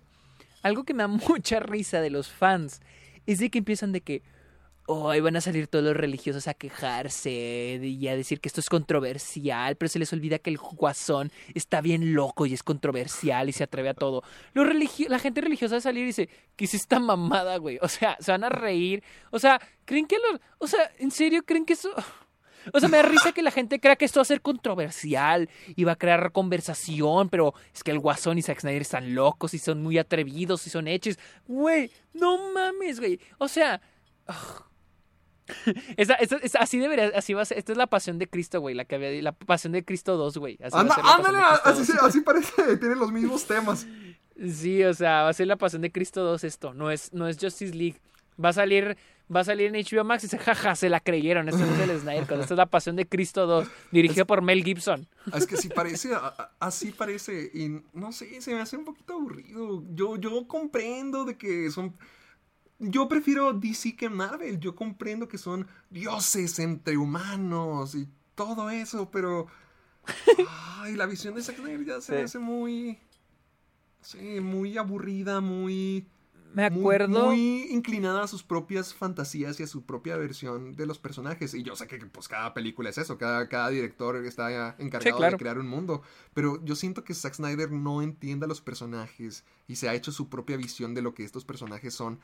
algo que me da mucha risa de los fans es de que empiezan de que hoy van a salir todos los religiosos a quejarse y a decir que esto es controversial, pero se les olvida que el guasón está bien loco y es controversial y se atreve a todo. Los la gente religiosa va a salir y dice, ¿qué es esta mamada, güey? O sea, se van a reír. O sea, ¿creen que los... O sea, ¿en serio creen que eso... O sea, me da risa que la gente crea que esto va a ser controversial y va a crear conversación, pero es que el Guasón y Zack Snyder están locos y son muy atrevidos y son hechos. Güey, no mames, güey. O sea... Esa- esa- esa- así debería, así va a ser. Esta es la pasión de Cristo, güey. La que había, la pasión de Cristo 2, güey. Así Anda- ándale, así, 2. se- así parece, tienen los mismos temas. Sí, o sea, va a ser la pasión de Cristo 2 esto. No es, no es Justice League. Va a salir, va a salir en HBO Max y se jaja, se la creyeron. Esto no es el Snyder Esta es la pasión de Cristo 2, dirigido por Mel Gibson. Es que sí parece, a- a- así parece, y no sé, se me hace un poquito aburrido. Yo, yo comprendo de que son... Yo prefiero DC que Marvel, yo comprendo que son dioses entre humanos y todo eso, pero... Ay, la visión de Zack Snyder ya se me Sí. hace muy... Sí, muy aburrida, muy... Me acuerdo. Muy, inclinada a sus propias fantasías y a su propia versión de los personajes. Y yo sé que pues cada película es eso, cada, cada director está encargado claro. de crear un mundo. Pero yo siento que Zack Snyder no entiende a los personajes y se ha hecho su propia visión de lo que estos personajes son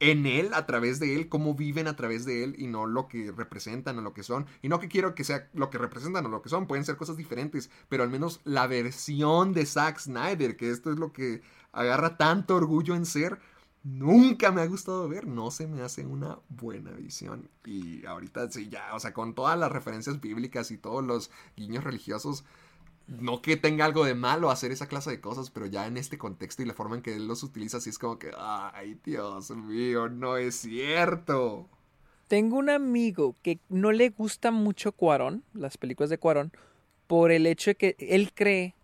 en él, a través de él, cómo viven a través de él y no lo que representan o lo que son. Y no que quiero que sea lo que representan o lo que son, pueden ser cosas diferentes, pero al menos la versión de Zack Snyder, que esto es lo que agarra tanto orgullo en ser, nunca me ha gustado ver, no se me hace una buena visión. Y ahorita sí, ya, o sea, con todas las referencias bíblicas y todos los guiños religiosos, no que tenga algo de malo hacer esa clase de cosas, pero ya en este contexto y la forma en que él los utiliza, así es como que, ay, Dios mío, no es cierto. Tengo un amigo que no le gusta mucho Cuarón, las películas de Cuarón, por el hecho de que él cree,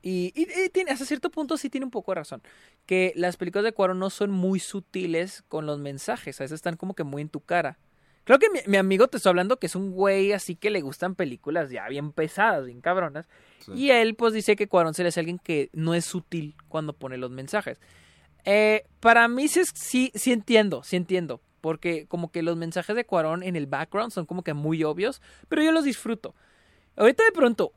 y tiene, hasta cierto punto sí tiene un poco de razón, que las películas de Cuarón no son muy sutiles con los mensajes, a veces están como que muy en tu cara. Creo que mi, mi amigo te estoy hablando que es un güey así que le gustan películas ya bien pesadas, bien cabronas. Y él pues dice que Cuarón se le hace alguien que no es sutil cuando pone los mensajes. Eh, para mí sí, es- sí, sí entiendo, sí entiendo. Porque como que los mensajes de Cuarón en el background son como que muy obvios, pero yo los disfruto. Ahorita de pronto,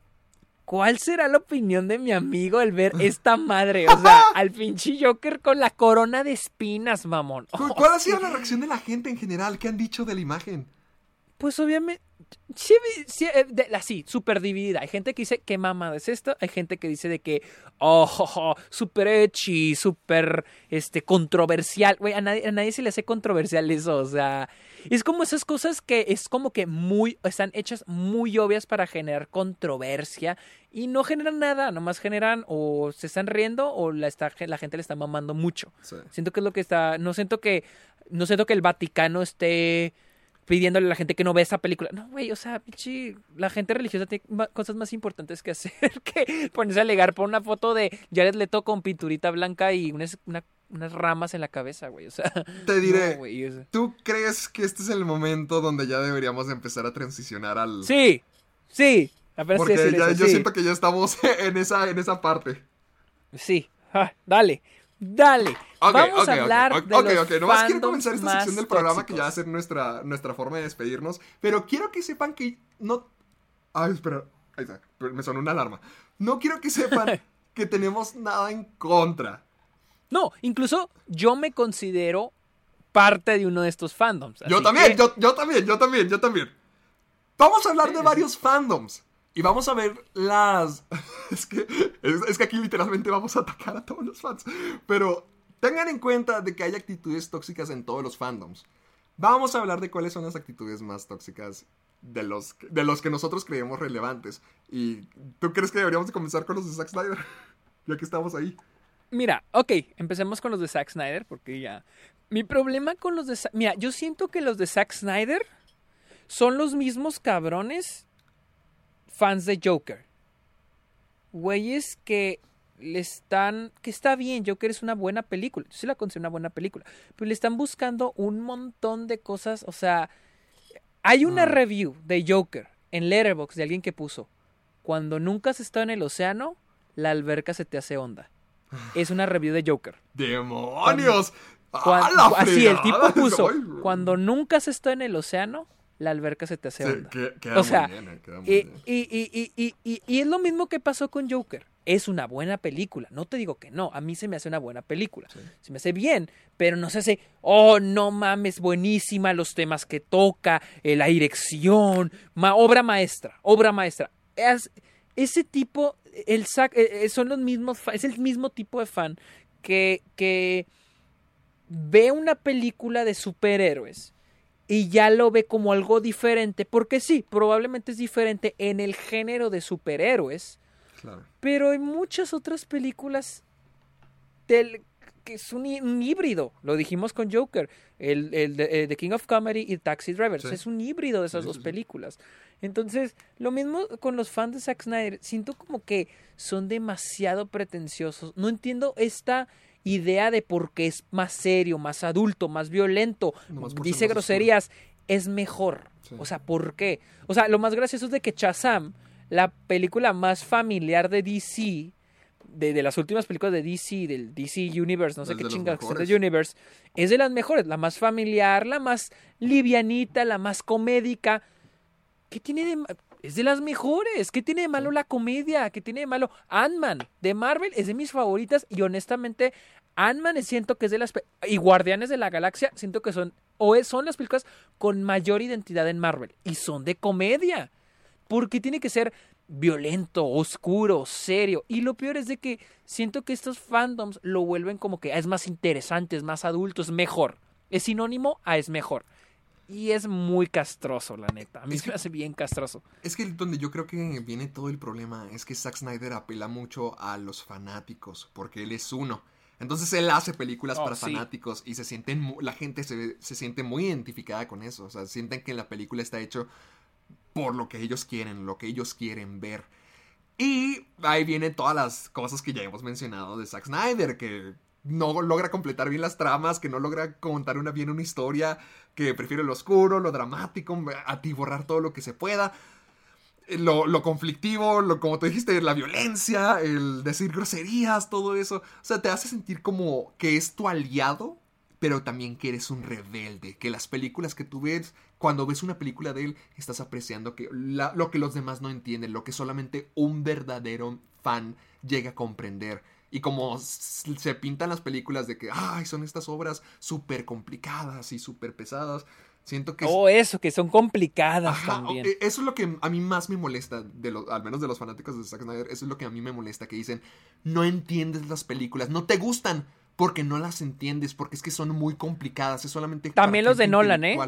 ¿cuál será la opinión de mi amigo al ver esta madre? O sea, al pinche Joker con la corona de espinas, mamón. ¿Cu- ¿Cuál ha sido la reacción de la gente en general? ¿Qué han dicho de la imagen? Pues obviamente. Sí, sí, eh, de- así, súper dividida. Hay gente que dice, ¿qué mamada es esto? Hay gente que dice de que, oh, jo, jo, súper edgy, súper, este, controversial. Güey, a nadie, a nadie se le hace controversial eso, o sea. Es como esas cosas que es como que muy, están hechas muy obvias para generar controversia y no generan nada, nomás generan o se están riendo o la, está, la gente le está mamando mucho. Siento que es lo que está. No siento que. No siento que el Vaticano esté pidiéndole a la gente que no ve esa película. No, güey, o sea, pichi, la gente religiosa tiene cosas más importantes que hacer que ponerse a alegar por una foto de Jared Leto con pinturita blanca y unas, una- unas ramas en la cabeza, güey. O sea, Te diré, no, güey, o sea. ¿tú crees que este es el momento donde ya deberíamos empezar a transicionar al... Sí, sí. apenas Porque decir ya, eso, yo sí. siento que ya estamos en esa, en esa parte. Sí, Ah, dale, dale. Ok, Vamos ok, a ok, hablar ok, de ok, los ok. Nomás quiero comenzar esta sección del programa que ya va a ser nuestra, nuestra forma de despedirnos. Pero quiero que sepan que no... Ay, espera. Ahí está. Me sonó una alarma. No quiero que sepan que tenemos nada en contra. No, incluso yo me considero parte de uno de estos fandoms. Yo también, que- yo, yo también, yo también, yo también. Vamos a hablar de varios fandoms. Y vamos a ver las... Es que, es, es que aquí literalmente vamos a atacar a todos los fans. Pero tengan en cuenta de que hay actitudes tóxicas en todos los fandoms. Vamos a hablar de cuáles son las actitudes más tóxicas de los, de los que nosotros creemos relevantes. ¿Y tú crees que deberíamos de comenzar con los de Zack Snyder? ya que estamos ahí. Mira, ok, empecemos con los de Zack Snyder, porque ya. Mi problema con los de. Mira, yo siento que los de Zack Snyder son los mismos cabrones fans de Joker. Güeyes que le están. Que está bien, Joker es una buena película. Yo sí la considero una buena película. Pero le están buscando un montón de cosas. O sea, hay una review de Joker en Letterboxd de alguien que puso: Cuando nunca has estado en el océano, la alberca se te hace onda. Es una review de Joker. ¡Demonios! Cuan- ¡A la así, el tipo puso, Ay, cuando nunca has estado en el océano, la alberca se te hace onda. que- queda o sea, muy bien, eh, queda muy y, bien. y, y, y, y, y- y es lo mismo que pasó con Joker. Es una buena película. No te digo que no. A mí se me hace una buena película. Se me hace bien. Pero no se hace, oh, no mames, buenísima los temas que toca, eh, la dirección, ma- obra maestra, obra maestra. Es- ese tipo, el Zack- eh, eh, son los mismos, es el mismo tipo de fan que, que ve una película de superhéroes y ya lo ve como algo diferente, porque sí, probablemente es diferente en el género de superhéroes, Claro. pero hay muchas otras películas del que es un, hí- un híbrido, lo dijimos con Joker, el, el de- eh, The King of Comedy y Taxi Drivers, Sí. es un híbrido de esas Sí, dos sí, películas. Entonces, lo mismo con los fans de Zack Snyder, siento como que son demasiado pretenciosos. No entiendo esta idea de por qué es más serio, más adulto, más violento, dice groserías, es mejor. O sea, ¿por qué? O sea, lo más gracioso es de que Shazam, la película más familiar de DC, de, de las últimas películas de DC, del DC Universe, no sé qué mejores. de Universe, es de las mejores, la más familiar, la más livianita, la más comédica. ¿Qué tiene de Es de las mejores. ¿Qué tiene de malo la comedia? ¿Qué tiene de malo? Ant-Man de Marvel es de mis favoritas y honestamente Ant-Man siento que es de las... Y Guardianes de la Galaxia siento que son... O es- son las películas con mayor identidad en Marvel. Y son de comedia. Porque tiene que ser violento, oscuro, serio. Y lo peor es de que siento que estos fandoms lo vuelven como que "Ah, es más interesante, es más adulto, es mejor. Es sinónimo a es mejor. Y es muy castroso, la neta. A mí Es se me hace bien castroso. Es que donde yo creo que viene todo el problema es que Zack Snyder apela mucho a los fanáticos, porque él es uno. Entonces él hace películas Oh, para sí. fanáticos y se sienten, la gente se, se siente muy identificada con eso. O sea, sienten que la película está hecho por lo que ellos quieren, lo que ellos quieren ver. Y ahí vienen todas las cosas que ya hemos mencionado de Zack Snyder, que no logra completar bien las tramas, que no logra contar una, bien una historia, que prefiere lo oscuro, lo dramático, atiborrar todo lo que se pueda. Eh, Lo, lo conflictivo, lo, como te dijiste, la violencia, el decir groserías, todo eso. O sea, te hace sentir como que es tu aliado, pero también que eres un rebelde. Que las películas que tú ves, cuando ves una película de él, estás apreciando que la- lo que los demás no entienden, lo que solamente un verdadero fan llega a comprender. Y como se pintan las películas de que, ay, son estas obras súper complicadas y súper pesadas, siento que... Oh, eso, que son complicadas Ajá, también. eh, Eso es lo que a mí más me molesta, de lo- al menos de los fanáticos de Zack Snyder, eso es lo que a mí me molesta, que dicen, no entiendes las películas, no te gustan porque no las entiendes, porque es que son muy complicadas, es solamente... También los de Nolan, ¿eh?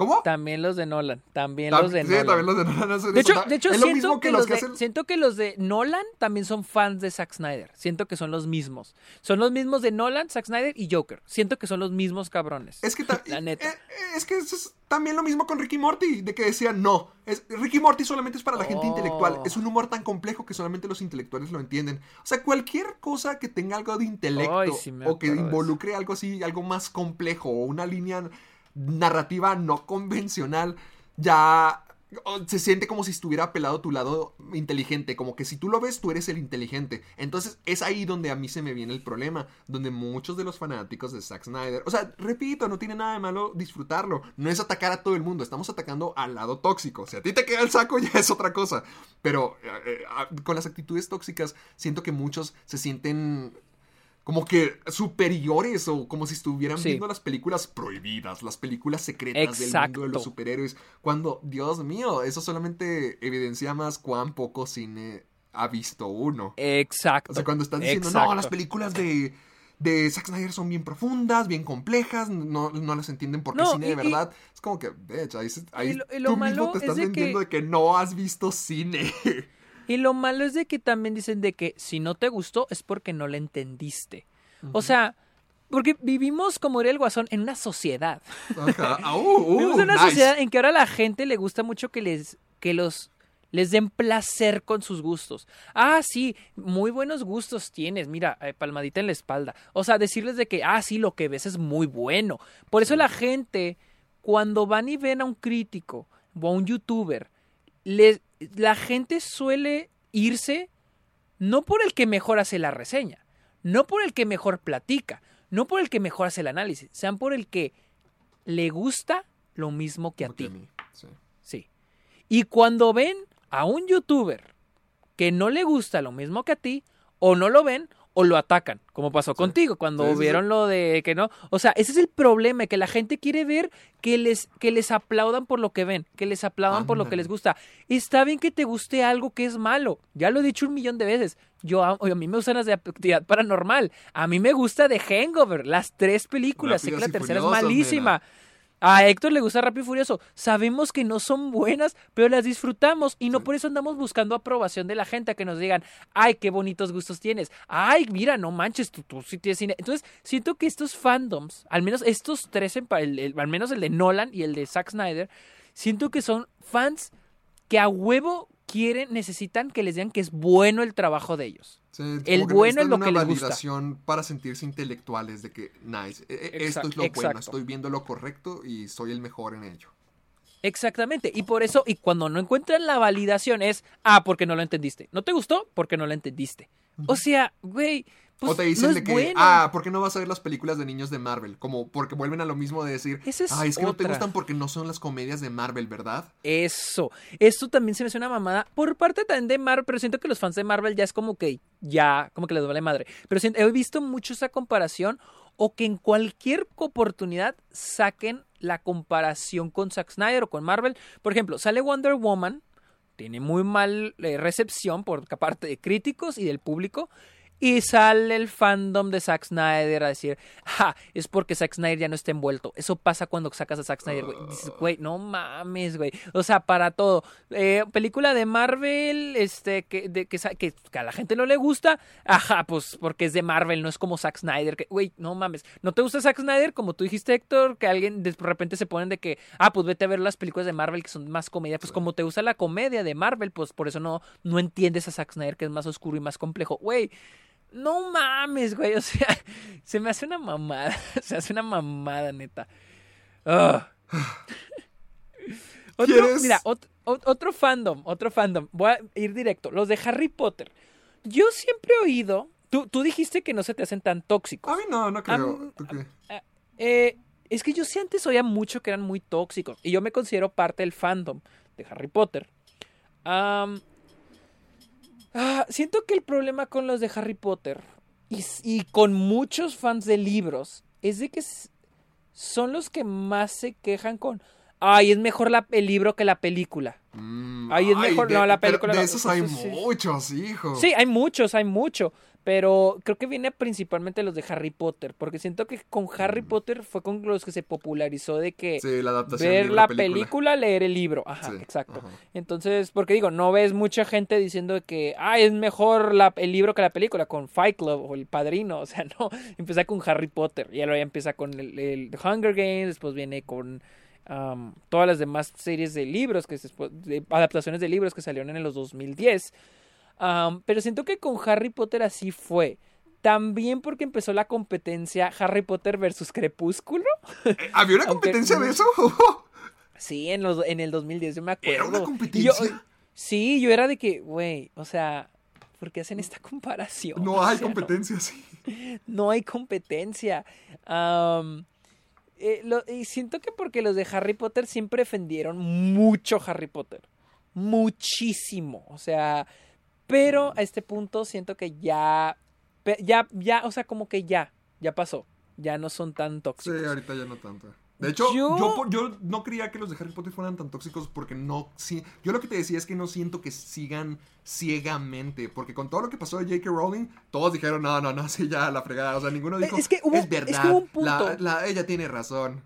¿Cómo? También los de Nolan. También Tam- los de sí, Nolan. también los de Nolan hacen De eso. hecho, de hecho es lo siento, que que los de, hacen... siento que los de Nolan también son fans de Zack Snyder. Siento que son los mismos. Son los mismos de Nolan, Zack Snyder y Joker. Siento que son los mismos cabrones. Es que, La neta. eh, es que eso es también lo mismo con Ricky Morty, de que decían, no, es, Ricky Morty solamente es para la gente intelectual, es un humor tan complejo que solamente los intelectuales lo entienden. O sea, cualquier cosa que tenga algo de intelecto Ay, sí me o que involucre algo así, algo más complejo o una línea narrativa no convencional, ya se siente como si estuviera apelado a tu lado inteligente, como que si tú lo ves, tú eres el inteligente. Entonces es ahí donde a mí se me viene el problema, donde muchos de los fanáticos de Zack Snyder, o sea, repito, no tiene nada de malo disfrutarlo, no es atacar a todo el mundo, estamos atacando al lado tóxico. Si a ti te queda el saco ya es otra cosa, pero eh, eh, con las actitudes tóxicas siento que muchos se sienten como que superiores o como si estuvieran Sí. viendo las películas prohibidas, las películas secretas del mundo de los superhéroes, cuando, Dios mío, eso solamente evidencia más cuán poco cine ha visto uno. Exacto. O sea, cuando estás diciendo, no, las películas de, de Zack Snyder son bien profundas, bien complejas, no, no las entienden porque No, cine de y- verdad. Es como que, ahí, se- ahí lo- y lo tú mismo te es estás de vendiendo que- de que no has visto cine. Y lo malo es de que también dicen de que si no te gustó es porque no le entendiste. O sea, porque vivimos, como diría el guasón, en una sociedad. Ajá. Uh, uh, vivimos en una nice. sociedad en que ahora a la gente le gusta mucho que les, que los les den placer con sus gustos. Ah, sí, muy buenos gustos tienes, mira, eh, palmadita en la espalda. O sea, decirles de que, ah, sí, lo que ves es muy bueno. Por eso la gente, cuando van y ven a un crítico o a un youtuber, les, la gente suele irse no por el que mejor hace la reseña, no por el que mejor platica, no por el que mejor hace el análisis, sean por el que le gusta lo mismo que a ti. mí, sí. Sí. Y cuando ven a un youtuber que no le gusta lo mismo que a ti, o no lo ven o lo atacan, como pasó contigo cuando Sí, sí, sí. vieron lo de que no. O sea, ese es el problema, que la gente quiere ver que les, que les aplaudan por lo que ven, que les aplaudan por lo que les gusta. Está bien que te guste algo que es malo, ya lo he dicho un millón de veces. Yo amo- a mí me gustan las de actividad paranormal. A mí me gusta The Hangover, las tres películas. sé que la tercera es malísima. A Héctor le gusta Rápido y Furioso. Sabemos que no son buenas, pero las disfrutamos y no por eso andamos buscando aprobación de la gente a que nos digan, ay, qué bonitos gustos tienes. Ay, mira, no manches, tú, tú sí tienes cine. Entonces, siento que estos fandoms, al menos estos tres, el- el- al menos el de Nolan y el de Zack Snyder, siento que son fans que a huevo quieren, necesitan que les digan que es bueno el trabajo de ellos. El que bueno es lo que una les gusta. validación para sentirse intelectuales de que, nice, e- e- esto es lo bueno, estoy viendo lo correcto y soy el mejor en ello. Exactamente, y por eso, y cuando no encuentran la validación es, ah, porque no lo entendiste. ¿No te gustó? Porque no lo entendiste. O sea, güey, pues o te dicen no de que, bueno. ah, ¿por qué no vas a ver las películas de niños de Marvel? Como porque vuelven a lo mismo de decir, Esa es ah, es que no te gustan porque no son las comedias de Marvel, ¿verdad? Eso, esto también se me hace una mamada por parte también de Marvel, pero siento que los fans de Marvel ya es como que ya, como que les vale madre. Pero siento- he visto mucho esa comparación o que en cualquier oportunidad saquen la comparación con Zack Snyder o con Marvel. Por ejemplo, sale Wonder Woman, tiene muy mal eh, recepción por parte de críticos y del público. Y sale el fandom de Zack Snyder a decir, ja, es porque Zack Snyder ya no está envuelto. Eso pasa cuando sacas a Zack Snyder, güey. Dices, Güey, no mames, güey. O sea, para todo. Eh, película de Marvel, este, que, de, que, que- que a la gente no le gusta. Ajá, pues porque es de Marvel, no es como Zack Snyder. que- Güey, no mames. ¿No te gusta Zack Snyder? Como tú dijiste, Héctor, que alguien de repente se ponen de que, ah, pues vete a ver las películas de Marvel que son más comedia. Pues como te gusta la comedia de Marvel, pues por eso no, no entiendes a Zack Snyder, que es más oscuro y más complejo. Güey. No mames, güey. O sea, se me hace una mamada. Se hace una mamada, neta. Otro, mira, ot- ot- otro fandom, otro fandom. Voy a ir directo. Los de Harry Potter. Yo siempre he oído. Tú, tú dijiste que no se te hacen tan tóxicos. A mí no, no creo. Am- ¿Tú qué? Eh, es que yo sí antes oía mucho que eran muy tóxicos. Y yo me considero parte del fandom de Harry Potter. Am, ah, siento que el problema con los de Harry Potter y, con muchos fans de libros es de que son los que más se quejan con. Ay, es mejor la- el libro que la película. Mm, Ay, es mejor- no, la película De no, esos eso hay sí. muchos, hijo. Sí, hay muchos, hay mucho. Pero creo que viene principalmente los de Harry Potter. Porque siento que con Harry Potter fue con los que se popularizó de que Sí, la adaptación. ver libro, la película. leer el libro. Ajá, Sí, exacto. ajá. Entonces, porque digo, no ves mucha gente diciendo que, ah, es mejor la- el libro que la película, con Fight Club o El Padrino. O sea, no, empieza con Harry Potter. Y luego ya empieza con el, el The Hunger Games, después viene con am, todas las demás series de libros, que se- de adaptaciones de libros que salieron en los 2010. Pero siento que con Harry Potter así fue. También porque empezó la competencia Harry Potter versus Crepúsculo. Eh, ¿Había una Aunque- competencia de eso? Sí, en, los, en el 2010, yo me acuerdo. ¿Era una yo- competencia? sí, yo era de que, güey, o sea, ¿por qué hacen esta comparación? No O hay sea, competencia, sí. No, hay competencia. Eh, lo- y siento que porque los de Harry Potter siempre defendieron mucho Harry Potter. Muchísimo. O sea, pero a este punto siento que ya, ya, ya, o sea, como que ya, ya pasó. Ya no son tan Sí, tóxicos. ahorita ya no tanto. De hecho, Yo- yo... no creía que los de Harry Potter fueran tan tóxicos porque no... Sí, yo lo que te decía es que no siento que sigan ciegamente. Porque con todo lo que pasó de J.K. Rowling, todos dijeron, no, no, no, sí, ya, la fregada. O sea, ninguno dijo, Es que hubo- es es que verdad, hubo un punto. la- la- ella tiene razón.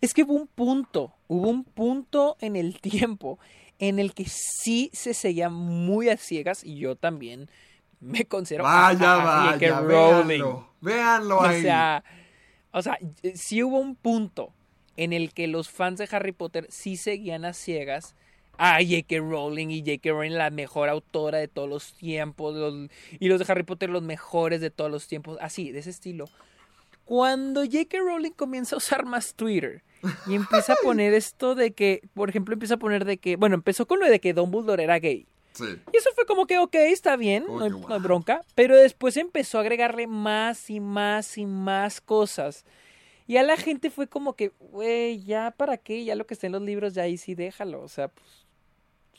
Es que hubo un punto, hubo un punto en el tiempo en el que sí se seguía muy a ciegas y yo también me considero Vaya, vaya, Rowling. véanlo. Véanlo O ahí. sea, o sea, sí hubo un punto en el que los fans de Harry Potter sí seguían a ciegas a J.K. Rowling y J.K. Rowling la mejor autora de todos los tiempos los- y los de Harry Potter los mejores de todos los tiempos, así, de ese estilo. Cuando J.K. Rowling comienza a usar más Twitter y empieza a poner esto de que, por ejemplo, empieza a poner de que, bueno, empezó con lo de que Dumbledore era gay. Sí. Y eso fue como que, ok, está bien, no hay, no hay bronca. Pero después empezó a agregarle más y más y más cosas. Y a la gente fue como que, güey, ya para qué, ya lo que está en los libros, ya ahí sí déjalo. O sea, pues,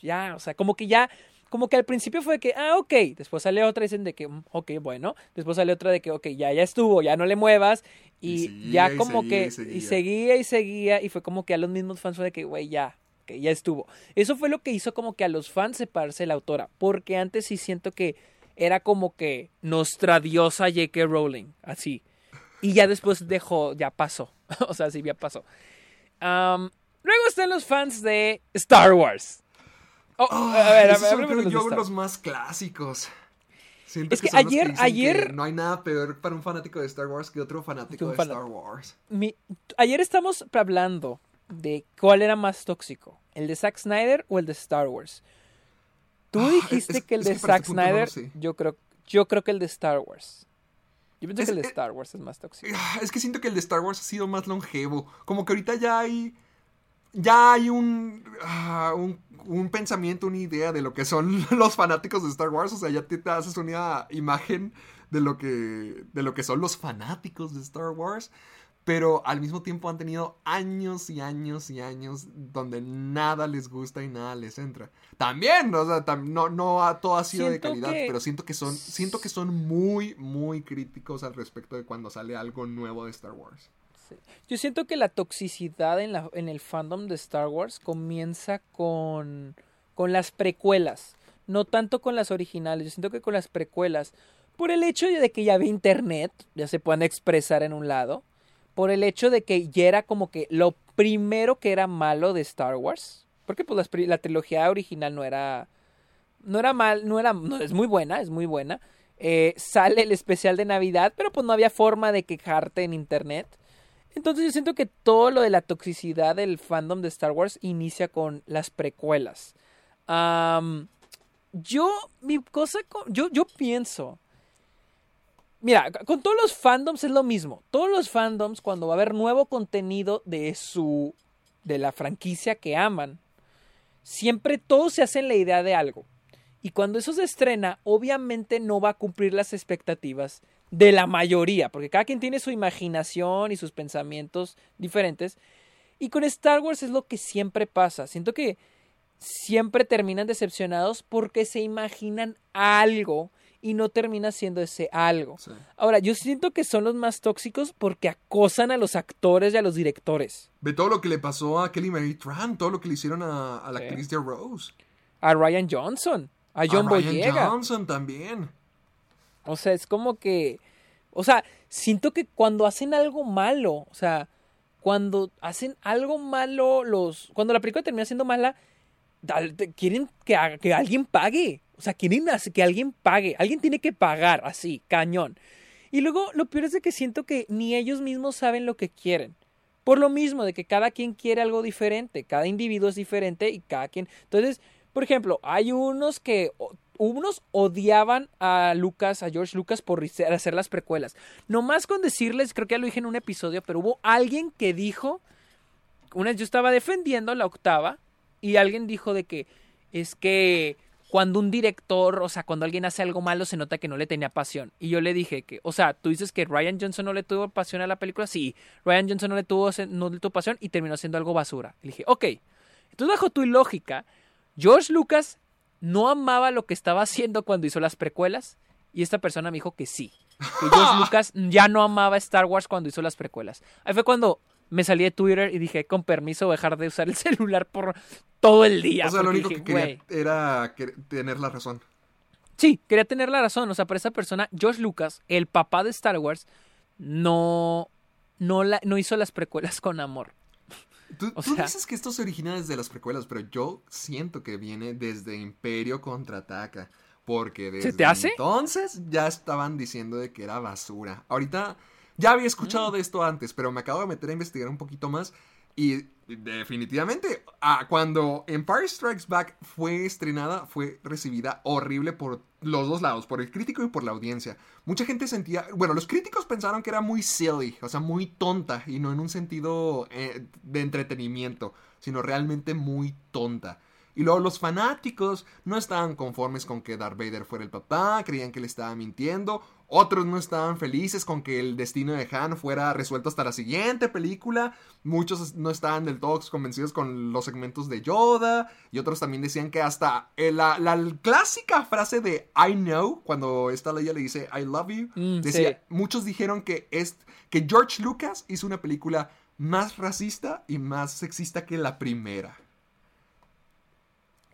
ya, o sea, como que ya, como que al principio fue que, ah, ok. Después sale otra y dicen de que, mm, ok, bueno. Después sale otra de que, ok, ya, ya estuvo, ya no le muevas. Y, Y seguía, ya y como seguía, que, y seguía. y seguía y seguía. Y fue como que a los mismos fans fue de que, güey, ya, que ya estuvo. Eso fue lo que hizo como que a los fans separarse de la autora. Porque antes sí siento que era como que nuestra diosa J.K. Rowling. Así. Y ya después dejó, ya pasó. o sea, sí, ya pasó. Luego están los fans de Star Wars. Oh, Ah, a ver, a esos ver, son, creo yo, los más clásicos. Siento Es que los ayer- dicen ayer- que no hay nada peor para un fanático de Star Wars que otro fanático Que de Star Wars. Mi- ayer estamos hablando de cuál era más tóxico, el de Zack Snyder o el de Star Wars. Tú Ah, dijiste es- que el de que Zack este no Snyder, sé. yo creo, yo creo que el de Star Wars. Yo pienso Es- que el de eh, Star Wars es más tóxico. Ah, Es que siento que el de Star Wars ha sido más longevo. Como que ahorita ya hay. Ya hay un, ah, un. Un pensamiento, una idea de lo que son los fanáticos de Star Wars. O sea, ya te, te haces una imagen de lo que. de lo que son los fanáticos de Star Wars. Pero al mismo tiempo han tenido años y años y años donde nada les gusta y nada les entra. También, o sea, tam- no, no ha- todo ha sido Siento de calidad, que- pero siento que son, siento que son muy, muy críticos al respecto de cuando sale algo nuevo de Star Wars. Yo siento que la toxicidad en, la, en el fandom de Star Wars comienza con, con las precuelas, no tanto con las originales. Yo siento que con las precuelas, por el hecho de que ya había internet, ya se pueden expresar en un lado, por el hecho de que ya era como que lo primero que era malo de Star Wars, porque pues la, trilogía original no era, no era mal, no era, es muy buena, es muy buena. Eh, sale el especial de Navidad, pero pues no había forma de quejarte en internet. Entonces yo siento que todo lo de la toxicidad del fandom de Star Wars inicia con las precuelas. Yo, mi cosa, yo, yo pienso, mira, con todos los fandoms es lo mismo. Todos los fandoms cuando va a haber nuevo contenido de su, de la franquicia que aman, siempre todos se hacen la idea de algo. Y cuando eso se estrena, obviamente no va a cumplir las expectativas de la mayoría, porque cada quien tiene su imaginación y sus pensamientos diferentes. Y con Star Wars es lo que siempre pasa. Siento que siempre terminan decepcionados porque se imaginan algo y no termina siendo ese algo. Sí. Ahora, yo siento que son los más tóxicos porque acosan a los actores y a los directores. Ve todo lo que le pasó a Kelly Marie Tran, todo lo que le hicieron a, a la Sí. actriz de Rose. A Ryan Johnson, a John a Ryan. Johnson también. O sea, es como que. O sea, siento que cuando hacen algo malo, o sea, cuando hacen algo malo, los. Cuando la película termina siendo mala, quieren que, que alguien pague. O sea, quieren que alguien pague. Alguien tiene que pagar, así, cañón. Y luego, lo peor es de que siento que ni ellos mismos saben lo que quieren. Por lo mismo, de que cada quien quiere algo diferente. Cada individuo es diferente y cada quien. Entonces, por ejemplo, hay unos que. Unos odiaban a Lucas, a George Lucas, por hacer las precuelas. Nomás con decirles, creo que ya lo dije en un episodio, pero hubo alguien que dijo. Una yo estaba defendiendo la octava y alguien dijo de que es que cuando un director, o sea, cuando alguien hace algo malo se nota que no le tenía pasión. Y yo le dije que, o sea, tú dices que Ryan Johnson no le tuvo pasión a la película. Sí, Ryan Johnson no le tuvo, no le tuvo pasión y terminó siendo algo basura. Le dije, ok, entonces bajo tu lógica, George Lucas no amaba lo que estaba haciendo cuando hizo las precuelas y esta persona me dijo que sí, que George Lucas ya no amaba Star Wars cuando hizo las precuelas. Ahí fue cuando me salí de Twitter y dije, con permiso, dejar de usar el celular por todo el día. o sea, lo único dije, que quería era tener la razón. Sí, quería tener la razón. O sea, para esa persona, George Lucas, el papá de Star Wars, no, no, la, no hizo las precuelas con amor. Tú, O tú sea- dices que esto se origina desde las precuelas, pero yo siento que viene desde Imperio Contraataca. Porque desde te hace? entonces ya estaban diciendo de que era basura. Ahorita ya había escuchado Mm. de esto antes, pero me acabo de meter a investigar un poquito más. Y definitivamente, ah, cuando Empire Strikes Back fue estrenada, fue recibida horrible por los dos lados, por el crítico y por la audiencia. Mucha gente sentía, bueno, los críticos pensaron que era muy silly, o sea, muy tonta, y no en un sentido eh, de entretenimiento, sino realmente muy tonta. Y luego los fanáticos no estaban conformes con que Darth Vader fuera el papá, creían que le estaba mintiendo. Otros no estaban felices con que el destino de Han fuera resuelto hasta la siguiente película. Muchos no estaban del todo convencidos con los segmentos de Yoda. Y otros también decían que hasta eh, la, la clásica frase de I know, cuando esta Leia le dice I love you, Mm, decía, sí. muchos dijeron que, es, que George Lucas hizo una película más racista y más sexista que la primera.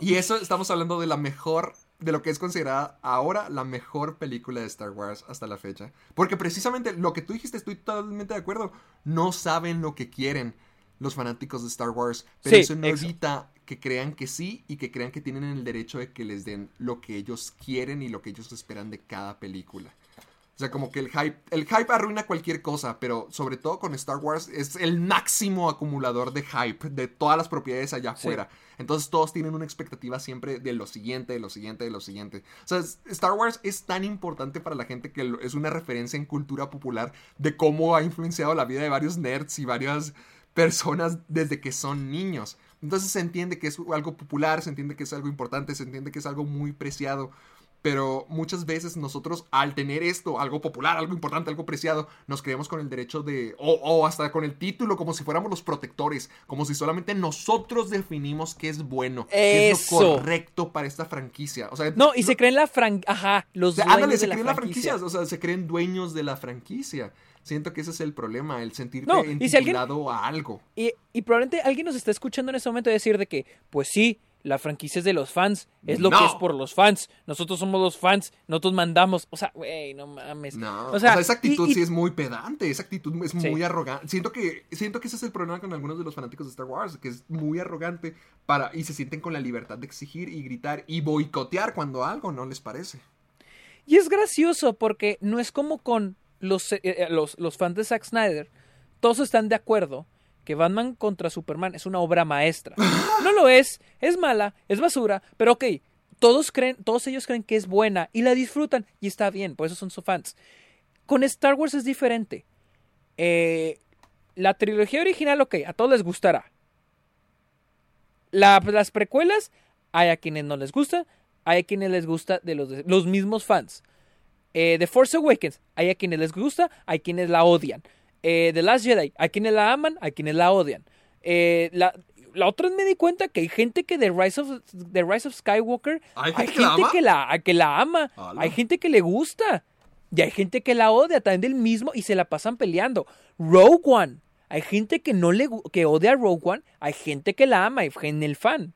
Y eso estamos hablando de la mejor, de lo que es considerada ahora la mejor película de Star Wars hasta la fecha. Porque precisamente lo que tú dijiste, estoy totalmente de acuerdo. No saben lo que quieren los fanáticos de Star Wars. Pero Sí, eso no evita que crean que sí y que crean que tienen el derecho de que les den lo que ellos quieren y lo que ellos esperan de cada película. O sea, como que el hype, el hype arruina cualquier cosa, pero sobre todo con Star Wars es el máximo acumulador de hype de todas las propiedades allá Sí. afuera. Entonces todos tienen una expectativa siempre de lo siguiente, de lo siguiente, de lo siguiente. O sea, Star Wars es tan importante para la gente que es una referencia en cultura popular de cómo ha influenciado la vida de varios nerds y varias personas desde que son niños. Entonces se entiende que es algo popular, se entiende que es algo importante, se entiende que es algo muy preciado. Pero muchas veces nosotros al tener esto, algo popular, algo importante, algo preciado, nos creemos con el derecho de, o, o hasta con el título, como si fuéramos los protectores, como si solamente nosotros definimos qué es bueno, qué es lo correcto para esta franquicia. O sea, No, y se creen la fran... Ajá, los o sea, dueños ándale, de se creen la franquicia. franquicia, o sea, se creen dueños de la franquicia. Siento que ese es el problema, el sentirte No, y si alguien- entitulado a algo. Y, y probablemente alguien nos está escuchando en este momento decir de que, pues sí, la franquicia es de los fans, es lo No. que es por los fans, nosotros somos los fans, nosotros mandamos, o sea, güey, no mames. No, o sea, esa actitud y- y- sí es muy pedante, esa actitud es Sí. muy arrogante. Siento que, siento que ese es el problema con algunos de los fanáticos de Star Wars, que es muy arrogante para, y se sienten con la libertad de exigir y gritar y boicotear cuando algo no les parece. Y es gracioso porque no es como con los, eh, eh, los, los fans de Zack Snyder, todos están de acuerdo que Batman contra Superman es una obra maestra. No lo es, es mala, es basura, pero ok, todos creen, todos ellos creen que es buena y la disfrutan y está bien, por eso son sus fans. Con Star Wars es diferente. Eh, la trilogía original, ok, a todos les gustará. La- las precuelas, hay a quienes no les gusta, hay a quienes les gusta de los, los mismos fans. Eh, The Force Awakens, hay a quienes les gusta, hay quienes la odian. Eh, The Last Jedi, hay quienes la aman, hay quienes la odian. Eh, la, la otra vez me di cuenta que hay gente que de Rise of, The Rise of Skywalker, ¿Hay hay gente que la gente que la, que la ama, hay gente que le gusta. Y hay gente que la odia también del mismo y se la pasan peleando. Rogue One. Hay gente que no le que odia a Rogue One, hay gente que la ama, hay en el fan.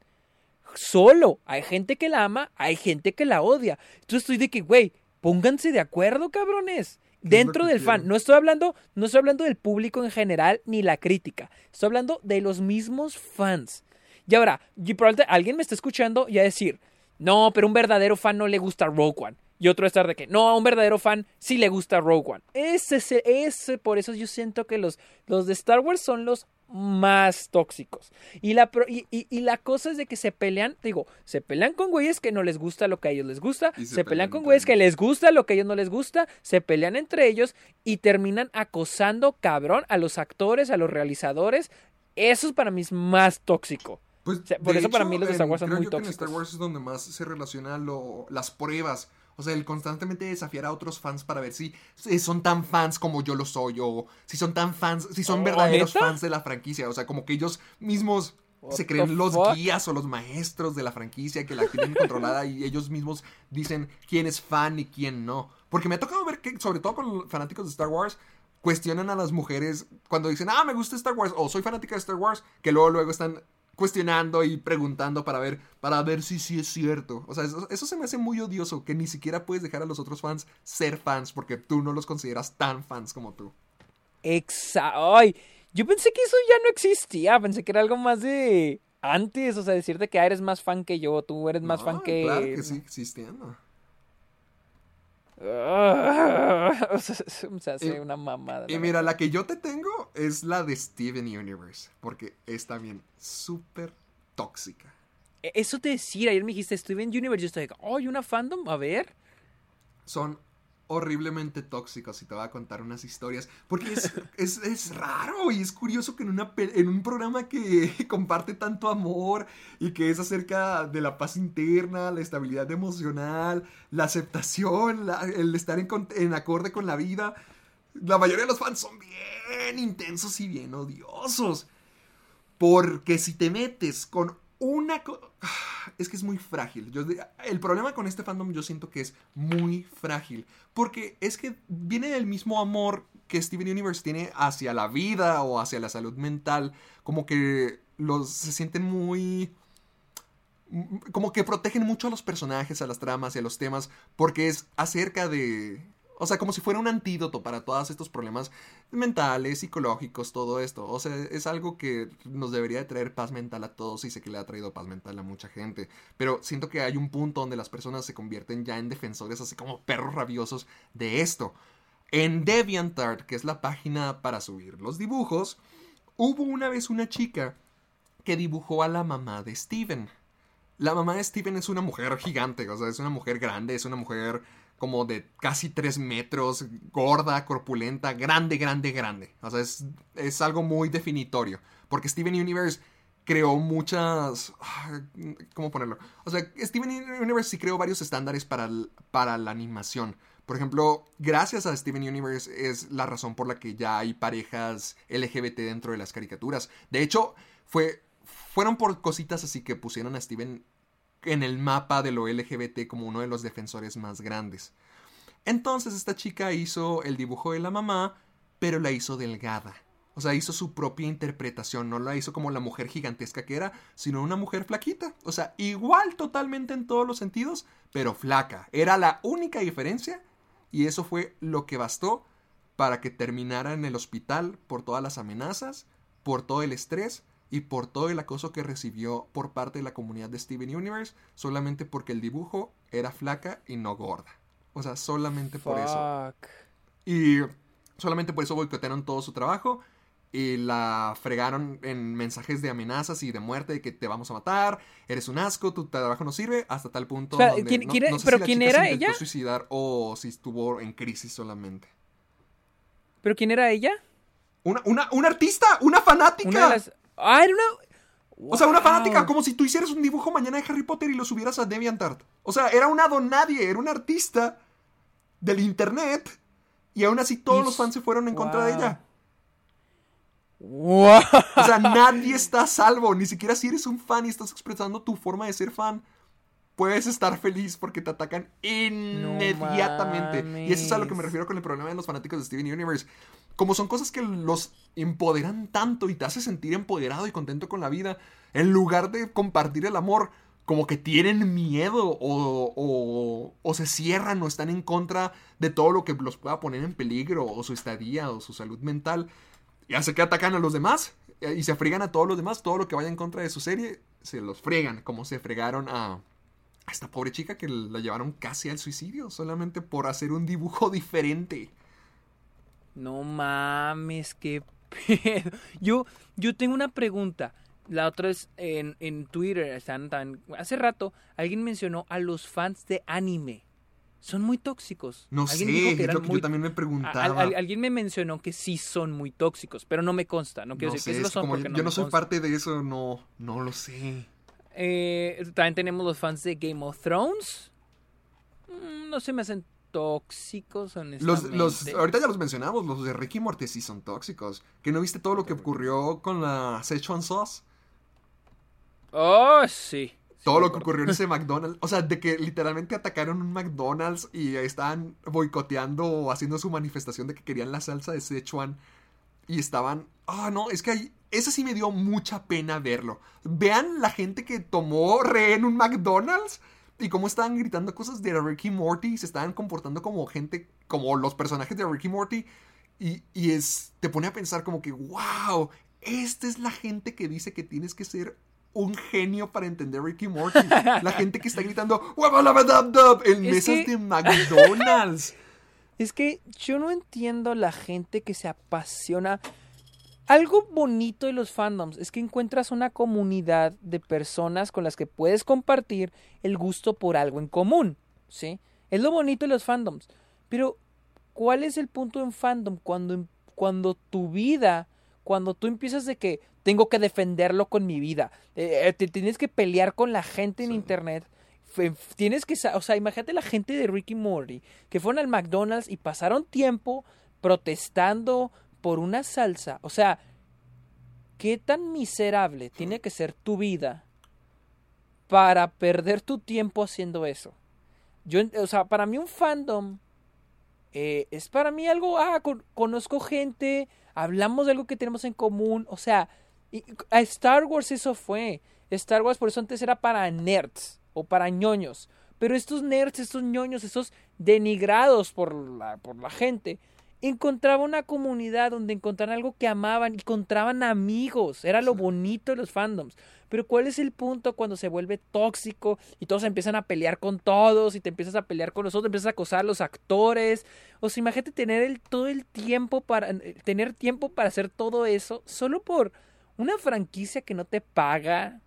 Solo, hay gente que la ama, hay gente que la odia. Entonces estoy de que, güey, pónganse de acuerdo, cabrones. Dentro del fan. No estoy hablando, no estoy hablando del público en general ni la crítica. Estoy hablando de los mismos fans. Y ahora, y probablemente alguien me está escuchando y a decir, no, pero un verdadero fan no le gusta Rogue One. Y otro estar de que, no, a un verdadero fan sí le gusta Rogue One. Ese, ese, ese, por eso yo siento que los, los de Star Wars son los más tóxicos. Y la, pro- y, y- y la cosa es de que se pelean, digo, se pelean con güeyes que no les gusta lo que a ellos les gusta, se, se pelean pelean con güeyes que les gusta lo que a ellos no les gusta, se pelean entre ellos y terminan acosando cabrón a los actores, a los realizadores. Eso es para mí es más tóxico. Pues, O sea, por eso para mí los de Star Wars son muy yo que en tóxicos. Star Wars es donde más se relaciona lo, las pruebas. O sea, el constantemente desafiar a otros fans para ver si, son tan fans como yo lo soy o si son tan fans, si son ¿Oh, verdaderos neta? fans de la franquicia. O sea, como que ellos mismos What se creen los fuck? guías o los maestros de la franquicia que la tienen controlada y ellos mismos dicen quién es fan y quién no. Porque me ha tocado ver que, sobre todo con fanáticos de Star Wars, cuestionan a las mujeres cuando dicen, ah, me gusta Star Wars o soy fanática de Star Wars, que luego luego están cuestionando y preguntando para ver para ver si sí es cierto. O sea, eso, eso se me hace muy odioso, que ni siquiera puedes dejar a los otros fans ser fans porque tú no los consideras tan fans como tú. Exa Ay, Yo pensé que eso ya no existía, pensé que era algo más de antes, o sea, decirte que ah, eres más fan que yo, tú eres más No, fan que... Claro que sí existiendo. O sea, se Y- una mamada. Y mira, la que yo te tengo es la de Steven Universe, porque es también súper tóxica. E- Eso te decía, ayer me dijiste Steven Universe, yo estoy, oh, ¿y una fandom? A ver. Son horriblemente tóxicos y te voy a contar unas historias, porque es, es, es raro y es curioso que en, una, en un programa que comparte tanto amor y que es acerca de la paz interna, la estabilidad emocional, la aceptación, la- el estar en, en acorde con la vida, la mayoría de los fans son bien intensos y bien odiosos. Porque si te metes con una... Es que es muy frágil. Yo, el problema con este fandom yo siento que es muy frágil. Porque es que viene del mismo amor que Steven Universe tiene hacia la vida o hacia la salud mental. Como que los se sienten muy... Como que protegen mucho a los personajes, a las tramas y a los temas. Porque es acerca de... O sea, como si fuera un antídoto para todos estos problemas mentales, psicológicos, todo esto. O sea, es algo que nos debería de traer paz mental a todos y sé que le ha traído paz mental a mucha gente. Pero siento que hay un punto donde las personas se convierten ya en defensores, así como perros rabiosos de esto. En DeviantArt, que es la página para subir los dibujos, hubo una vez una chica que dibujó a la mamá de Steven. La mamá de Steven es una mujer gigante, o sea, es una mujer grande, es una mujer como de casi 3 metros, gorda, corpulenta, grande, grande, grande. O sea, es, es algo muy definitorio. Porque Steven Universe creó muchas... ¿Cómo ponerlo? O sea, Steven Universe sí creó varios estándares para, para la animación. Por ejemplo, gracias a Steven Universe es la razón por la que ya hay parejas LGBT dentro de las caricaturas. De hecho, fue, fueron por cositas así que pusieron a Steven en el mapa de lo LGBT como uno de los defensores más grandes. Entonces esta chica hizo el dibujo de la mamá, pero la hizo delgada. O sea, hizo su propia interpretación, no la hizo como la mujer gigantesca que era, sino una mujer flaquita. O sea, igual totalmente en todos los sentidos, pero flaca. Era la única diferencia y eso fue lo que bastó para que terminara en el hospital por todas las amenazas, por todo el estrés y por todo el acoso que recibió por parte de la comunidad de Steven Universe, solamente porque el dibujo era flaca y no gorda. O sea, solamente por eso. Y solamente por eso boicotearon todo su trabajo y la fregaron en mensajes de amenazas y de muerte, de que te vamos a matar, eres un asco, tu trabajo no sirve, hasta tal punto Espera, donde ¿quién- no- quién- no sé pero si la quién chica se era intentó ella? suicidar o si estuvo en crisis solamente. ¿Pero quién era ella? Una, una, una artista, una fanática. Una de las... Una... O sea, una fanática, como si tú hicieras un dibujo mañana de Harry Potter y lo subieras a DeviantArt. O sea, era una nadie, era una artista del internet. Y aún así todos los fans se fueron en contra de ella. Wow. O sea, nadie está a salvo. Ni siquiera si eres un fan y estás expresando tu forma de ser fan, puedes estar feliz porque te atacan inmediatamente. y eso es a lo que me refiero con el problema de los fanáticos de Steven Universe. Como son cosas que los empoderan tanto y te hace sentir empoderado y contento con la vida, en lugar de compartir el amor, como que tienen miedo o, o, o se cierran o están en contra de todo lo que los pueda poner en peligro, o su estadía, o su salud mental. Y hace que atacan a los demás eh, y se fregan a todos los demás, todo lo que vaya en contra de su serie, se los fregan, como se fregaron a, a esta pobre chica que la llevaron casi al suicidio, solamente por hacer un dibujo diferente. No mames, qué pedo. Yo, yo tengo una pregunta. La otra es en, en Twitter. Están tan... Hace rato alguien mencionó a los fans de anime. Son muy tóxicos. No sé, Alguien dijo es eran lo que muy- yo también me a- preguntaba. al- al- alguien me mencionó que sí son muy tóxicos, pero no me consta. No quiero no decir sé, que sí lo son como porque yo no soy consta. parte de eso, no, no lo sé. Eh, también tenemos los fans de Game of Thrones. Mm, No se me hacen tóxicos, honestamente. los, ahorita ya los mencionamos, los de Ricky Morty sí son tóxicos. ¿Que no viste todo lo que ocurrió con la Szechuan Sauce? Oh, sí. Todo Sí, lo que ocurrió en ese McDonald's. O sea, de que literalmente atacaron un McDonald's y estaban boicoteando o haciendo su manifestación de que querían la salsa de Szechuan. Y estaban. Ah, no, es que ahí. Ese sí me dio mucha pena verlo. Vean la gente que tomó rehén un McDonald's y cómo estaban gritando cosas de Ricky Morty y se estaban comportando como gente, como los personajes de Ricky Morty. Y, y es, te pone a pensar como que, wow, esta es la gente que dice que tienes que ser un genio para entender Ricky Morty. La gente que está gritando "Wabalabadabdab" en Es mesas que- de McDonald's. Es que yo no entiendo la gente que se apasiona. Algo bonito de los fandoms es que encuentras una comunidad de personas con las que puedes compartir el gusto por algo en común, ¿sí? Es lo bonito de los fandoms. Pero, ¿cuál es el punto en fandom cuando, em, cuando tu vida, cuando tú empiezas de que tengo que defenderlo con mi vida, eh, eh, te tienes que pelear con la gente en internet, tienes que, o sea, imagínate la gente de Ricky Morty que fueron al McDonald's y pasaron tiempo protestando por una salsa, o sea, ¿qué tan miserable tiene que ser tu vida para perder tu tiempo haciendo eso? Yo, o sea, para mí un fandom eh, es para mí algo, ah, con- conozco gente, hablamos de algo que tenemos en común, o sea, a Star Wars eso fue. Star Wars por eso antes era para nerds o para ñoños. Pero estos nerds, estos ñoños, estos denigrados por la, por la gente, encontraban una comunidad donde encontraban algo que amaban, encontraban amigos. Era lo bonito de los fandoms. Pero ¿cuál es el punto cuando se vuelve tóxico y todos empiezan a pelear con todos y te empiezas a pelear con los otros, empiezas a acosar a los actores? O sea, imagínate tener el, todo el tiempo para eh, tener tiempo para hacer todo eso solo por una franquicia que no te paga,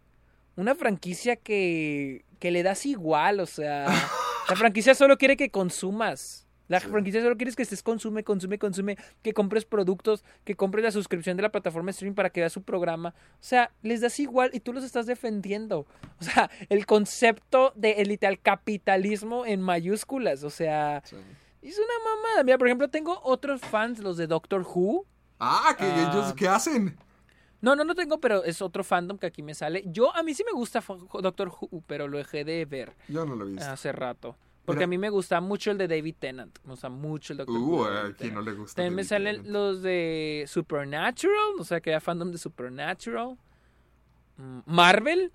una franquicia que, que le das igual, o sea, la franquicia solo quiere que consumas. La franquicia solo quiere que estés consume, consume, consume, que compres productos, que compres la suscripción de la plataforma de streaming para que veas su programa. O sea, les das igual y tú los estás defendiendo. O sea, el concepto de el literal capitalismo en mayúsculas. O sea, es una mamada. Mira, por ejemplo, tengo otros fans, los de Doctor Who. Ah, que Ah. ellos, ¿qué hacen? No, no, no tengo, pero es otro fandom que aquí me sale. Yo, a mí sí me gusta Doctor Who, pero lo dejé de ver Yo no lo he visto. hace rato. Porque Mira. a mí me gusta mucho el de David Tennant. Me gusta mucho el Doctor. Uh, a quien no le gusta. También me salen Tennant. los de Supernatural, o sea, que era fandom de Supernatural. Mm, Marvel.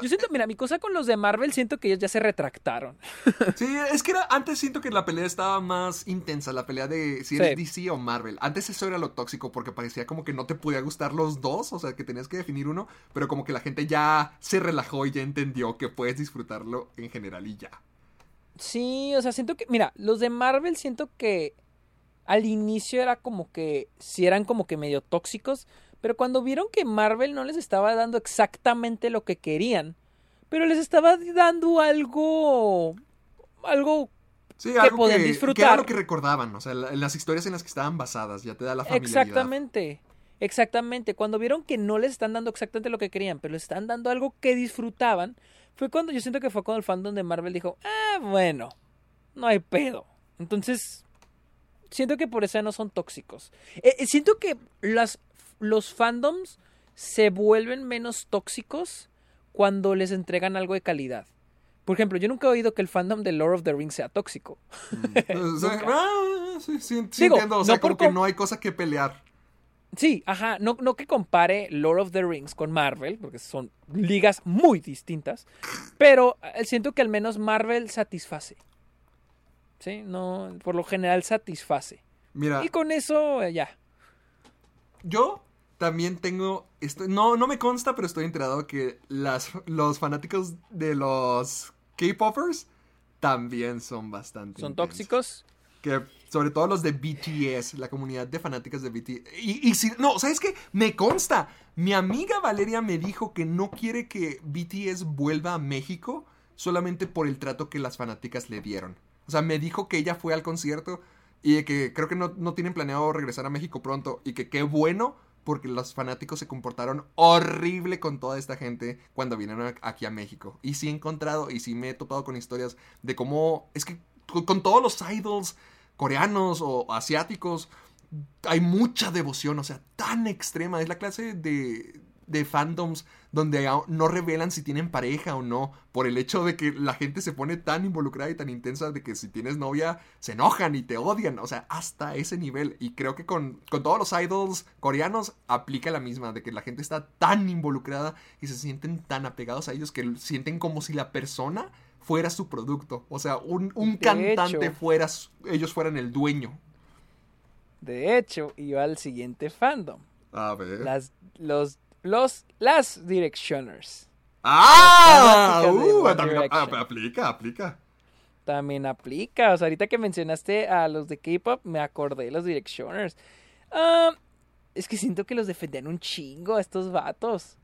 Yo siento, mira, mi cosa con los de Marvel, siento que ellos ya se retractaron. Sí, es que era, antes siento que la pelea estaba más intensa, la pelea de si eres Sí. DC o Marvel. Antes eso era lo tóxico porque parecía como que no te podía gustar los dos, o sea, que tenías que definir uno, pero como que la gente ya se relajó y ya entendió que puedes disfrutarlo en general y ya. Sí, o sea, siento que, mira, los de Marvel siento que al inicio era como que, sí eran como que medio tóxicos, pero cuando vieron que Marvel no les estaba dando exactamente lo que querían, pero les estaba dando algo, algo, Sí, Que algo que, que disfrutar. era lo que recordaban, o sea, la- las historias en las que estaban basadas, ya te da la familiaridad. exactamente, exactamente, cuando vieron que no les están dando exactamente lo que querían, pero les están dando algo que disfrutaban, fue cuando yo siento que fue cuando el fandom de Marvel dijo, ah, bueno, no hay pedo. Entonces, siento que por eso ya no son tóxicos. Eh, eh, siento que las, los fandoms se vuelven menos tóxicos cuando les entregan algo de calidad. Por ejemplo, yo nunca he oído que el fandom de Lord of the Rings sea tóxico. O sea, Nunca. ah, sí, sí, sí Digo, entiendo, o sea, no por como que no hay cosa que pelear. Sí, ajá, no, no que compare Lord of the Rings con Marvel, porque son ligas muy distintas, pero eh, siento que al menos Marvel satisface. Sí, no, por lo general satisface. Mira, Y con eso eh, ya. Yo también tengo, esto, no, no me consta, pero estoy enterado que las, los fanáticos de los K-Popers también son bastante ¿Son intensos. tóxicos? Que sobre todo los de BTS, la comunidad de fanáticas de BTS. Y, y si, no, ¿sabes qué? Me consta. Mi amiga Valeria me dijo que no quiere que BTS vuelva a México solamente por el trato que las fanáticas le dieron. O sea, me dijo que ella fue al concierto y que creo que no, no tienen planeado regresar a México pronto y que qué bueno porque los fanáticos se comportaron horrible con toda esta gente cuando vinieron aquí a México. Y sí he encontrado y sí me he topado con historias de cómo es que con todos los idols coreanos o asiáticos hay mucha devoción, o sea, tan extrema. Es la clase de, de fandoms donde no revelan si tienen pareja o no, por el hecho de que la gente se pone tan involucrada y tan intensa de que si tienes novia se enojan y te odian, o sea, hasta ese nivel. Y creo que con, con todos los idols coreanos aplica la misma, de que la gente está tan involucrada y se sienten tan apegados a ellos que sienten como si la persona fuera su producto. O sea, un, un cantante hecho. fuera, ellos fueran el dueño. De hecho, iba al siguiente fandom. A ver. Las, los, los, las Directioners. ¡Ah! Las Uh, también Direction. aplica, aplica. También aplica. O sea, ahorita que mencionaste a los de K-pop, me acordé de los Directioners. Ah, es que siento que los defendían un chingo a estos vatos.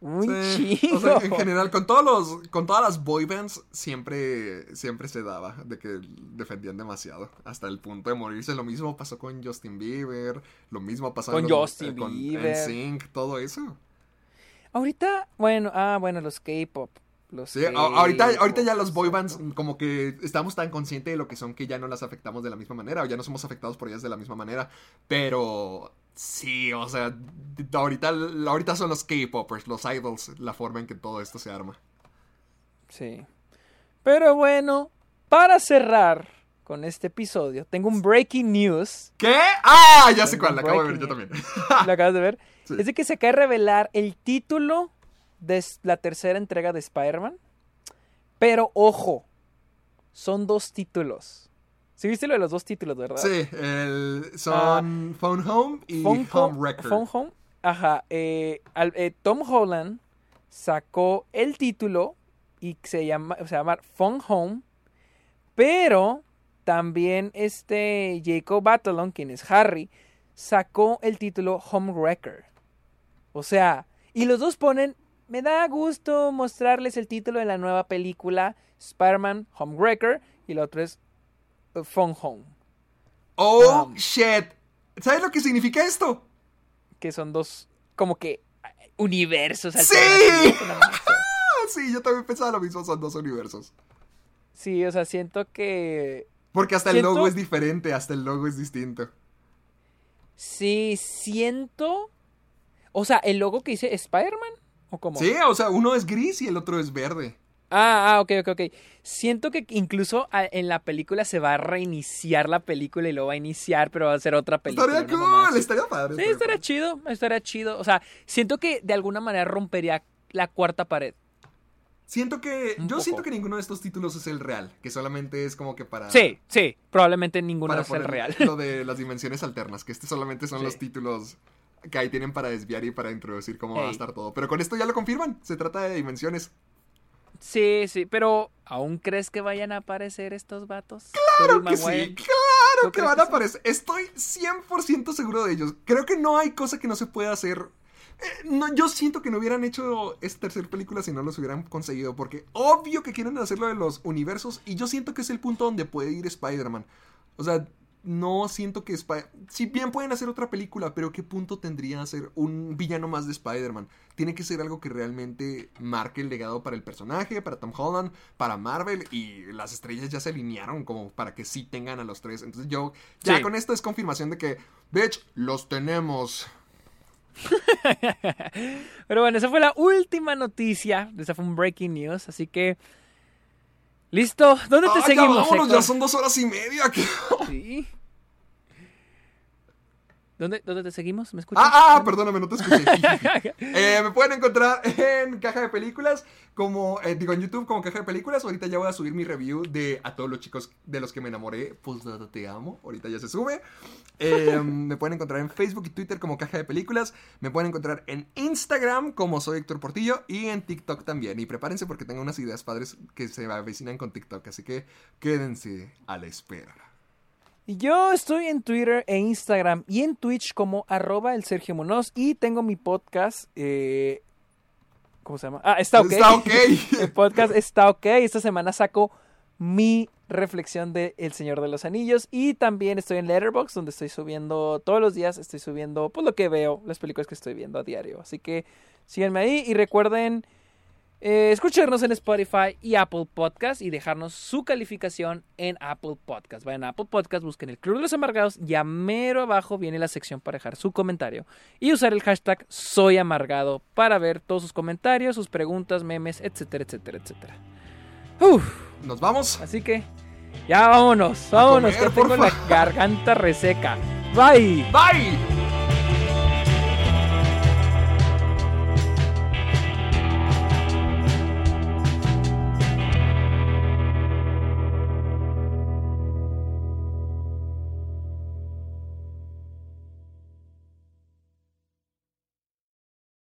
Un Sí, chingo. O sea, en general, con todos los, con todas las boy bands, siempre, siempre se daba de que defendían demasiado. Hasta el punto de morirse. Lo mismo pasó con Justin Bieber. Lo mismo pasó Con los- Justin eh, con Bieber. NSYNC, todo eso. Ahorita, bueno, ah, bueno, los K-pop. Los Sí, ahorita, ahorita ya los boy bands como que estamos tan conscientes de lo que son que ya no las afectamos de la misma manera o ya no somos afectados por ellas de la misma manera. Pero sí, o sea, ahorita, ahorita son los K-popers, los idols, la forma en que todo esto se arma. Sí. Pero bueno, para cerrar con este episodio, tengo un breaking news. ¿Qué? ¡Ah! Ya sé cuál, la acabo de ver yo también. ¿Lo acabas de ver? Sí. Es de que se acaba de revelar el título de la tercera entrega de Spider-Man. Pero ojo, son dos títulos. ¿Sí viste lo de los dos títulos, verdad? Sí, el, son Phone Home y Home, Phone Home- Wrecker. Phone Home. Ajá. eh, al- eh, Tom Holland sacó el título y se llama, se llama Phone Home. Pero también este Jacob Batalon, quien es Harry, sacó el título Home Wrecker. O sea, y los dos ponen, me da gusto mostrarles el título de la nueva película Spider-Man Home Wrecker y el otro es Phone Home, Oh, Um, shit. ¿Sabes lo que significa esto? que son dos como que universos ¡Sí! sí, yo también pensaba lo mismo, son dos universos. Sí, o sea, siento que Porque hasta el logo es diferente, hasta el logo es distinto. sí siento o sea, el logo que dice Spider-Man o como Sí, o sea, uno es gris y el otro es verde. Ah, ah, ok, ok, ok. Siento que incluso ah, en la película se va a reiniciar la película y lo va a iniciar, pero va a ser otra película. estaría no cool, estaría padre. Sí, estaría chido, estaría chido. O sea, siento que de alguna manera rompería la cuarta pared. Siento que. Un Yo poco. siento que ninguno de estos títulos es el real, que solamente es como que para. Sí, sí, probablemente ninguno para es el real. Lo de las dimensiones alternas, que este solamente son Sí. los títulos que ahí tienen para desviar y para introducir cómo va a estar todo. Pero con esto ya lo confirman, se trata de dimensiones. Sí, sí, pero ¿aún crees que vayan a aparecer estos vatos? Claro que sí, claro ¿Tú que van a aparecer. Estoy 100% seguro de ellos. Creo que no hay cosa que no se pueda hacer. Eh, no, yo siento que no hubieran hecho esta tercera película si no los hubieran conseguido. Porque obvio que quieren hacerlo de los universos. Y yo siento que es el punto donde puede ir Spider-Man. O sea, no siento que Spider... Si bien pueden hacer otra película, pero ¿qué punto tendría hacer un villano más de Spider-Man? Tiene que ser algo que realmente marque el legado para el personaje, para Tom Holland, para Marvel. Y las estrellas ya se alinearon como para que sí tengan a los tres. Entonces yo, ya Sí. con esto es confirmación de que, bitch, los tenemos. Pero bueno, esa fue la última noticia. Esa fue un breaking news, así que... ¿Listo? ¿Dónde te Ah, ya seguimos, vámonos, Héctor? ya son dos horas y media. Sí. ¿Dónde, ¿Dónde te seguimos? ¿Me escuchas? Ah, ah, perdóname, no te escuché. Eh, me pueden encontrar en Caja de Películas, como, eh, digo, en YouTube como Caja de Películas. Ahorita ya voy a subir mi review de A todos los chicos de los que me enamoré. Pues nada, te amo. Ahorita ya se sube. Eh, me pueden encontrar en Facebook y Twitter como Caja de Películas. Me pueden encontrar en Instagram como soy Héctor Portillo y en TikTok también. Y prepárense porque tengo unas ideas padres que se avecinan con TikTok. Así que quédense a la espera. Yo estoy en Twitter e Instagram y en Twitch como arroba el Sergio Munoz y tengo mi podcast. eh, ¿Cómo se llama? Ah, está ok. Está ok. el podcast está ok. Esta semana saco mi reflexión de El Señor de los Anillos y también estoy en Letterboxd donde estoy subiendo todos los días, estoy subiendo pues lo que veo, las películas que estoy viendo a diario. Así que síganme ahí y recuerden eh, escucharnos en Spotify y Apple Podcast y dejarnos su calificación en Apple Podcast. Vayan a Apple Podcast, busquen el Club de los Amargados y a mero abajo viene la sección para dejar su comentario y usar el hashtag Soy Amargado para ver todos sus comentarios, sus preguntas, memes, etcétera, etcétera, etcétera. Uf, Nos vamos. así que ya vámonos, vámonos, comer, que tengo la garganta reseca. Bye. Bye.